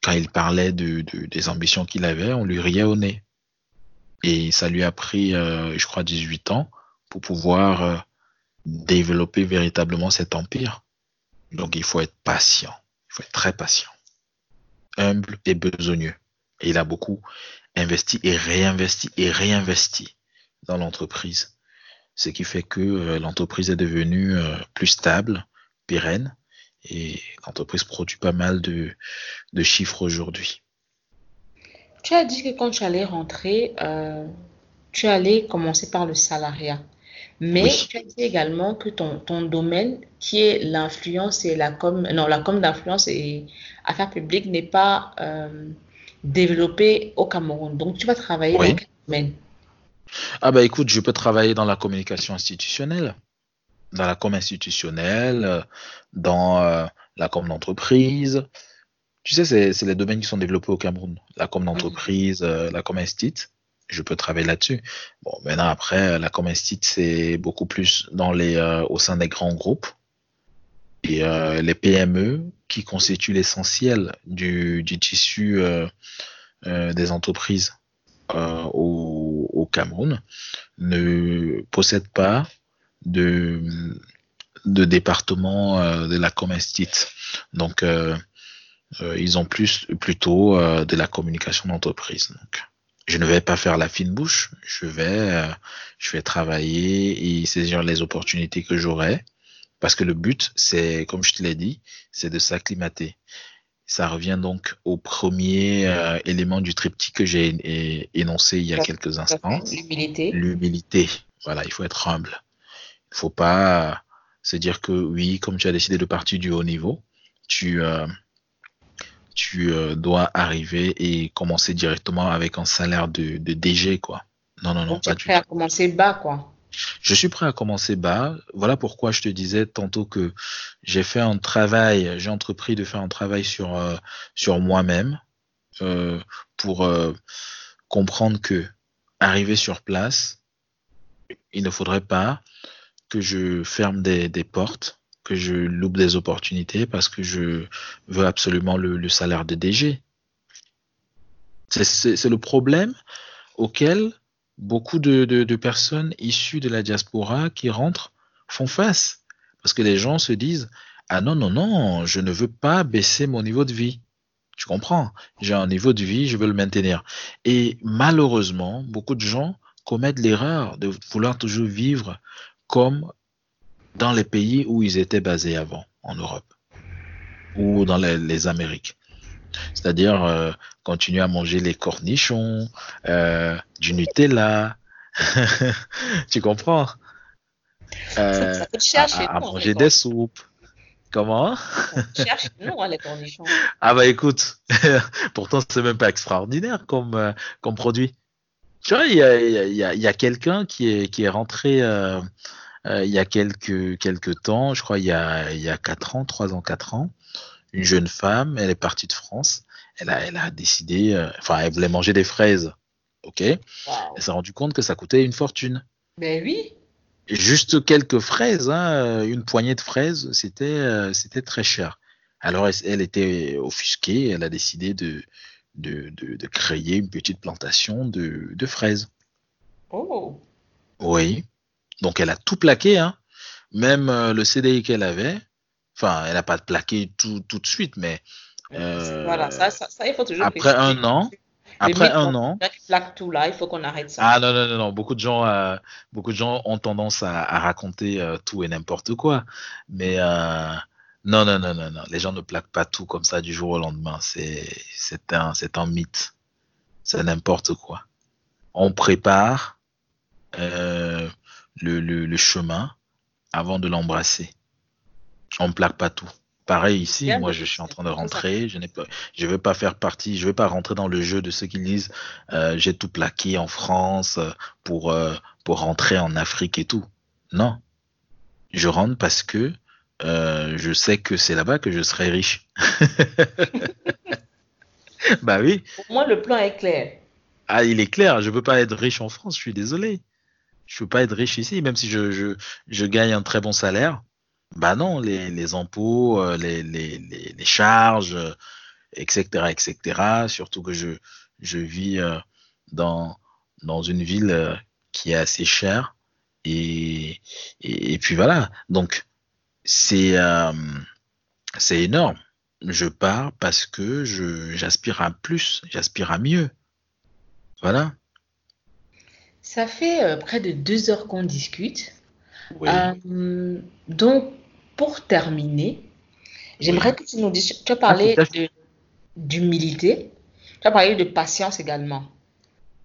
quand il parlait de, de, des ambitions qu'il avait, on lui riait au nez. Et ça lui a pris, euh, je crois, 18 ans pour pouvoir euh, développer véritablement cet empire. Donc il faut être patient, il faut être très patient, humble et besogneux. Et il a beaucoup investi et réinvesti et réinvesti dans l'entreprise. Ce qui fait que euh, l'entreprise est devenue plus stable, pérenne, et l'entreprise produit pas mal de, de chiffres aujourd'hui. Tu as dit que quand tu allais rentrer, euh, tu allais commencer par le salariat. Mais tu as dit également que ton, ton domaine, qui est l'influence et la com, non, la com d'influence et affaires publiques, n'est pas euh, développé au Cameroun. Donc, tu vas travailler dans quel domaine? Ah, bah écoute, je peux travailler dans la communication institutionnelle, dans la com institutionnelle, dans euh, la com d'entreprise, tu sais, c'est les domaines qui sont développés au Cameroun. La com d'entreprise, euh, la com instit, je peux travailler là-dessus. Bon, maintenant, après, la com instit, c'est beaucoup plus dans les, euh, au sein des grands groupes. Et euh, les PME, qui constituent l'essentiel du, du, tissu des entreprises au, au, Cameroun, ne possèdent pas de, de département de la com instit. Donc, euh, ils ont plus plutôt euh, de la communication d'entreprise. Donc, je ne vais pas faire la fine bouche. Je vais, euh, je vais travailler et saisir les opportunités que j'aurai. Parce que le but, c'est, comme je te l'ai dit, c'est de s'acclimater. Ça revient donc au premier élément du triptyque que j'ai énoncé il y a quelques instants. L'humilité. L'humilité. Voilà, il faut être humble. Il ne faut pas se dire que oui, comme tu as décidé de partir du haut niveau, tu, tu euh, dois arriver et commencer directement avec un salaire de, de DG, quoi. Non, non, non, tu es prêt à commencer bas, quoi. Je suis prêt à commencer bas. Voilà pourquoi je te disais tantôt que j'ai fait un travail, j'ai entrepris de faire un travail sur, euh, sur moi-même euh, pour comprendre que arriver sur place, il ne faudrait pas que je ferme des, des portes que je loupe des opportunités parce que je veux absolument le, salaire de DG. C'est le problème auquel beaucoup de, personnes issues de la diaspora qui rentrent font face. Parce que les gens se disent, ah non, non, non, je ne veux pas baisser mon niveau de vie. Tu comprends? J'ai un niveau de vie, je veux le maintenir. Et malheureusement, beaucoup de gens commettent l'erreur de vouloir toujours vivre comme dans les pays où ils étaient basés avant, en Europe ou dans les, Amériques. C'est-à-dire euh, continuer à manger les cornichons, euh, du Nutella, tu comprends? Euh, à, manger des soupes. Comment? Cherche nous hein, les cornichons. Ah bah écoute, pourtant c'est même pas extraordinaire comme, comme produit. Tu vois, il y a, y a, y a quelqu'un qui est, qui est rentré euh, il y a quelques, quelques temps, je crois il y a, il y a 4 ans, 3 ans, 4 ans, une jeune femme, elle est partie de France, elle a, elle a décidé, euh, enfin, elle voulait manger des fraises. OK? Elle s'est rendue compte que ça coûtait une fortune. Ben oui. Juste quelques fraises, hein, une poignée de fraises, c'était euh, c'était très cher. Alors, elle, elle, était offusquée, elle a décidé de, de, de, de créer une petite plantation de, de fraises. Oh. Oui. Donc, elle a tout plaqué, hein. Même euh, le CDI qu'elle avait, enfin, elle n'a pas plaqué tout, tout de suite, mais euh, voilà, ça, ça, ça, il faut toujours après un an, après un an, plaque tout là, il faut qu'on arrête ça. Ah non non non non, beaucoup de gens, euh, beaucoup de gens ont tendance à, à raconter tout et n'importe quoi, mais non non non non non, les gens ne plaquent pas tout comme ça du jour au lendemain, c'est un un mythe, c'est n'importe quoi. On prépare euh, le, le, le chemin avant de l'embrasser. On ne plaque pas tout. Pareil ici, Bien, moi je suis en train de rentrer, je n'ai pas, je veux pas faire partie, je veux pas rentrer dans le jeu de ceux qui disent euh, j'ai tout plaqué en France euh, pour euh, pour rentrer en Afrique et tout. Non, je rentre parce que euh, je sais que c'est là-bas que je serai riche. Bah oui, Pour moi, le plan est clair. ah il est clair, je peux pas être riche en France, je suis désolé. Je peux pas être riche ici, même si je, je, je gagne un très bon salaire. Bah non, les, les impôts, euh, les, les, les, charges, euh, etc., etc. Surtout que je, je vis euh, dans, dans une ville qui est assez chère. Et, et, puis voilà. Donc, c'est euh, c'est énorme. Je pars parce que j'aspire à plus, j'aspire à mieux. Voilà. Ça fait euh, près de deux heures qu'on discute. Oui, Euh, donc, pour terminer, j'aimerais oui. que tu nous dises, tu as Ah, parlé de- d'humilité, tu as parlé de patience également.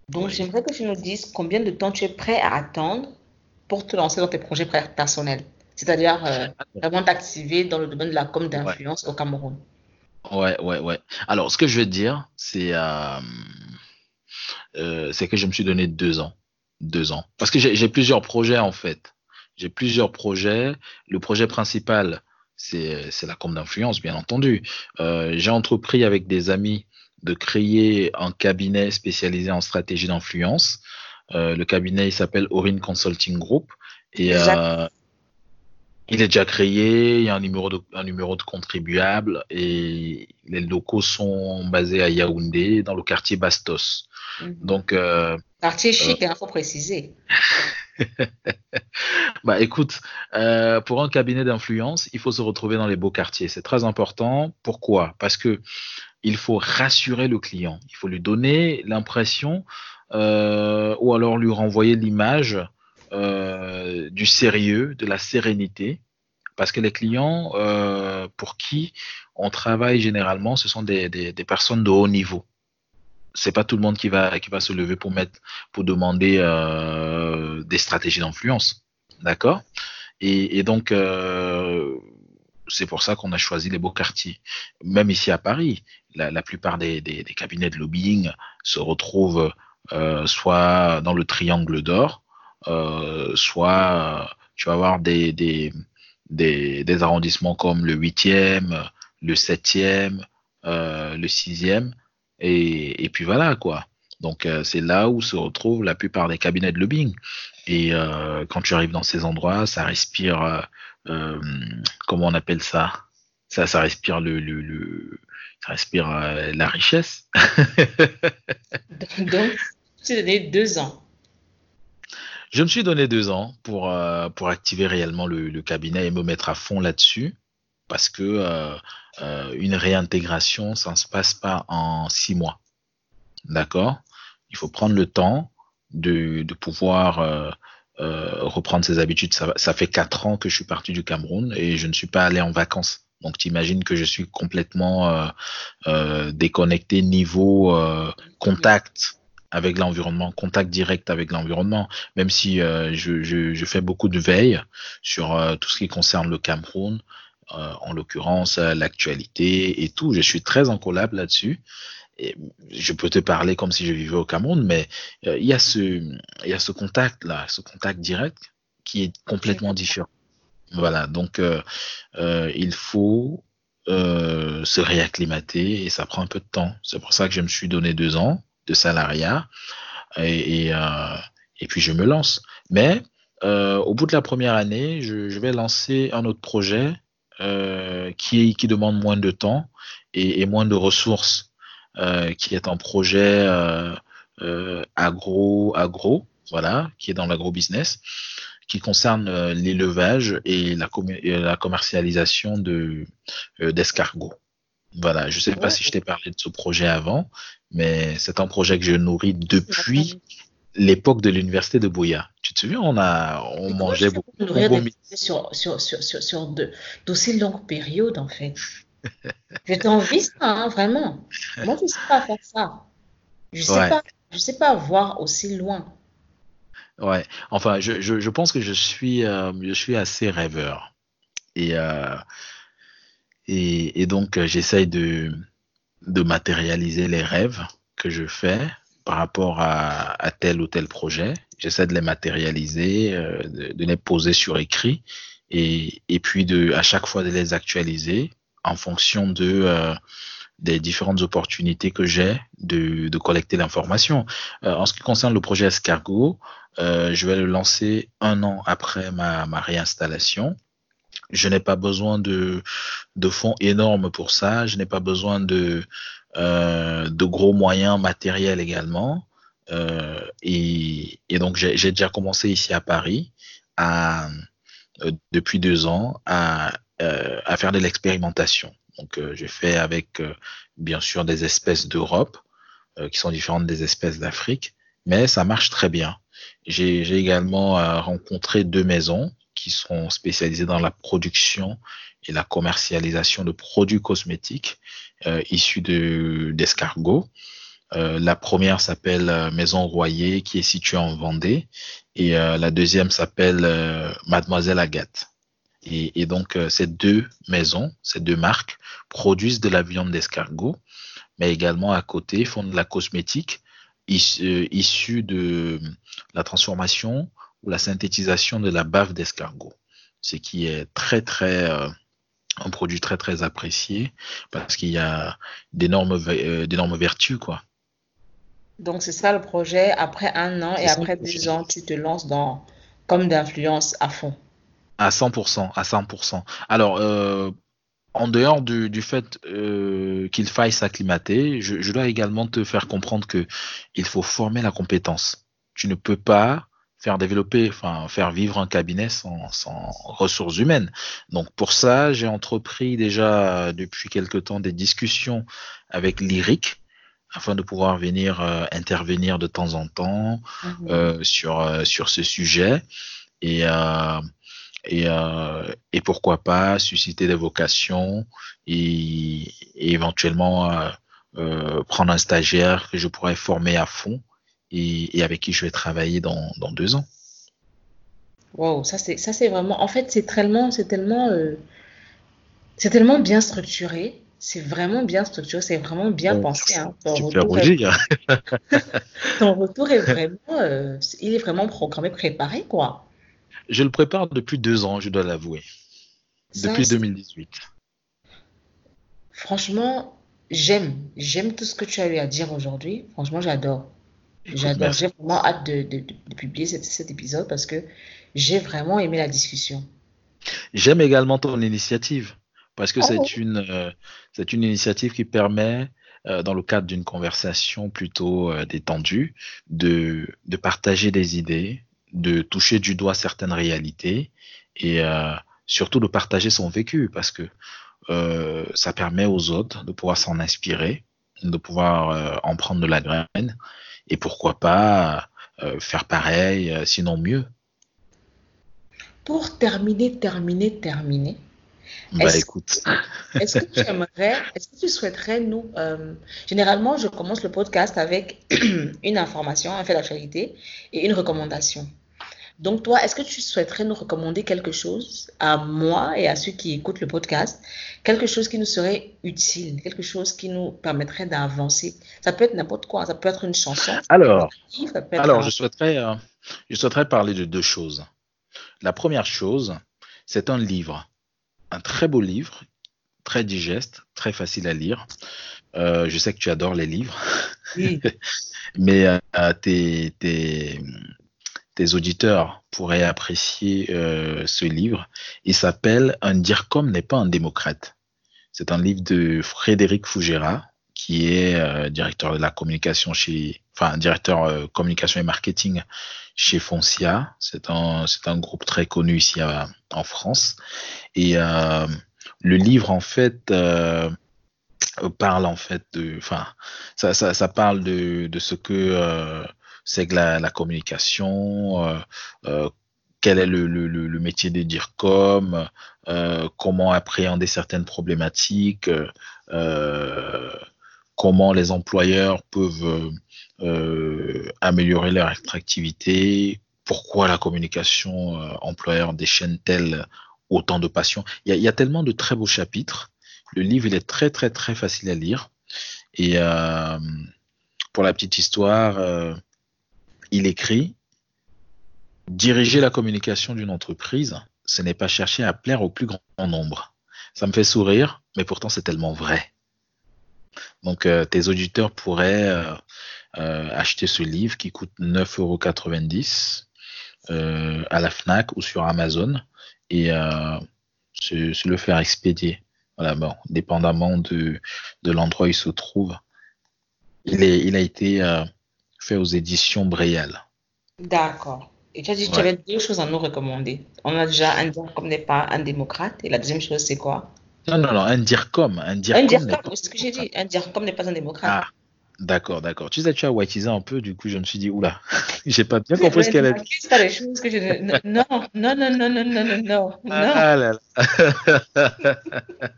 Donc, Oui. j'aimerais que tu nous dises combien de temps tu es prêt à attendre pour te lancer dans tes projets per- personnels, c'est-à-dire euh, vraiment t'activer dans le domaine de la com Ouais, d'influence au Cameroun. ouais, ouais, ouais. Alors, ce que je veux dire, c'est euh, euh, c'est que je me suis donné deux ans. Deux ans. Parce que j'ai plusieurs projets, en fait. J'ai plusieurs projets. Le projet principal, c'est la com d'influence, bien entendu. Euh, j'ai entrepris avec des amis de créer un cabinet spécialisé en stratégie d'influence. Euh, le cabinet, il s'appelle Orin Consulting Group. Et euh, il est déjà créé, il y a un numéro de, un numéro de contribuable et les locaux sont basés à Yaoundé, dans le quartier Bastos. Mhm. Donc, euh, quartier euh, chic, il faut préciser. bah écoute, euh, pour un cabinet d'influence, il faut se retrouver dans les beaux quartiers. C'est très important. Pourquoi? Parce que il faut rassurer le client. Il faut lui donner l'impression euh, ou alors lui renvoyer l'image euh, du sérieux, de la sérénité. Parce que les clients pour qui on travaille généralement, ce sont des, des, des personnes de haut niveau. C'est pas tout le monde qui va, qui va se lever pour mettre, pour demander euh, des stratégies d'influence. D'accord? Et, donc, euh, c'est pour ça qu'on a choisi les beaux quartiers. Même ici à Paris, la, plupart des, des, cabinets de lobbying se retrouvent euh, soit dans le triangle d'or, soit tu vas avoir des, des, des, arrondissements comme le 8e, le 7e, euh, le 6e, et, et puis voilà quoi. Donc euh, c'est là où se retrouvent la plupart des cabinets de lobbying. Et euh, quand tu arrives dans ces endroits, ça respire, euh, comment on appelle ça? Ça, ça respire le, le, le ça respire la richesse. Donc, tu t'es donné deux ans. Je me suis donné deux ans pour, pour activer réellement le, le, cabinet et me mettre à fond là-dessus. Parce que euh, euh, une réintégration, ça ne se passe pas en six mois. D'accord? Il faut prendre le temps de, pouvoir euh, reprendre ses habitudes. Ça, fait quatre ans que je suis parti du Cameroun et je ne suis pas allé en vacances. Donc, tu imagines que je suis complètement déconnecté niveau contact avec l'environnement, contact direct avec l'environnement, même si je, je, fais beaucoup de veille sur tout ce qui concerne le Cameroun, euh, en l'occurrence l'actualité et tout. Je suis très en collab là-dessus. Je peux te parler comme si je vivais au Cameroun, mais euh, il y a ce, il y a ce contact là, ce contact direct qui est complètement différent. Voilà, donc euh, il faut se réacclimater et ça prend un peu de temps. C'est pour ça que je me suis donné deux ans de salariat et, et, puis je me lance. Mais au bout de la première année, je, je vais lancer un autre projet qui, qui demande moins de temps et, et moins de ressources, qui est un projet agro, agro, voilà, qui est dans l'agro-business qui concerne euh, l'élevage et la, la commercialisation de euh, d'escargots. Voilà, je ne sais pas si je t'ai parlé de ce projet avant, mais c'est un projet que je nourris depuis l'époque de l'université de Bouya. Tu te souviens, on a on mangeait beaucoup. Sur, sur, sur, sur, sur d'aussi longues périodes, en fait. je t'envie ça, hein, vraiment. Moi, je ne sais pas faire ça. Je ne sais, pas, je sais pas voir aussi loin. Ouais, enfin, je, je, je, pense que je suis, euh, je suis assez rêveur. Et, euh, et, et, donc, euh, j'essaye de, de matérialiser les rêves que je fais par rapport à, tel ou tel projet. J'essaie de les matérialiser, euh, de, les poser sur écrit et, puis à chaque fois de les actualiser en fonction euh, des différentes opportunités que j'ai de, de, collecter l'information. Euh, en ce qui concerne le projet Escargot, je vais le lancer un an après ma, réinstallation. Je n'ai pas besoin de, de, fonds énormes pour ça. Je n'ai pas besoin de, de gros moyens matériels également. Euh, et, donc, j'ai déjà commencé ici à Paris euh, depuis deux ans à, euh, à faire de l'expérimentation. Donc, euh, j'ai fait avec, bien sûr, des espèces d'Europe qui sont différentes des espèces d'Afrique, mais ça marche très bien. J'ai également euh, rencontré deux maisons qui sont spécialisées dans la production et la commercialisation de produits cosmétiques euh, issus d'escargots. De, euh, la première s'appelle euh, Maison Royer, qui est située en Vendée, et euh, la deuxième s'appelle Mademoiselle Agathe. Et, et donc, ces deux maisons, ces deux marques, produisent de la viande d'escargot, mais également à côté font de la cosmétique issu de la transformation ou la synthétisation de la bave d'escargot, ce qui est très très euh, un produit très très apprécié parce qu'il y a d'énormes euh, d'énormes vertus quoi. Donc c'est ça le projet. Après un an et après deux ans, tu te lances dans comme d'influence à fond. À 100%, à 100%. Alors, euh, en dehors du, du fait euh, qu'il faille s'acclimater, je, je, dois également te faire comprendre que il faut former la compétence. Tu ne peux pas faire développer, enfin faire vivre un cabinet sans, sans ressources humaines. Donc pour ça, j'ai entrepris déjà depuis quelque temps des discussions avec l'IRIC afin de pouvoir venir euh, intervenir de temps en temps mmh. euh, sur euh, sur ce sujet et euh, et, euh, et, pourquoi pas susciter des vocations et, et éventuellement euh, euh, prendre un stagiaire que je pourrais former à fond et, et avec qui je vais travailler dans, dans deux ans. Wow, ça c'est ça c'est vraiment en fait c'est tellement c'est tellement euh, c'est tellement bien structuré c'est vraiment bien structuré, c'est vraiment bien bon, pensé. Hein. Ton, retour est... Ton retour est vraiment, euh, il est vraiment programmé, préparé, quoi. Je le prépare depuis deux ans, je dois l'avouer. Depuis Ça, 2018. Franchement, j'aime. J'aime tout ce que tu as eu à dire aujourd'hui. Franchement, j'adore. J'adore. J'ai vraiment hâte de, de, de publier cet, cet, épisode parce que j'ai vraiment aimé la discussion. J'aime également ton initiative parce que oh. c'est une, euh, c'est une initiative qui permet euh, dans le cadre d'une conversation plutôt euh, détendue, de, de partager des idées, de toucher du doigt certaines réalités et euh, surtout de partager son vécu parce que ça permet aux autres de pouvoir s'en inspirer, de pouvoir en prendre de la graine et pourquoi pas euh, faire pareil, euh, sinon mieux. Pour terminer, terminer, terminer. Bah est écoute. Est-ce que tu aimerais, est-ce que tu souhaiterais nous, euh, généralement je commence le podcast avec une information, un fait d'actualité et une recommandation? Donc, toi, est-ce que tu souhaiterais nous recommander quelque chose à moi et à ceux qui écoutent le podcast, quelque chose qui nous serait utile, quelque chose qui nous permettrait d'avancer? Ça peut être n'importe quoi, ça peut être une chanson. Alors, alors un... je, souhaiterais, euh, je souhaiterais parler de deux choses. La première chose, c'est un livre, un très beau livre très digeste, très facile à lire. Euh, je sais que tu adores les livres, oui. mais euh, tes, tes, tes, auditeurs pourraient apprécier euh, ce livre. Il s'appelle Un DIRCOM n'est pas un démocrate. C'est un livre de Frédéric Fougera, qui est directeur de la communication chez, enfin, directeur communication et marketing chez Foncia. C'est un, c'est un groupe très connu ici en France. Et le livre, en fait, euh, parle en fait de, enfin, ça, ça, ça, parle de, de ce que euh, c'est que la, la communication, euh, euh quel est le, le, le, métier de DIRCOM, euh, comment appréhender certaines problématiques, comment les employeurs peuvent améliorer leur attractivité, pourquoi la communication employeur déchaîne-t-elle autant de passion. Il y, a, il tellement de très beaux chapitres le livre, il est très, très, très facile à lire. Et euh, pour la petite histoire, euh, il écrit Diriger la communication d'une entreprise, ce n'est pas chercher à plaire au plus grand nombre. Ça me fait sourire, mais pourtant c'est tellement vrai. Donc euh, tes auditeurs pourraient acheter ce livre qui coûte 9,90 euros à la FNAC ou sur Amazon et se, le faire expédier. Voilà, bon, dépendamment de, de l'endroit où il se trouve. Il, est, il a été euh, fait aux éditions Bréal. D'accord. Et tu as dit que tu avais deux choses à nous recommander. On a déjà un comme n'est pas un démocrate. Et la deuxième chose, c'est quoi? Non, non, non, un DIRCOM. Un DIRCOM, un c'est ce que j'ai dit. Un DIRCOM n'est pas un démocrate. Ah, D'accord, d'accord. Tu sais, tu as whiteisé un peu, du coup, je me suis dit, oula, j'ai pas bien compris ce qu'elle a dit. pas les choses que je... Non, non, non, non, non, non, non, non. Ah là là.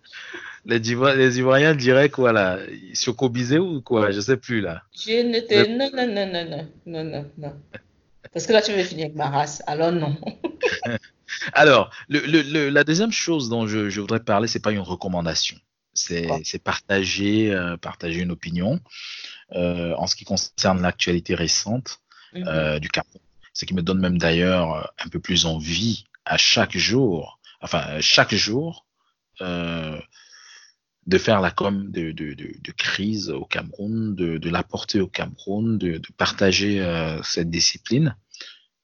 les, les Ivoiriens diraient quoi là? Chocobisé ou quoi? Je sais plus là. Je ne te. Non, non, non, non, non, non, non, non. Parce que là, tu veux finir avec ma race. Alors, non. Alors, le, le, la deuxième chose dont je, je voudrais parler, c'est pas une recommandation c'est partager, euh, partager une opinion euh, en ce qui concerne l'actualité récente mmh euh, du Cameroun. Ce qui me donne même d'ailleurs un peu plus envie à chaque jour, enfin chaque jour, de faire la com de, de, de, crise au Cameroun, de, l'apporter au Cameroun, de, partager cette discipline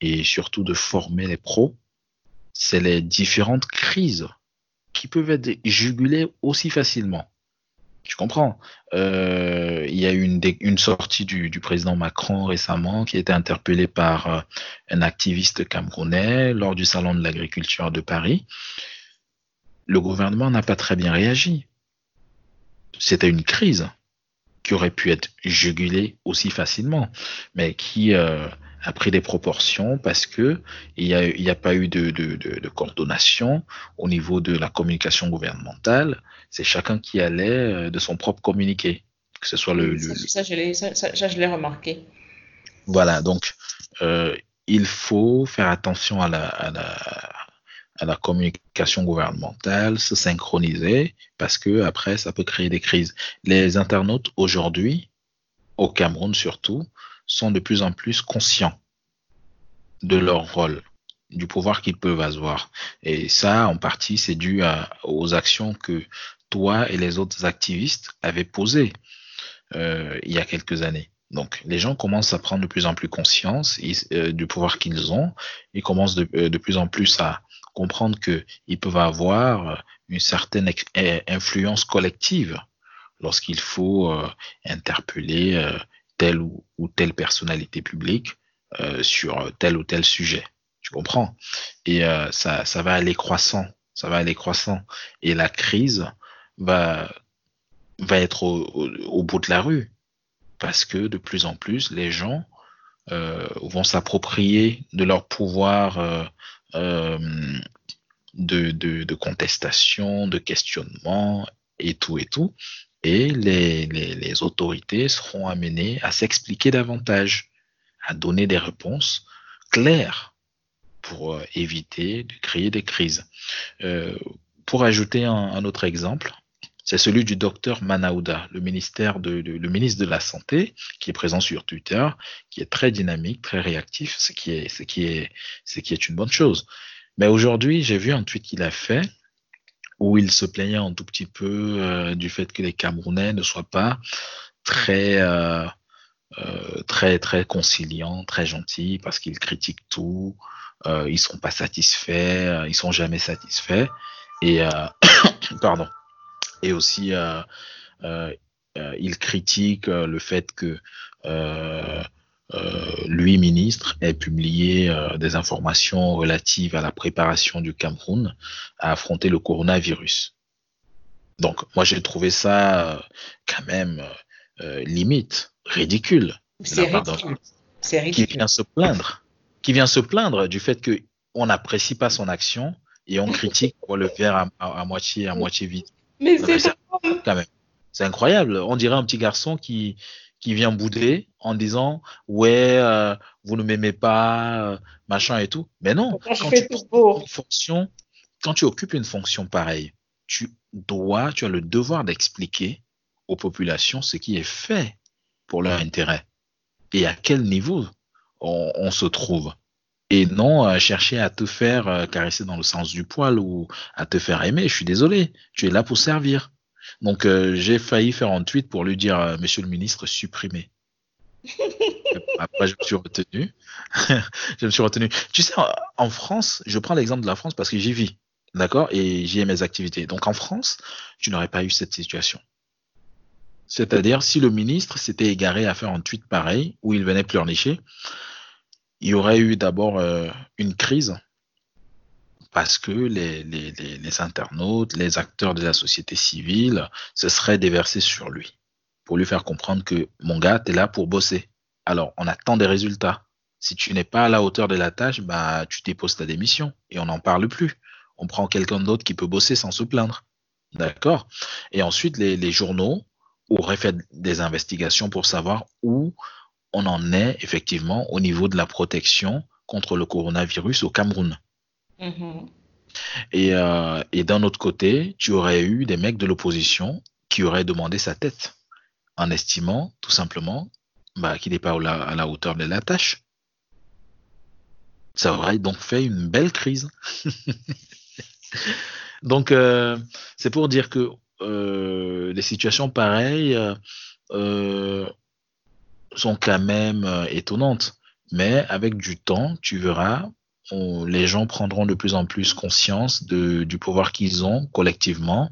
et surtout de former les pros. C'est les différentes crises qui peuvent être jugulés aussi facilement. Tu comprends? Euh, Il y a eu une, une sortie du, du, président Macron récemment qui a été interpellé par euh, un activiste camerounais lors du salon de l'agriculture de Paris. Le gouvernement n'a pas très bien réagi. C'était une crise qui aurait pu être jugulée aussi facilement, mais qui euh, a pris des proportions parce que il n'y a, y a pas eu de, de, de, de, coordination au niveau de la communication gouvernementale. C'est chacun qui allait euh, de son propre communiqué, que ce soit le. Ça, ça, je l'ai, ça, ça, je l'ai remarqué. Voilà, donc euh, il faut faire attention à la, à la, à la communication gouvernementale, se synchroniser, parce que après, ça peut créer des crises. Les internautes aujourd'hui, au Cameroun surtout, sont de plus en plus conscients de leur rôle, du pouvoir qu'ils peuvent avoir. Et ça, en partie, c'est dû à, aux actions que toi et les autres activistes avaient posées euh, il y a quelques années. Donc, les gens commencent à prendre de plus en plus conscience euh, du pouvoir qu'ils ont. Ils commencent de, euh, de, plus en plus à comprendre qu'ils peuvent avoir une certaine influence collective lorsqu'il faut euh, interpeller euh, telle ou, telle personnalité publique euh, sur tel ou tel sujet. Tu comprends? Et euh, ça, ça va aller croissant. Ça va aller croissant. Et la crise va, va être au, bout de la rue. Parce que de plus en plus, les gens euh, vont s'approprier de leur pouvoir euh, de, de, de, contestation, de questionnement et tout et tout et les, les, autorités seront amenées à s'expliquer davantage, à donner des réponses claires pour euh, éviter de créer des crises. Euh, pour ajouter un autre exemple, c'est celui du docteur Manaouda, le, ministère le ministre de la Santé, qui est présent sur Twitter, qui est très dynamique, très réactif, ce qui est, une bonne chose. Mais aujourd'hui, j'ai vu un tweet qu'il a fait où il se plaignait un tout petit peu euh, du fait que les Camerounais ne soient pas très, euh, euh, très, très conciliants, très gentils, parce qu'ils critiquent tout, ils ne sont pas satisfaits, ils sont jamais satisfaits. Et, pardon. Et aussi, ils critiquent le fait que euh, lui, ministre, ait publié euh, des informations relatives à la préparation du Cameroun à affronter le coronavirus. Donc, moi, j'ai trouvé ça euh, quand même limite, ridicule. C'est ridicule. Qui vient se plaindre. Qui vient se plaindre du fait qu'on n'apprécie pas son action et on critique pour le faire à, moitié, à moitié vide. Mais c'est quand même. C'est incroyable. On dirait un petit garçon qui, qui vient bouder en disant ouais euh, vous ne m'aimez pas euh, machin et tout mais non quand tu, une fonction, quand tu occupes une fonction pareille tu dois tu as le devoir d'expliquer aux populations ce qui est fait pour leur intérêt et à quel niveau on, se trouve et non à chercher à te faire euh, caresser dans le sens du poil ou à te faire aimer je suis désolé tu es là pour servir donc, euh, j'ai failli faire un tweet pour lui dire, euh, Monsieur le ministre, supprimez. Après, je me suis retenu. je me suis retenu. Tu sais, en France, je prends l'exemple de la France parce que j'y vis, d'accord, et j'y ai mes activités. Donc, en France, tu n'aurais pas eu cette situation. C'est-à-dire, si le ministre s'était égaré à faire un tweet pareil, où il venait pleurnicher, il y aurait eu d'abord euh, une crise parce que les, internautes, les acteurs de la société civile se seraient déversés sur lui pour lui faire comprendre que mon gars, tu es là pour bosser. Alors, on attend des résultats. Si tu n'es pas à la hauteur de la tâche, bah, tu déposes ta démission et on n'en parle plus. On prend quelqu'un d'autre qui peut bosser sans se plaindre. D'accord? Et ensuite, les journaux auraient fait des investigations pour savoir où on en est effectivement au niveau de la protection contre le coronavirus au Cameroun. Mm-hmm. Et, euh, et d'un autre côté, tu aurais eu des mecs de l'opposition qui auraient demandé sa tête en estimant tout simplement bah, qu'il n'est pas à la hauteur de la tâche. Ça aurait donc fait une belle crise. donc, euh, c'est pour dire que euh, les situations pareilles euh, sont quand même étonnantes. Mais avec du temps, tu verras, les gens prendront de plus en plus conscience du pouvoir qu'ils ont collectivement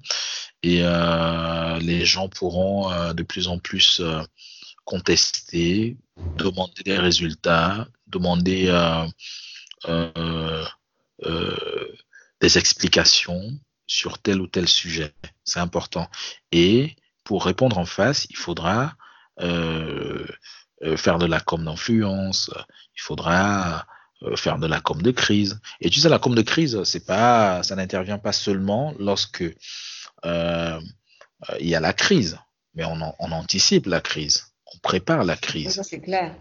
et euh, les gens pourront euh, de plus en plus euh, contester, demander des résultats, demander des explications sur tel ou tel sujet. C'est important. Et pour répondre en face, il faudra faire de la com d'influence, il faudra euh, faire de la com de crise. Et tu sais, la com de crise, c'est pas, ça n'intervient pas seulement lorsque euh, il y a la crise, mais on, on, anticipe la crise, on prépare la crise. Ça, c'est clair.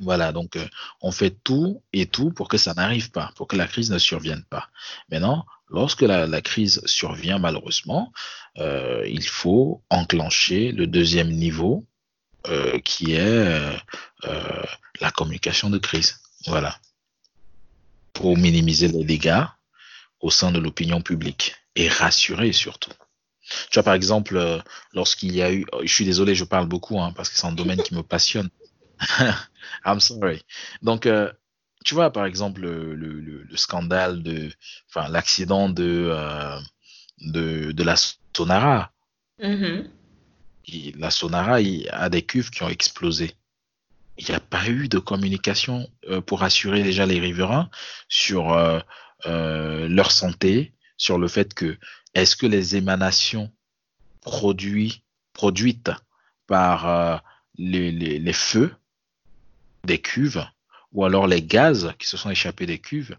Voilà, donc euh, on fait tout et tout pour que ça n'arrive pas, pour que la crise ne survienne pas. Maintenant, lorsque la, crise survient malheureusement, euh, il faut enclencher le deuxième niveau euh, qui est la communication de crise. Voilà. Pour minimiser les dégâts au sein de l'opinion publique et rassurer surtout. Tu vois, par exemple, lorsqu'il y a eu, je suis désolé, je parle beaucoup hein, parce que c'est un domaine qui me passionne. I'm sorry. Donc, euh, tu vois, par exemple, le, le, le scandale de, enfin, l'accident de, euh, de, de, la Sonara. Mm-hmm. la Sonara, il a des cuves qui ont explosé il n'y a pas eu de communication euh, pour assurer déjà les riverains sur leur santé, sur le fait que est-ce que les émanations produits, produites par les, les, les, feux des cuves ou alors les gaz qui se sont échappés des cuves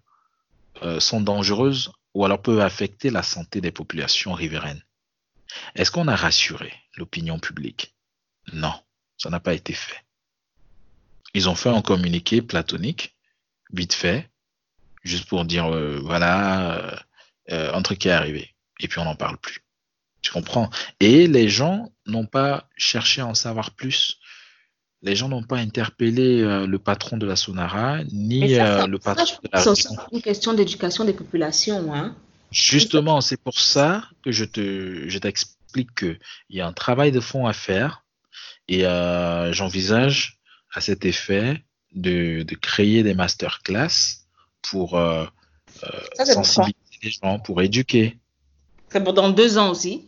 sont dangereuses ou alors peuvent affecter la santé des populations riveraines. Est-ce qu'on a rassuré l'opinion publique? Non, ça n'a pas été fait. Ils ont fait un communiqué platonique, vite fait, juste pour dire euh, voilà, euh, euh, un truc est arrivé. Et puis on n'en parle plus. Tu comprends? Et les gens n'ont pas cherché à en savoir plus. Les gens n'ont pas interpellé le patron de la Sonara, ni le patron de la C'est une question d'éducation des populations. Hein. Justement, c'est pour ça que je te, je t'explique qu'il y a un travail de fond à faire et euh, j'envisage à cet effet de, de créer des masterclass pour euh, euh, sensibiliser les gens, pour éduquer. C'est pour dans deux ans aussi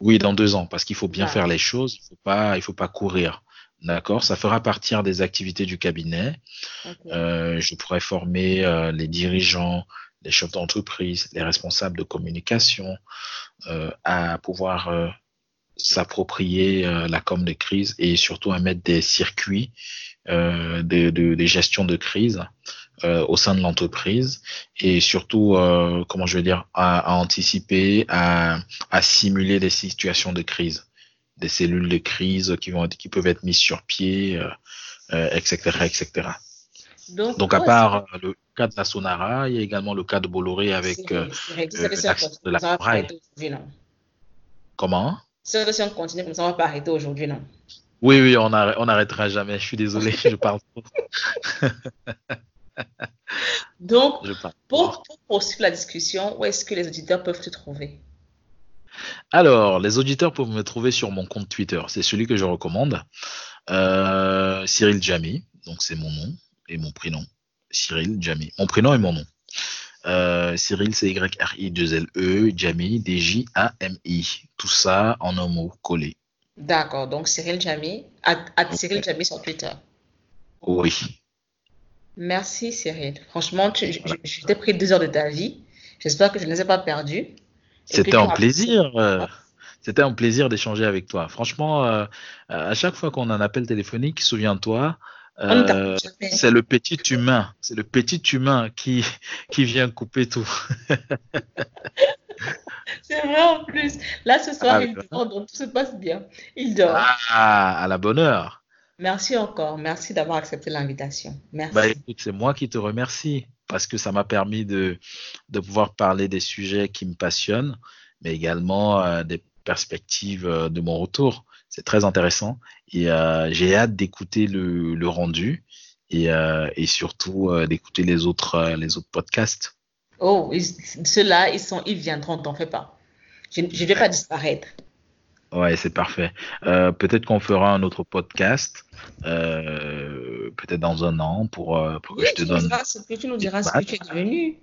Oui, dans deux ans, parce qu'il faut bien faire les choses, il ne faut, pas, il faut pas courir. D'accord Ça fera partir des activités du cabinet. Euh, je pourrais former euh, les dirigeants, les chefs d'entreprise, les responsables de communication euh, à pouvoir euh, s'approprier euh, la com de crise et surtout à mettre des circuits euh, de, de, de, gestion de crise euh, au sein de l'entreprise et surtout, euh, comment je veux dire, à, à anticiper, à, à, simuler des situations de crise, des cellules de crise qui, vont être, qui peuvent être mises sur pied, etc., euh, etc. Donc, Donc à part le cas de la Sonara, il y a également le cas de Bolloré avec euh, de la Braille. Comment? Si on continue comme ça, on va pas arrêter aujourd'hui, non? Oui, oui, on n'arrêtera jamais. Je suis désolé, je parle trop. Donc, pour, pour, poursuivre la discussion, où est-ce que les auditeurs peuvent te trouver? Alors, les auditeurs peuvent me trouver sur mon compte Twitter. C'est celui que je recommande. Euh, Cyril Jamy, donc c'est mon nom et mon prénom. Cyril Jamy. Mon prénom et mon nom. Euh, Cyril, c'est Y-R-I-2-L-E, Jamy, D-J-A-M-I. Tout ça en un mot collé. D'accord, donc Cyril Jamy, à, à Cyril Jamy sur Twitter. Oui. Merci Cyril. Franchement, tu, je, je t'ai pris deux heures de ta vie. J'espère que je ne les ai pas perdues. C'était un plaisir. Euh, C'était un plaisir d'échanger avec toi. Franchement, euh, à chaque fois qu'on a un appel téléphonique, souviens-toi, euh, c'est le petit humain, c'est le petit humain qui, qui vient couper tout. c'est vrai en plus. Là, ce soir, ah, il dort, donc tout se passe bien. Il dort. Ah, à la bonne heure. Merci encore. Merci d'avoir accepté l'invitation. Merci. Bah, écoute, c'est moi qui te remercie parce que ça m'a permis de, pouvoir parler des sujets qui me passionnent, mais également euh, des perspectives euh, de mon retour. C'est très intéressant et euh, j'ai hâte d'écouter le, rendu et, surtout d'écouter les autres, les autres podcasts. Oh, ceux-là, ils, ils viendront, t'en fais pas. Je ne vais pas disparaître. Ouais, c'est parfait. Euh, peut-être qu'on fera un autre podcast, euh, peut-être dans un an, pour, pour oui, que je te donne. Que tu nous diras ce que tu es devenu.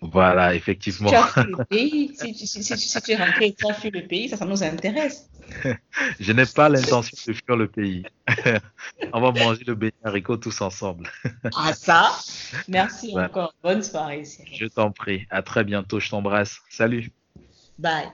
Voilà, effectivement. Tu as fui le pays. Si, si, si, si, tu es rentré et tu as fui le pays, ça, ça nous intéresse. Je n'ai pas l'intention de fuir le pays. On va manger le beignet haricot tous ensemble. ah ça? Merci encore. Bonne soirée. Je t'en prie. À très bientôt. Je t'embrasse. Salut. Bye.